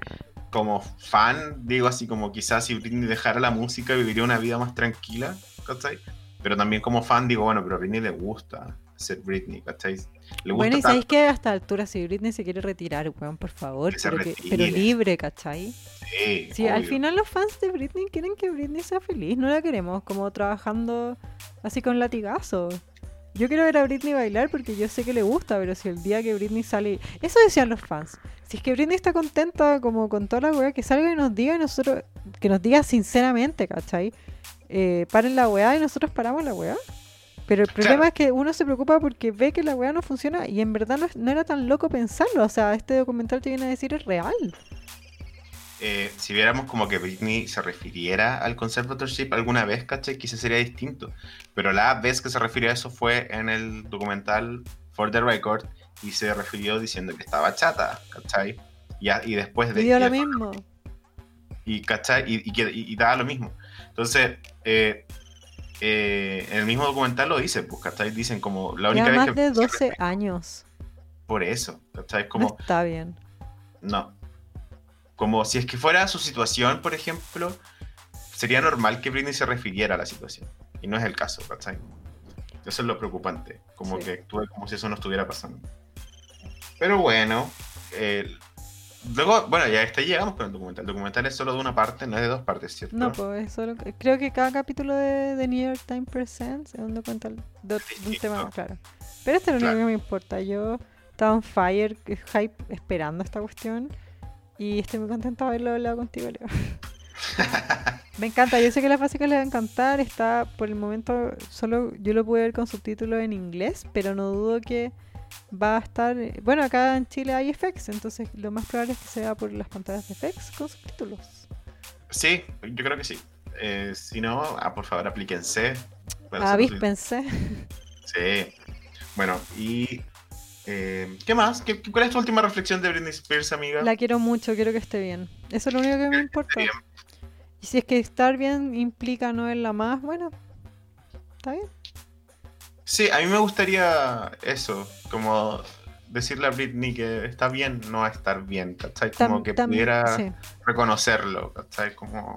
como fan, digo así como quizás si Britney dejara la música viviría una vida más tranquila, ¿cachai? Pero también como fan digo, bueno, pero a Britney le gusta ser Britney, ¿cachai? Le gusta Bueno, y sabéis que a esta altura, si Britney se quiere retirar, weón, por favor, Que pero, que- pero libre, ¿cachai? Sí, Sí, al final los fans de Britney quieren que Britney sea feliz, no la queremos como trabajando así con latigazo. Yo quiero ver a Britney bailar porque yo sé que le gusta, pero si el día que Britney sale... Eso decían los fans. Si es que Britney está contenta como con toda la weá, que salga y nos diga y nosotros... Que nos diga sinceramente, ¿cachai? Eh, paren la weá y nosotros paramos la weá. Pero el problema Claro. es que uno se preocupa porque ve que la weá no funciona y en verdad no, no era tan loco pensarlo. O sea, este documental te viene a decir es real. Eh, si viéramos como que Britney se refiriera al conservatorship alguna vez, ¿cachai? Quizás sería distinto. Pero la vez que se refirió a eso fue en el documental For the Record y se refirió diciendo que estaba chata, ¿cachai? Y, a- y después de... Y dio lo mismo. y, ¿cachai? Y, y, y- y daba lo mismo. Entonces, eh, eh, en el mismo documental lo dice, pues, ¿cachai? Dicen como la única Lleva vez más que... de 12 años. Por eso, ¿cachai? No Como... está bien. No. Como si es que fuera su situación, por ejemplo, sería normal que Britney se refiriera a la situación. Y no es el caso, ¿cachai? Eso es lo preocupante. Como Sí. que actúe como si eso no estuviera pasando. Pero bueno. eh, luego, bueno, ya hasta ahí llegamos con el documental. El documental es solo de una parte, no es de dos partes, ¿cierto? No, pues es solo- creo que cada capítulo de, de New York Times Presents es un documental de, de un tema, claro. Pero este es lo Claro. único que me importa. Yo estaba on fire, hype, esperando esta cuestión. Y estoy muy contenta de haberlo hablado contigo, Leo. me encanta, yo sé que a las básicas les va a encantar. Está por el momento, solo yo lo pude ver con subtítulos en inglés, pero no dudo que va a estar. Bueno, acá en Chile hay FX, entonces lo más probable es que sea por las pantallas de FX con subtítulos. Sí, yo creo que sí. Eh, si no, ah, por favor, aplíquense. hacer Avíspense. Sí. Bueno, y. eh, ¿Qué más? ¿Qué, ¿Cuál es tu última reflexión de Britney Spears, amiga? La quiero mucho, quiero que esté bien. Eso es lo único que me importa. Y si es que estar bien implica no verla más, bueno, está bien. Sí, a mí me gustaría eso, como decirle a Britney que está bien no estar bien, ¿cachai? Como Tam- que tam- pudiera sí. reconocerlo, ¿cachai? Como...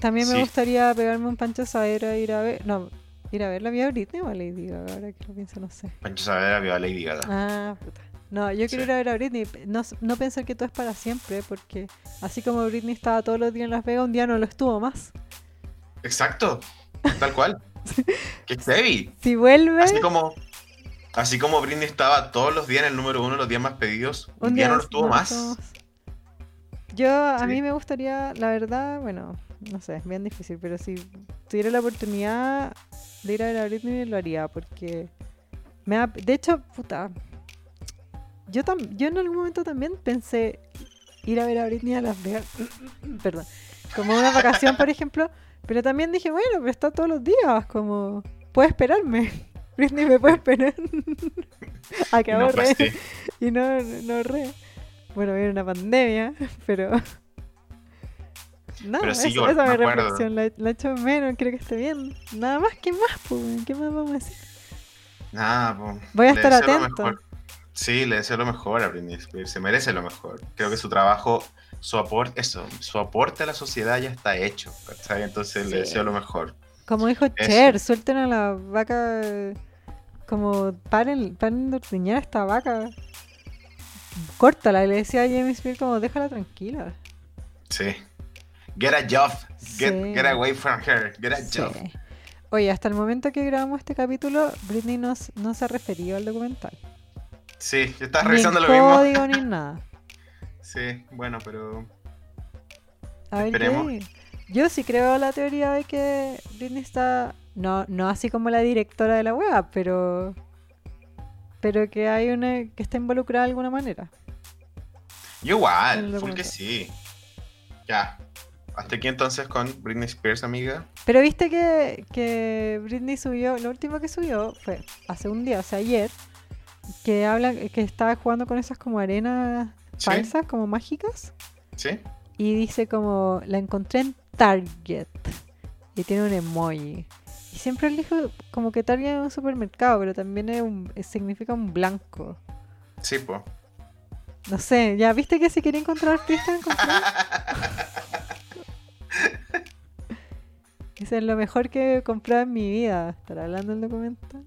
También me Sí. gustaría pegarme un pancho Saavedra e ir a ver. No, ir a ver la vida Britney o a Lady Gaga, ahora que lo pienso, no sé. Pancho Saavedra vio a Lady Gaga. Ah, puta. No, yo quiero Sí. ir a ver a Britney. No, no pensar que todo es para siempre, porque así como Britney estaba todos los días en Las Vegas, un día no lo estuvo más. Exacto, tal cual. que heavy. Si vuelve, Así como, así como Britney estaba todos los días en el número uno, los días más pedidos, un, día, no lo estuvo no más. Yo, a Sí. mí me gustaría, la verdad, bueno, no sé, es bien difícil, pero si tuviera la oportunidad de ir a ver a Britney, lo haría, porque me da, de hecho, puta, yo, tam- yo en algún momento también pensé ir a ver a Britney a Las Vegas, perdón, como una vacación, por ejemplo, pero también dije, bueno, pero está todos los días, como, puede esperarme, Britney me puede esperar a que Y no ahorre y no, no ahorré. Bueno, viene una pandemia, pero. No, Pero sí, yo esa me reflexión. La, la echo menos, quiero que esté bien. Nada más, ¿qué más? ¿Qué más vamos a decir? Nada, po. Voy a Le estar atento. Sí, le deseo lo mejor a Britney Spears. Se merece lo mejor. Creo que su trabajo, su aporte, eso, su aporte a la sociedad ya está hecho. ¿cachai? Entonces Sí. le deseo lo mejor. Como dijo Cher, suelten a la vaca. Como paren, paren de ordeñar a esta vaca. córtala. Le decía a James Spears como, déjala tranquila. Sí. Get a job. Get, Sí. get away from her. Get a Sí. job. Oye, hasta el momento que grabamos este capítulo, Britney no, no se ha referido al documental. Sí, yo estaba revisando lo mismo. código ni nada. Sí, bueno, pero. A ver Esperemos. qué. Yo sí creo la teoría de que Britney está. No, no así como la directora de la web, pero. Pero que hay una. que está involucrada de alguna manera. Yo igual, full que sí. Ya. Hasta aquí entonces con Britney Spears, amiga. Pero viste que, que Britney subió. Lo último que subió fue hace un día, o sea, ayer. Que habla. que estaba jugando con esas como arenas Sí. falsas, como mágicas. ¿Sí? Y dice como, la encontré en Target. Y tiene un emoji. Y siempre elijo como que Target es un supermercado, pero también es un, significa un blanco. Sí, pues. No sé, ya viste que si quería encontrar fiesta, encontrar. Dice, es lo mejor que he comprado en mi vida. ¿Estará hablando el documental?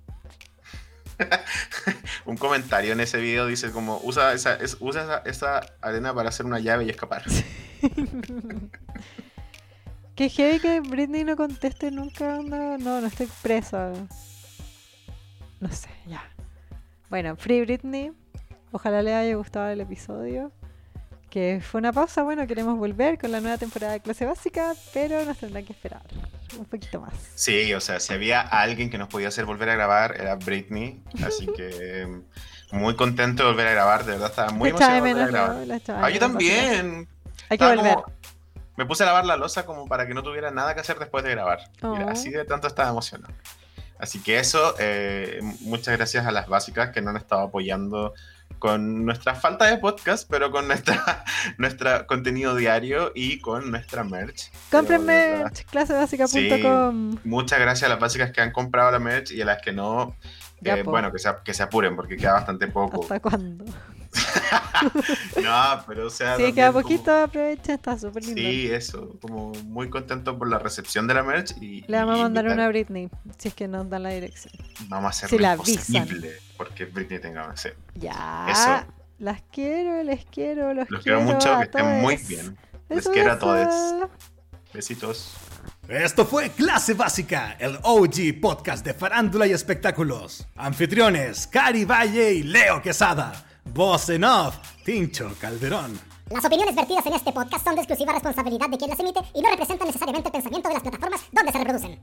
Un comentario en ese video dice como usa esa, es- usa esa, esa arena para hacer una llave y escapar. Que heavy que Britney no conteste nunca. No, no, no estoy presa. No sé, ya. Bueno, Free Britney. Ojalá le haya gustado el episodio. Que fue una pausa. Bueno, queremos volver con la nueva temporada de clase básica, pero nos tendrán que esperar un poquito más. Sí, o sea, si había alguien que nos podía hacer volver a grabar era Britney. Así que muy contento de volver a grabar. De verdad estaba muy emocionado de menos, grabar. ¿no? Ah, yo también. Hay que volver. como- me puse a lavar la losa como para que no tuviera nada que hacer después de grabar. Mira, Oh. así de tanto estaba emocionado. Así que eso, eh, muchas gracias a las básicas que nos han estado apoyando con nuestra falta de podcast, pero con nuestra, nuestro contenido diario y con nuestra merch. Compren merch, clasebásica.com. Muchas gracias a las básicas que han comprado la merch y a las que no, eh, bueno, que se, que se apuren porque queda bastante poco. ¿Hasta cuándo? No, pero o sea... Sí, queda como- poquito, aprovechen, está súper lindo. Sí, eso, como muy contento por la recepción de la merch y Le vamos a mandar invitar- una a Britney, si es que nos dan la dirección. Vamos a hacer si la imposible porque Britney tenga sí. Ya. Eso. Las quiero, les quiero, los, Los quiero mucho, a que estén muy bien. Les Beso, quiero a todos. Besitos. Esto fue Clase Básica, el OG podcast de farándula y espectáculos. Anfitriones, Cari Valle y Leo Quesada. Voz en off, Tincho Calderón. Las opiniones vertidas en este podcast son de exclusiva responsabilidad de quien las emite y no representan necesariamente el pensamiento de las plataformas donde se reproducen.